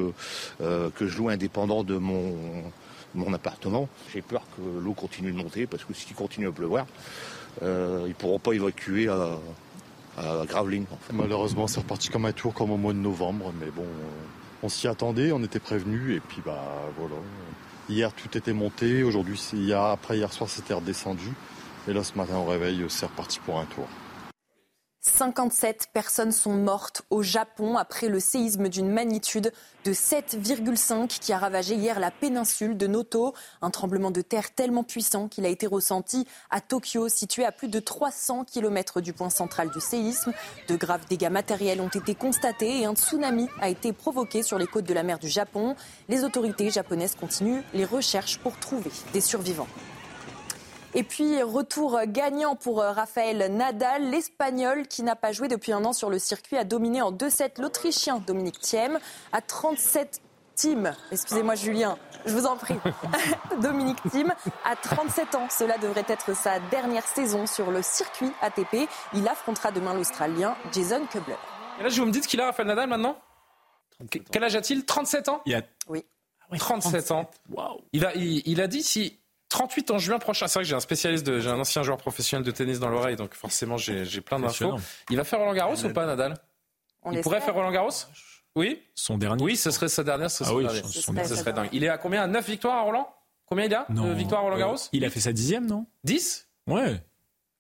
euh, que je loue indépendant de mon, appartement. J'ai peur que l'eau continue de monter parce que s'il continue à pleuvoir, euh, ils ne pourront pas évacuer à, à. Malheureusement, c'est reparti comme un tour, comme au mois de novembre. Mais bon, on s'y attendait, on était prévenus et puis bah voilà. Hier, tout était monté. Aujourd'hui, après hier soir, c'était redescendu. Et là, ce matin, au réveil, c'est reparti pour un tour. 57 personnes sont mortes au Japon après le séisme d'une magnitude de 7,5 qui a ravagé hier la péninsule de Noto. Un tremblement de terre tellement puissant qu'il a été ressenti à Tokyo, situé à plus de 300 km du point central du séisme. De graves dégâts matériels ont été constatés et un tsunami a été provoqué sur les côtes de la mer du Japon. Les autorités japonaises continuent les recherches pour trouver des survivants. Et puis, retour gagnant pour euh, Raphaël Nadal. L'Espagnol, qui n'a pas joué depuis un an sur le circuit, a dominé en 2-7 l'Autrichien Dominique Thiem à 37 Thiem. Excusez-moi, Julien, je vous en prie. Dominique Thiem à 37 ans. Cela devrait être sa dernière saison sur le circuit ATP. Il affrontera demain l'Australien Jason Kubler. Et là, je vous me dites qu'il a Raphaël Nadal maintenant? Quel âge a-t-il? 37 ans? Il a... Oui. 37 ans. Il, a, il a dit si 38 en juin prochain. C'est vrai que j'ai un spécialiste, j'ai un ancien joueur professionnel de tennis dans l'oreille, donc forcément j'ai plein d'infos. Il va faire Roland Garros ou pas, Nadal? Il pourrait faire Roland Garros? Oui. Son dernier. Oui, ce serait sa dernière. Ce, ah oui, ce serait dingue. Il est à combien? À 9 victoires à Roland? Combien il a? De victoires à Roland Garros? Il a fait sa dixième, non? 10 Ouais.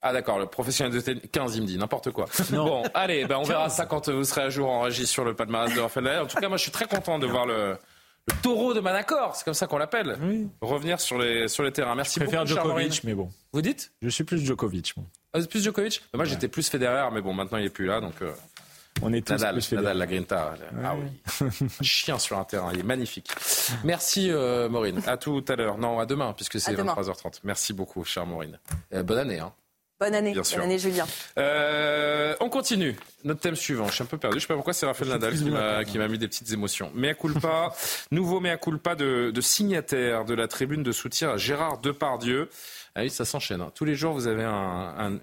Ah d'accord, le professionnel de tennis, 15 il me dit, n'importe quoi. Bon, allez, ben on verra ça quand vous serez à jour en régie sur le palmarès de Raphaël En tout cas, moi je suis très content de voir le, le taureau de Manacor, c'est comme ça qu'on l'appelle. Revenir sur les, sur les terrains. Merci je préfère beaucoup. Djokovic, mais bon. Vous dites? Je suis plus Djokovic. Ah, plus Djokovic? Bah, Moi, j'étais plus Federer, mais bon, maintenant, il est plus là, donc. Euh, On est tous Nadal, plus Nadal, la Grinta. Ah oui. Un chien sur un terrain, il est magnifique. Merci, euh, Maureen. À tout à l'heure. Non, à demain, puisque c'est 23h30. Merci beaucoup, chère Maureen. Euh, bonne année. Hein. Bonne année, bonne année Julien. Euh, on continue. Notre thème suivant. Je suis un peu perdu. Je sais pas pourquoi c'est Raphaël Nadal qui m'a mis des petites émotions. Mea culpa, nouveau mea culpa de, de signataire de la tribune de soutien à Gérard Depardieu. Ah oui, ça s'enchaîne. Hein. Tous les jours, vous avez un, un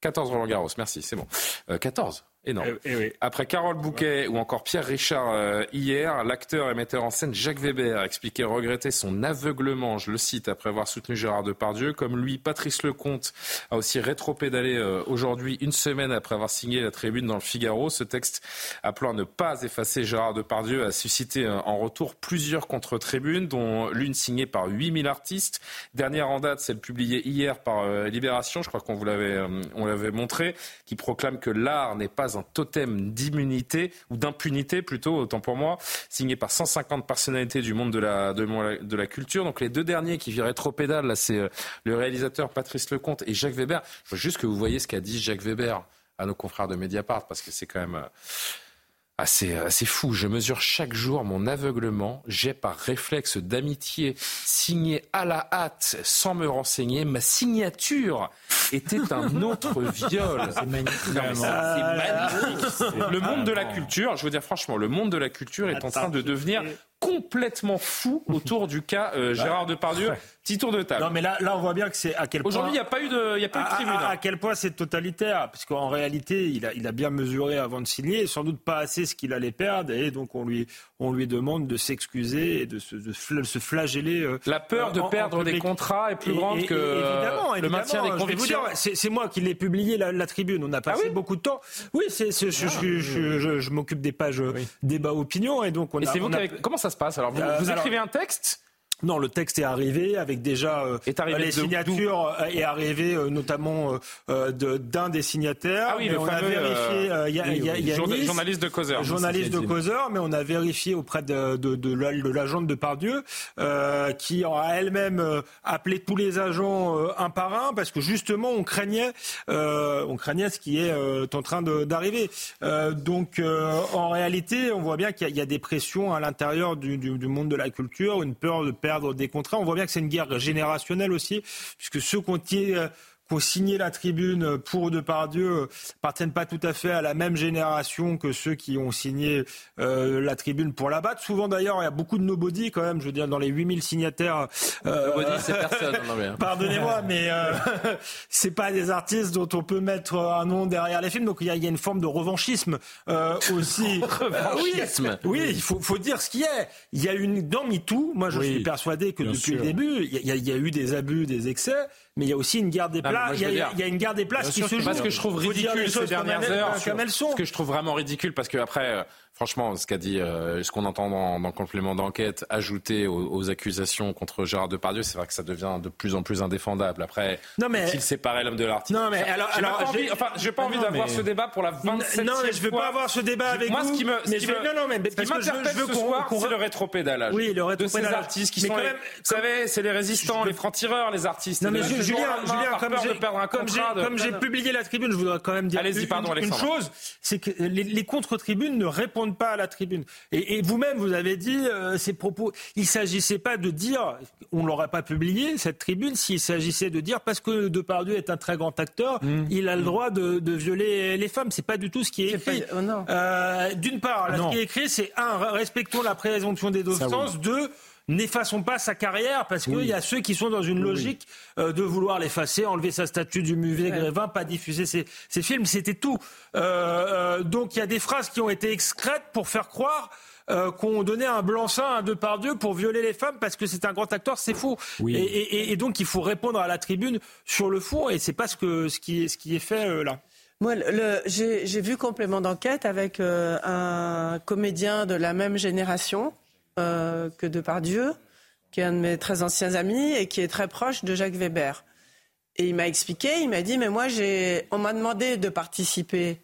14 Roland Garros. Merci, c'est bon. Euh, 14 énorme. Eh, eh Après Carole Bouquet ou encore Pierre Richard euh, hier, l'acteur et metteur en scène Jacques Weber a expliqué regretter son aveuglement, je le cite, après avoir soutenu Gérard Depardieu. Comme lui, Patrice Lecomte a aussi rétropédalé euh, aujourd'hui, une semaine après avoir signé la tribune dans le Figaro. Ce texte appelant à ne pas effacer Gérard Depardieu a suscité euh, en retour plusieurs contre-tribunes, dont l'une signée par 8000 artistes. Dernière en date, celle publiée hier par Libération, je crois qu'on vous l'avait montré, qui proclame que l'art n'est pas un totem d'immunité ou d'impunité plutôt, autant pour moi, signé par 150 personnalités du monde de la, culture. Donc les deux derniers qui viraient trop pédale, là, c'est euh, le réalisateur Patrice Lecomte et Jacques Weber. Il faut juste que vous voyez ce qu'a dit Jacques Weber à nos confrères de Mediapart, parce que c'est quand même euh, assez, assez fou. Je mesure chaque jour mon aveuglement. J'ai par réflexe d'amitié signé à la hâte sans me renseigner. Ma signature était un autre viol. C'est magnifique. Le monde de la culture, je veux dire franchement, le monde de la culture est en train de devenir complètement fou autour du cas euh, Gérard Depardieu. Petit tour de table. Non, mais là, là on voit bien que c'est à quel point. Aujourd'hui, il n'y a pas eu de, il a pas eu de tribune. À, quel point c'est totalitaire, parce qu'en réalité, il a, il a bien mesuré avant de signer, sans doute pas assez ce qu'il allait perdre, et donc on lui, on lui demande de s'excuser et de se, de se flageller. Euh, la peur de perdre des contrats est plus grande que évidemment, le maintien des convictions. C'est moi qui l'ai publié la, la, tribune. On a passé ah beaucoup de temps. Oui, c'est, je, je, je, je m'occupe des pages débat opinion, et donc on et a. Vous comment ça se passe Alors, vous, euh, vous écrivez un texte? Non, le texte est arrivé avec déjà euh, Est arrivé les de- signatures euh, est arrivé euh, notamment euh, euh, de- d'un des signataires. Ah oui, mais le on a fameux, vérifié. euh, euh, y a- oui, y a- oui, y a journa- Nice, journaliste de Causeur. Journaliste de Causeur, mais on a vérifié auprès de, de, de, la- de l'agent de Depardieu, euh, qui a elle-même euh, appelé tous les agents euh, un par un, parce que justement on craignait, euh, on craignait ce qui est euh, en train de- d'arriver. Euh, donc euh, en réalité, on voit bien qu'il y, a- il y a des pressions à l'intérieur du, du, du monde de la culture, une peur de perdre des contrats. On voit bien que c'est une guerre générationnelle aussi, puisque ceux qui ont été, euh, ont signé la tribune pour Depardieu euh, appartiennent pas tout à fait à la même génération que ceux qui ont signé euh, la tribune pour la battre. Souvent d'ailleurs, il y a beaucoup de nobody quand même, je veux dire, dans les 8000 signataires. euh, Nobody, c'est personne, mais- Pardonnez-moi, mais euh, c'est pas des artistes dont on peut mettre un nom derrière les films. Donc il y a, il y a une forme de revanchisme euh, aussi. Revanchisme. oui, oui, il faut, faut dire ce qui est. Il y a une dans MeToo. Moi, je Oui, suis persuadé que depuis sûr. le début, il y, a- il y a- y a eu des abus, des excès, mais il y a aussi une guerre des places. Il y, a- y une guerre des places qui se joue. Parce que je trouve ridicule ces dernières heures. comme elles sont. Ce que je trouve vraiment ridicule, parce que après, euh, franchement, ce qu'a dit, euh, ce qu'on entend dans, dans le complément d'enquête, ajouté aux, aux accusations contre Gérard Depardieu, c'est vrai que ça devient de plus en plus indéfendable. Après, Non, mais- il séparait l'homme de l'artiste? Non, mais alors- alors, pas envie, j'ai- enfin, j'ai pas Non, envie d'avoir mais- ce débat pour la 27e Non, mais je veux fois. pas avoir ce débat avec Moi, vous. ce qui me, ce mais qui je veux- me- non, non, mais parce que je veux- je veux qu'on- qu'on- c'est le rétropédalage. Oui, le de ces rétropédalage. artistes qui Mais sont, quand les- même- vous savez, c'est les résistants, les francs-tireurs, les artistes. Non mais Julien, Julien, comme j'ai publié la tribune, je voudrais quand même dire une, chose, c'est que les contre-tribunes ne répondent pas à la tribune. Et, et vous-même, vous avez dit euh, ces propos. Il s'agissait pas de dire, on l'aurait pas publié cette tribune, s'il s'agissait de dire parce que Depardieu est un très grand acteur, Mmh. il a le droit de, de violer les femmes. C'est pas du tout ce qui est écrit. pas- oh. Euh, D'une part, là, ce qui est écrit, c'est un, respectons la présomption des d'innocence. Deux, n'effaçons pas sa carrière parce qu'il y a ceux qui sont dans une logique euh, de vouloir l'effacer, enlever sa statue du musée Grévin, pas diffuser ses, ses films, c'était tout. Euh, euh, donc il y a des phrases qui ont été excrètes pour faire croire euh, qu'on donnait un blanc-seing à Depardieu pour violer les femmes parce que c'est un grand acteur, c'est faux. Oui. Et, et- et donc il faut répondre à la tribune sur le fond et c'est pas ce, que, ce, qui, est, ce qui est fait euh, là. Moi, le- le- j'ai j'ai vu complément d'enquête avec euh, un comédien de la même génération euh, que Depardieu, qui est un de mes très anciens amis et qui est très proche de Jacques Weber. Et il m'a expliqué, il m'a dit, mais moi, on m'a demandé de participer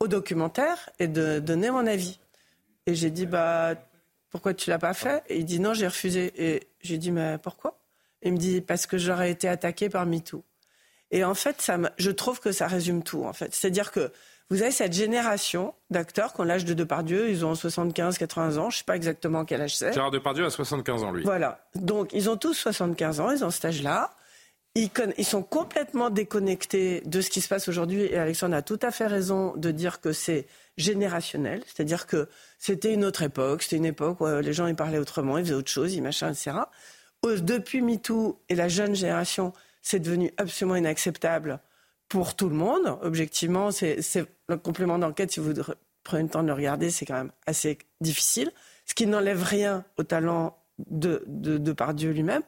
au documentaire et de donner mon avis. Et j'ai dit, bah, pourquoi tu l'as pas fait? Et il dit, non, j'ai refusé. Et j'ai dit, mais pourquoi? Il me dit, parce que j'aurais été attaqué par MeToo. Et en fait, ça je trouve que ça résume tout. En fait, c'est-à-dire que vous avez cette génération d'acteurs qui ont l'âge de Depardieu, ils ont 75, 80 ans, je sais pas exactement quel âge c'est. Gérard Depardieu a 75 ans, lui. Voilà. Donc, ils ont tous 75 ans, ils ont cet âge-là. Ils, sont complètement déconnectés de ce qui se passe aujourd'hui. Et Alexandre a tout à fait raison de dire que c'est générationnel. C'est-à-dire que c'était une autre époque. C'était une époque où euh, les gens ils parlaient autrement, ils faisaient autre chose, ils machin, etc. Depuis MeToo et la jeune génération, c'est devenu absolument inacceptable pour tout le monde. Objectivement, c'est le complément d'enquête. Si vous re- prenez le temps de le regarder, c'est quand même assez difficile. Ce qui n'enlève rien au talent de, de, de Pardieu lui-même.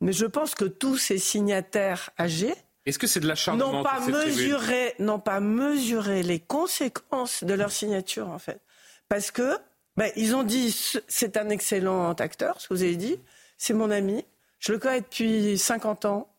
Mais je pense que tous ces signataires âgés Est-ce que c'est de l'acharnement n'ont pas mesuré, n'ont pas mesuré les conséquences de leur signature en fait, parce que ben, ils ont dit ce- c'est un excellent acteur, ce que vous avez dit, c'est mon ami, je le connais depuis 50 ans,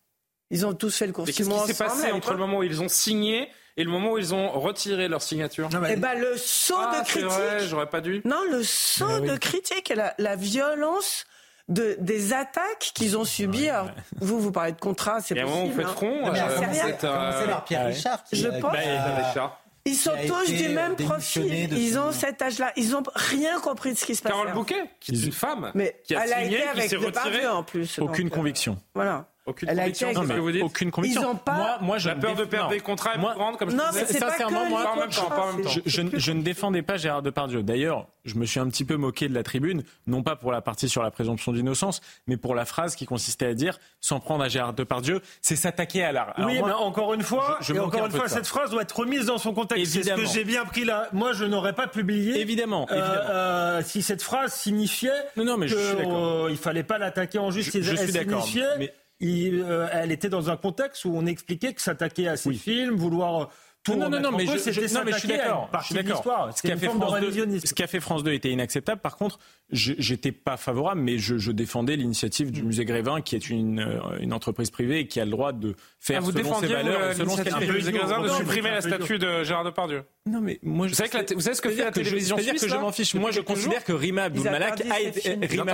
ils ont tous fait le Mais qu'est-ce qui s'est passé entre le moment où ils ont signé et le moment où ils ont retiré leur signature Eh ben, le saut Ah, de critique. vrai, j'aurais pas dû. Non, le saut de critique et la, la violence de, des attaques qu'ils ont subies. Alors, vous, vous parlez de contrat, c'est possible. vous faites hein. front. Mais euh, c'est rien. vous êtes, euh, Commencez par Pierre ouais. Richard. qui- Je qui pense- a- Pierre Richard. Ils sont qui a tous été, du même euh, profil. Ils son- ont cet âge-là. Ils n'ont rien compris de ce qui se passe. Carole Bouquet, qui est une femme, Mais qui a elle a signé, été qui avec s'est Depardieu retirée. en plus. Aucune donc, euh, conviction. Voilà. Aucune Elle a été avec- que vous dites Aucune conviction. Ils ont pas- Moi, moi, je La peur de perdre non. des contrats est Moi- plus grande, comme je Non, disais. mais c'est pas Sincèrement, que moi, pas en même temps, contrats, pas en même temps. c'est- Je, je ne- je ne défendais pas Gérard Depardieu. D'ailleurs, je me suis un petit peu moqué de la tribune, non pas pour la partie sur la présomption d'innocence, mais pour la phrase qui consistait à dire s'en prendre à Gérard Depardieu, c'est s'attaquer à l'art. Alors oui, moi, mais encore une fois, je- et encore un une fois, cette phrase doit être remise dans son contexte. C'est ce que j'ai bien pris là. Moi, je n'aurais pas publié. Évidemment, euh, euh, si cette phrase signifiait Non, non, mais je suis d'accord. euh, il fallait pas l'attaquer en justice. Je- suis d'accord, signifiait- mais- il, euh, elle était dans un contexte où on expliquait que s'attaquer à ses films, vouloir pour non, non, non, en mais cause, je, non, mais je suis d'accord. Je suis d'accord. Ce qu'a fait France 2, révisionnisme. ce qu'a fait France 2 était inacceptable. Par contre, je j'étais pas favorable, mais je, je défendais l'initiative du musée Grévin, qui est une, euh, une entreprise privée et qui a le droit de faire Ah, vous selon ses valeurs et selon ce qu'elle fait. musée Grévin de supprimer la statue de Gérard Depardieu Non, mais moi, je Vous savez, que la té- vous savez ce que fait la télévision C'est-à-dire que suisse, je m'en fiche. Moi, je considère que Rima Abdul Malak a été. Les films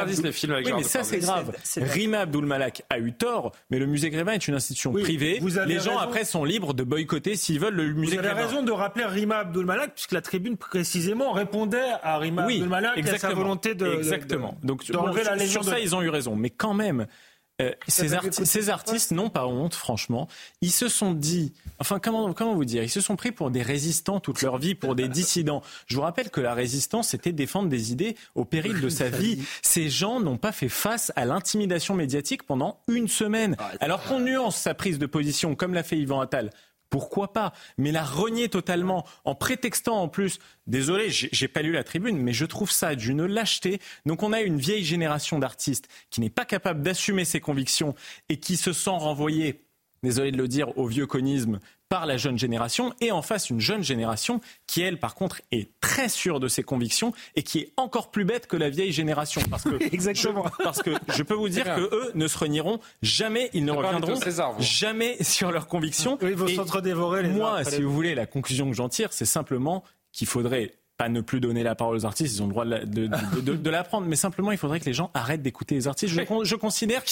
avec mais ça, c'est grave. Rima Abdul Malak a eu tort, mais le musée Grévin est une institution privée. Les gens, après, sont libres de boycotter s'ils veulent le musée Vous avez raison de rappeler Rima Abdul Malak, puisque la tribune précisément répondait à Rima oui, Abdul Malak et à sa volonté de. Exactement. de- Donc, bon, la sur- ça, de- ils ont eu raison. Mais quand même, euh, ces, arti- ces ce artistes n'ont pas honte, franchement. Ils se sont dit, enfin, comment, comment vous dire, ils se sont pris pour des résistants toute leur vie, pour des dissidents. Je vous rappelle que la résistance, c'était défendre des idées au péril de sa vie. Ces gens n'ont pas fait face à l'intimidation médiatique pendant une semaine. Alors qu'on nuance sa prise de position, comme l'a fait Yvan Attal. Pourquoi pas? Mais la renier totalement, en prétextant en plus, désolé, j'ai pas lu la tribune, mais je trouve ça d'une lâcheté. Donc on a une vieille génération d'artistes qui n'est pas capable d'assumer ses convictions et qui se sent renvoyé, désolé de le dire, au vieux conisme par la jeune génération, et en face une jeune génération qui, elle, par contre, est très sûre de ses convictions et qui est encore plus bête que la vieille génération. Parce que, Exactement. Je, parce que je peux vous dire que eux ne se renieront jamais, ils ne reviendront César, jamais sur leurs convictions. Ils vont s'entre-dévorer les Moi, si vous voulez, la conclusion que j'en tire, c'est simplement qu'il faudrait pas ne plus donner la parole aux artistes, ils ont le droit de, la- de, de- de- de la prendre, mais simplement il faudrait que les gens arrêtent d'écouter les artistes. Je, con- je considère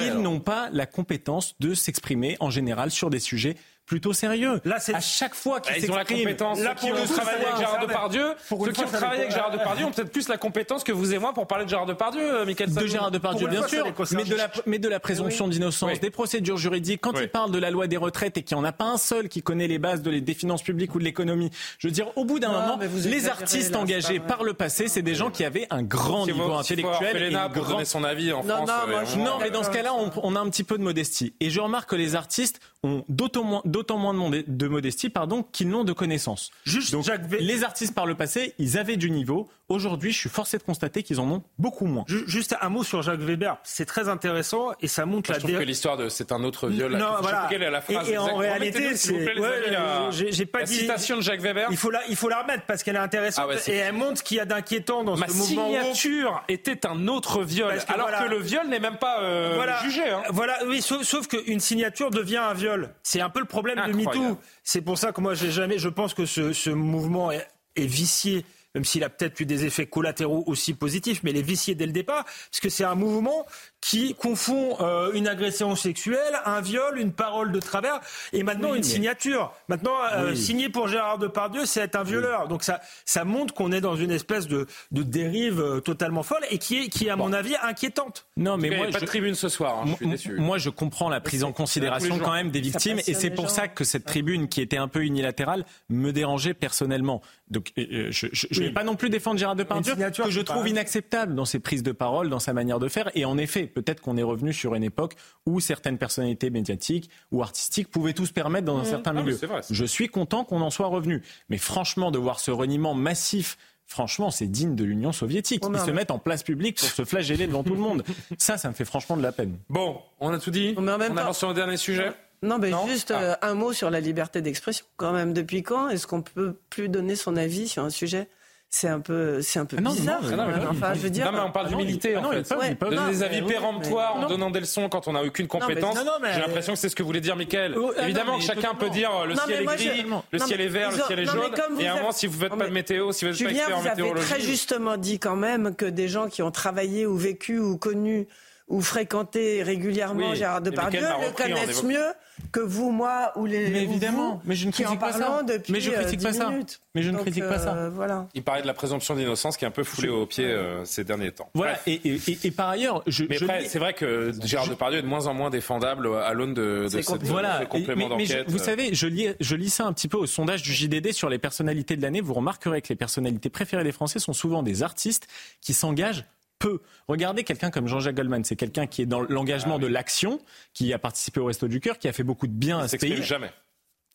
Qu'ils n'ont pas la compétence de s'exprimer en général sur des sujets plutôt sérieux. Là, c'est- à chaque fois qu'ils Bah, ils ont la compétence. Là, Ceux qui pour ont travaillé avec Gérard. Depardieu, Pour ceux qui ont travaillé avec. Gérard Depardieu ont peut-être plus la compétence que vous et moi pour parler de Gérard Depardieu, euh, Michael de. Gérard Depardieu, Pour bien sûr, mais de la, mais de la présomption d'innocence, des procédures juridiques. Quand il parle de la loi des retraites et qu'il n'y en a pas un seul qui connaît les bases des finances publiques ou de l'économie, je veux dire, au bout d'un moment, les artistes engagés par le passé, c'est des gens qui avaient un grand niveau intellectuel et pour son avis en Non, France. non, euh, mais dans ce cas-là, on a un petit peu de modestie. Et je remarque que les artistes ont d'autant moins, d'autant moins de, modestie pardon, qu'ils n'ont de connaissances. Juste Donc, Jacques Vé- les artistes par le passé, ils avaient du niveau. Aujourd'hui, je suis forcé de constater qu'ils en ont beaucoup moins. Ju- Juste un mot sur Jacques Weber. C'est très intéressant et ça montre Moi, la je trouve dé- que l'histoire de c'est un autre viol. Non, je voilà. est la phrase Et- et en réalité, c'est- ouais, amis, la- j'ai- j'ai pas la dit- citation de Jacques Weber. Il faut la, il faut la remettre parce qu'elle est intéressante Ah ouais, et elle montre ce qu'il y a d'inquiétant dans Ma ce mouvement. woke. signature était un autre viol, que alors voilà. que le viol n'est même pas euh, voilà, jugé. hein. Voilà, oui, sauf, sauf qu'une signature devient un viol. C'est un peu le problème de Incroyable. MeToo. C'est pour ça que moi, j'ai jamais. Je pense que ce, ce mouvement est, est vicié. Même s'il a peut-être eu des effets collatéraux aussi positifs, mais il est vicié dès le départ, parce que c'est un mouvement qui confond euh, une agression sexuelle, un viol, une parole de travers, et maintenant Oui, une mais- signature. Maintenant, euh, Oui. signer pour Gérard Depardieu, c'est être un violeur. Donc ça, ça montre qu'on est dans une espèce de, de dérive euh, totalement folle et qui est, qui est à mon avis, inquiétante. Non, mais Il n'y moi, a pas je- de tribune ce soir, hein, je suis Moi- déçu. Moi, je comprends la prise en considération les quand même des victimes, et c'est les pour gens. ça que cette tribune, qui était un peu unilatérale, me dérangeait personnellement. Donc, euh, je vais pas non plus défendre Gérard Depardieu, que je trouve inacceptable dans ses prises de parole, dans sa manière de faire. Et en effet, peut-être qu'on est revenu sur une époque où certaines personnalités médiatiques ou artistiques pouvaient tout se permettre dans un certain Ah, milieu. vrai, Je suis content qu'on en soit revenu. Mais franchement, de voir ce reniement massif Franchement, c'est digne de l'Union soviétique. Oh, Ils se en- mettent en place publique pour se flageller devant tout le monde. Ça, ça me fait franchement de la peine. Bon, on a tout dit. On temps- avance sur le dernier sujet. Non, mais Non juste Ah. euh, un mot sur la liberté d'expression. Quand même, depuis quand est-ce qu'on peut plus donner son avis sur un sujet? C'est un peu, c'est un peu Ah non, bizarre. non, non, mais même. non, enfin, je veux dire. Non, mais on parle non, d'humilité il- en ah non, fait. peut- Donner des avis péremptoires mais- en donnant des leçons quand on n'a aucune compétence. J'ai l'impression que c'est ce que voulait dire Michael. Oh, ah Évidemment chacun peut dire euh, le Non, ciel est gris, je- le ciel est vert, le ciel est jaune. Et à un moment, si vous faites Non, pas de météo, si vous n'êtes pas expert en vous avez météorologie. très justement dit quand même que des gens qui ont travaillé ou vécu ou connu ou fréquenté régulièrement Oui, Gérard Depardieu le connaissent mieux que vous, moi ou les. Mais évidemment, vous, mais je ne qui en critique pas ça. parlant depuis Mais je critique 10 pas ça. minutes. Mais je ne Donc, critique pas ça. euh, Voilà. Il parlait de la présomption d'innocence qui est un peu foulée aux pieds euh, ces derniers temps. Voilà. Et, et- et- et par ailleurs, je, Mais après, c'est vrai que Gérard Depardieu est de moins en moins défendable à l'aune de, de cette. Voilà, ce complément d'enquête. vous savez, je lis, je lis ça un petit peu au sondage du JDD sur les personnalités de l'année. Vous remarquerez que les personnalités préférées des Français sont souvent des artistes qui s'engagent peu. Regardez quelqu'un comme Jean-Jacques Goldman, c'est quelqu'un qui est dans l'engagement Ah oui. de l'action, qui a participé au Resto du Cœur, qui a fait beaucoup de bien Il à ce s'exprime pays. jamais.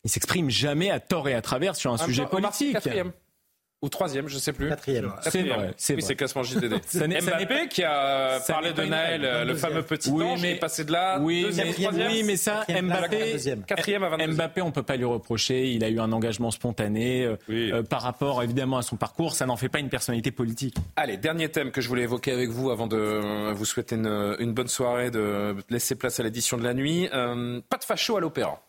Il s'exprime jamais à tort et à travers sur un sujet politique. Ou troisième, je sais plus. Quatrième. C'est vrai, c'est oui, c'est classement JDD. Ça Mbappé qui a ça parlé de Naël, règle, le 22e. fameux petit Oui, ange, mais- est passé de là, Oui, deuxième, mais, troisième. oui, mais ça, Quatrième Mbappé, deuxième. Quatrième à 22. Mbappé, on peut pas lui reprocher. Il a eu un engagement spontané euh, Oui. euh, par rapport évidemment à son parcours. Ça n'en fait pas une personnalité politique. Allez, dernier thème que je voulais évoquer avec vous avant de euh, vous souhaiter une, une bonne soirée, de laisser place à l'édition de la nuit. Euh, pas de facho à l'opéra.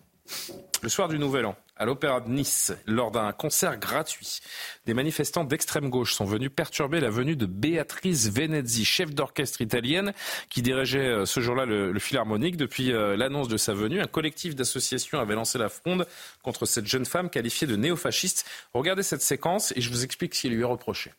Le soir du Nouvel An, à l'Opéra de Nice, lors d'un concert gratuit, des manifestants d'extrême gauche sont venus perturber la venue de Beatrice Venezzi, chef d'orchestre italienne, qui dirigeait euh, ce jour-là le, le Philharmonique. Depuis euh, l'annonce de sa venue, un collectif d'associations avait lancé la fronde contre cette jeune femme qualifiée de néofasciste. Regardez cette séquence et je vous explique ce qui lui est reproché.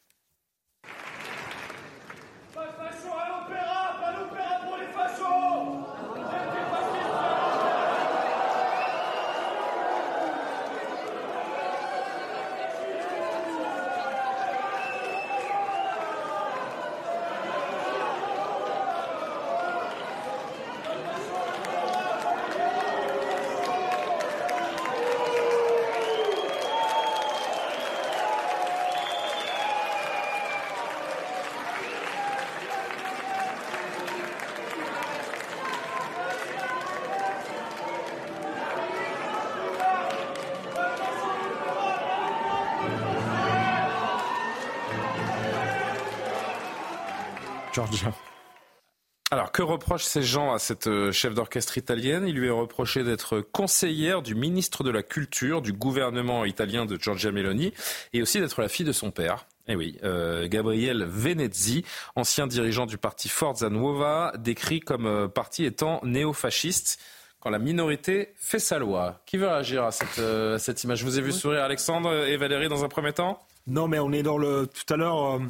Alors, que reprochent ces gens à cette euh, chef d'orchestre italienne? Il lui est reproché d'être conseillère du ministre de la Culture du gouvernement italien de Giorgia Meloni et aussi d'être la fille de son père. Eh oui, euh, Gabriel Venezzi, ancien dirigeant du parti Forza Nuova, décrit comme euh, parti étant néofasciste quand la minorité fait sa loi. Qui veut réagir à cette, euh, à cette image? Je vous ai vu sourire Alexandre et Valérie dans un premier temps? Non, mais on est dans le. Tout à l'heure,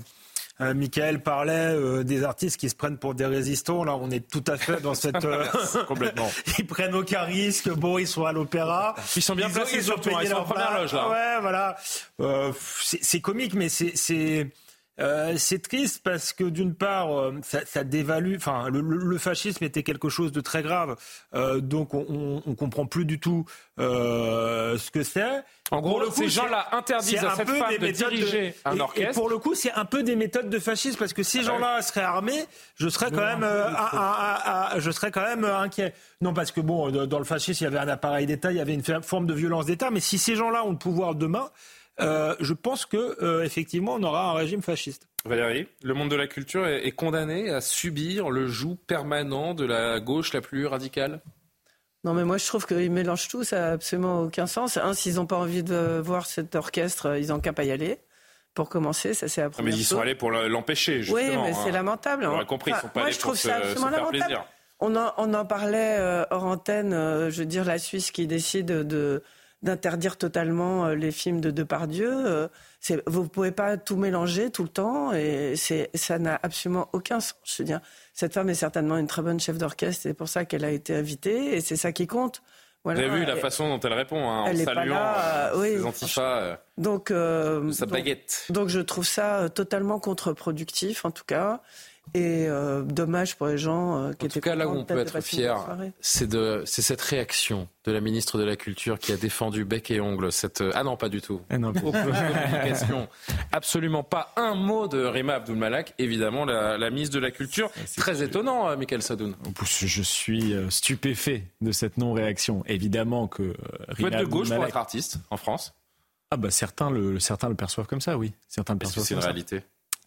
euh, Michael parlait euh, des artistes qui se prennent pour des résistants. Là, on est tout à fait dans cette. euh, Complètement. ils prennent aucun risque. Bon, ils sont à l'opéra. Ils sont bien ont- placés, ont surtout, hein, payé ils sont en leur première place. loge, là. Ouais, voilà. Euh, c'est comique, mais c'est. C'est euh, c'est triste parce que d'une part, euh, ça, ça dévalue. Enfin, le, le- le fascisme était quelque chose de très grave, Euh, donc on, on, on comprend plus du tout euh, ce que c'est. En gros, le coup, ces gens-là interdisent à un cette femme de diriger un et- orchestre. Et pour le coup, c'est un peu des méthodes de fascisme parce que ces Ah gens-là seraient armés, je serais quand même, un- un- un- un- je serais quand même euh, inquiet. Non, parce que bon, dans le fascisme, il y avait un appareil d'État, il y avait une forme de violence d'État, mais si ces gens-là ont le pouvoir demain, euh, je pense que euh, effectivement, on aura un régime fasciste. Valérie, le monde de la culture est, est condamné à subir le joug permanent de la gauche la plus radicale? Non, mais moi, je trouve qu'ils mélangent tout, ça n'a absolument aucun sens. Un, s'ils n'ont pas envie de voir cet orchestre, ils n'ont qu'à pas y aller. Pour commencer, ça c'est la Ah, première Mais ils sont allés pour le- l'empêcher, Oui, justement. mais c'est hein. lamentable. On l'a compris, ils Enfin, sont pas moi, allés je trouve ça se absolument faire lamentable. plaisir. On en, on en parlait euh, hors antenne, euh, je veux dire, la Suisse qui décide de d'interdire totalement euh, les films de Depardieu. Euh, vous ne pouvez pas tout mélanger tout le temps et ça n'a absolument aucun sens. Je veux dire, cette femme est certainement une très bonne chef d'orchestre, c'est pour ça qu'elle a été invitée et c'est ça qui compte. Vous Voilà. avez vu la façon dont elle répond, hein, en Elle est pas saluant là, euh, euh, oui. ses antifas euh, Donc, euh, sa donc- baguette. donc je trouve ça totalement contre-productif en tout cas. Et euh, dommage pour les gens euh, qui En étaient tout cas, là où on peut être fier, c'est de, c'est cette réaction de la ministre de la Culture qui a défendu bec et ongle cette. Ah non, pas du tout. Ah non, communication. Absolument pas un mot de Rima Abdulmalak, évidemment la, la ministre de la Culture. Très étonnant, euh, Michael Sadoun. Je suis euh, stupéfait de cette non-réaction. Évidemment que euh, Vous êtes de gauche pour être artiste en France? Ah bah certains le, certains le perçoivent comme ça, oui. Certains le Est-ce que perçoivent c'est une comme ça. réalité?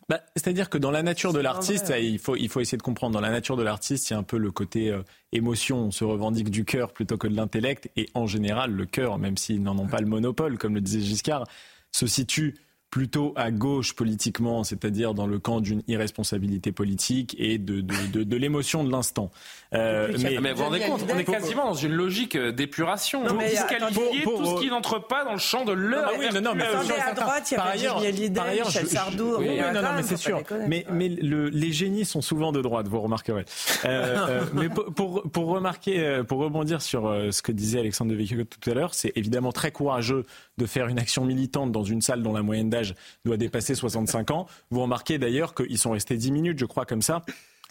Bah, C'est-à-dire que dans la nature de l'artiste, il faut, il faut essayer de comprendre. Dans la nature de l'artiste, il y a un peu le côté euh, émotion. On se revendique du cœur plutôt que de l'intellect. Et en général, le cœur, même s'ils n'en ont pas le monopole, comme le disait Giscard, se situe plutôt à gauche politiquement, c'est-à-dire dans le camp d'une irresponsabilité politique et de, de, de, de l'émotion de l'instant. Euh, Ah, Mais vous vous rendez compte, on est quasiment dans une logique euh, d'épuration. Vous mais disqualifiez attendez, pour- tout ce pour- qui n'entre pas dans le champ de l'heure. Ah oui, non, non, mais à droite, il y Par avait par ailleurs, Michel Sardou, oui, non, non, mais c'est sûr. Mais, mais le- les génies sont souvent de droite, vous remarquerez. Euh, euh, mais pour, pour, pour remarquer, euh, pour rebondir sur euh, ce que disait Alexandre de Vecchio tout à l'heure, c'est évidemment très courageux de faire une action militante dans une salle dont la moyenne d'âge doit dépasser 65 ans. Vous remarquez d'ailleurs qu'ils sont restés 10 minutes, je crois, comme ça.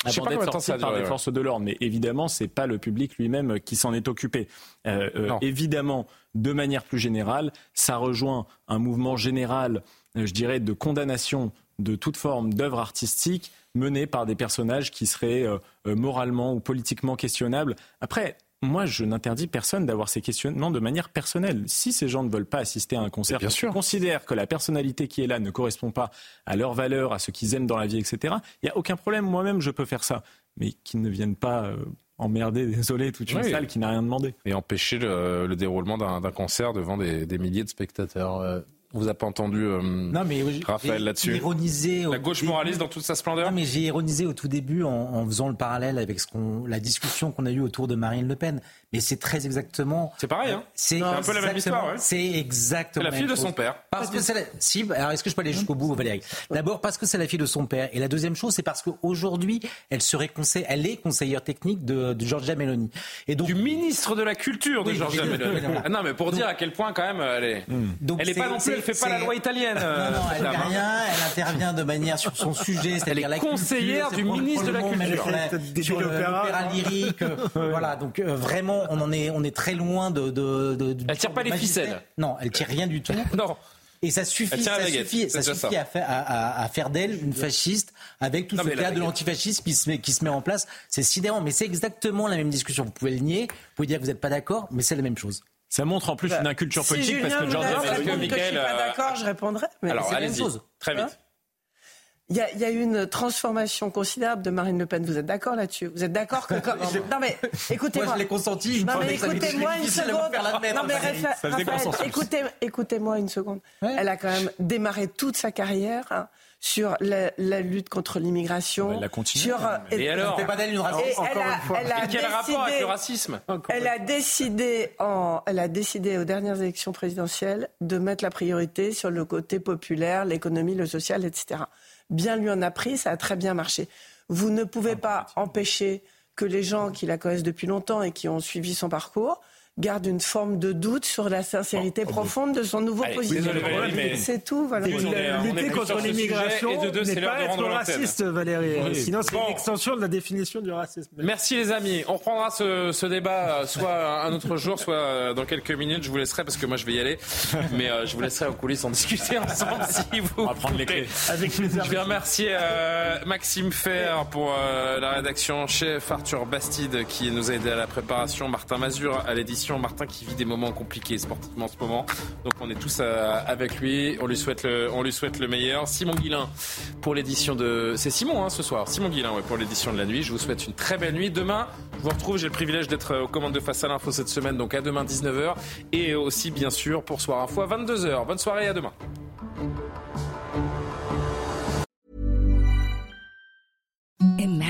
Je sais pas combien de temps ça par les forces de l'ordre. Mais évidemment, c'est pas le public lui-même qui s'en est occupé. Euh, euh, évidemment, de manière plus générale, ça rejoint un mouvement général, euh, je dirais, de condamnation de toute forme d'œuvre artistique menée par des personnages qui seraient euh, euh, moralement ou politiquement questionnables. Après, moi, je n'interdis personne d'avoir ces questionnements de manière personnelle. Si ces gens ne veulent pas assister à un concert, bien qu'ils considèrent que la personnalité qui est là ne correspond pas à leurs valeurs, à ce qu'ils aiment dans la vie, etc., il n'y a aucun problème. Moi-même, je peux faire ça. Mais qu'ils ne viennent pas euh, emmerder, désolé, toute une Oui. salle qui n'a rien demandé. Et empêcher le, le déroulement d'un concert devant des, des milliers de spectateurs. Euh, vous a pas entendu, euh, Non, mais Raphaël, j'ai là-dessus ironisé au La gauche début. moraliste dans toute sa splendeur Non, mais j'ai ironisé au tout début en, en faisant le parallèle avec ce qu'on, la discussion qu'on a eue autour de Marine Le Pen. Mais c'est très exactement. C'est pareil, hein C'est C'est un peu la même histoire, ouais. C'est exactement. C'est la fille de son père. Parce que c'est la... si, alors est-ce que je peux aller jusqu'au bout, Valérie? D'abord parce que c'est la fille de son père, et la deuxième chose, c'est parce qu'aujourd'hui, elle serait elle est conseillère technique de, de Giorgia Meloni. Et donc Du ministre de la culture de Oui, Georgia oui, Meloni. Ah non, mais pour dire à quel point, quand même, elle est. Donc elle est c'est- pas non plus, fait c'est- pas la loi italienne. Non, euh, non, elle cette fait dame, hein. rien, elle intervient de manière sur son sujet, c'est-à-dire Elle est la conseillère culture, du ministre de la culture. Sur, l'opéra lyrique, euh, voilà. Donc euh, vraiment, on en est, on est très loin de. de, de- du Elle tire pas les magistère. ficelles. Non, elle tire rien du tout. Non. Et ça suffit, Elle ça suffit, c'est ça déjà suffit ça. à faire, à, à- à faire d'elle une fasciste avec tout Non, ce cas de l'antifascisme qui se met, qui se met en place. C'est sidérant, mais c'est exactement la même discussion. Vous pouvez le nier, vous pouvez dire que vous n'êtes pas d'accord, mais c'est la même chose. Ça montre en plus une inculture Si politique Julien parce que que je suis Michael, pas euh, d'accord, je répondrai. Mais Alors, allez-y. chose. Très Hein vite. Il y, a, il y a eu une transformation considérable de Marine Le Pen. Vous êtes d'accord là-dessus? Vous êtes d'accord que quand... non mais écoutez-moi. Moi, je l'ai consenti une Non mais écoutez-moi une seconde. Non mais. Raphaël, écoutez, écoutez-moi une seconde. Elle a quand même démarré toute sa carrière hein, sur la, la lutte contre l'immigration. Elle l'a continué, Sur quand même. Et alors pas d'elle une et raciste. elle encore a, une fois. elle a Et quel rapport avec décidé- le racisme elle a décidé en, elle a décidé aux dernières élections présidentielles de mettre la priorité sur le côté populaire, l'économie, le social, etc. Bien lui en a pris, ça a très bien marché. Vous ne pouvez pas empêcher que les gens qui la connaissent depuis longtemps et qui ont suivi son parcours gardent une forme de doute sur la sincérité profonde de son nouveau Allez, positionnement. désolé, Valérie, mais- C'est tout, est Lutter contre l'immigration de n'est pas de être raciste, Valérie. Oui. Sinon, c'est Bon. une extension de la définition du racisme. Merci les amis. On reprendra ce, ce débat euh, soit un autre jour, soit euh, dans quelques minutes. Je vous laisserai parce que moi je vais y aller. Mais euh, je vous laisserai aux coulisses en discuter ensemble si vous On va prendre les voulez. clés. Avec plaisir. Je vais remercier euh, Maxime Fer pour euh, la rédaction, chef Arthur Bastide qui nous a aidé à la préparation, Martin Mazur à l'édition, Martin qui vit des moments compliqués sportivement en ce moment. Donc on est tous euh, avec lui, on lui souhaite le, on lui souhaite le meilleur. Simon Guillain pour l'édition de... C'est Simon hein, ce soir, Simon Guillain pour l'édition de la nuit. Je vous souhaite une très belle nuit. Demain, je vous retrouve, j'ai le privilège d'être euh, aux commandes de Face à l'info cette semaine, donc à demain 19h. Et aussi bien sûr pour Soir Info à 22h. Bonne soirée et à demain.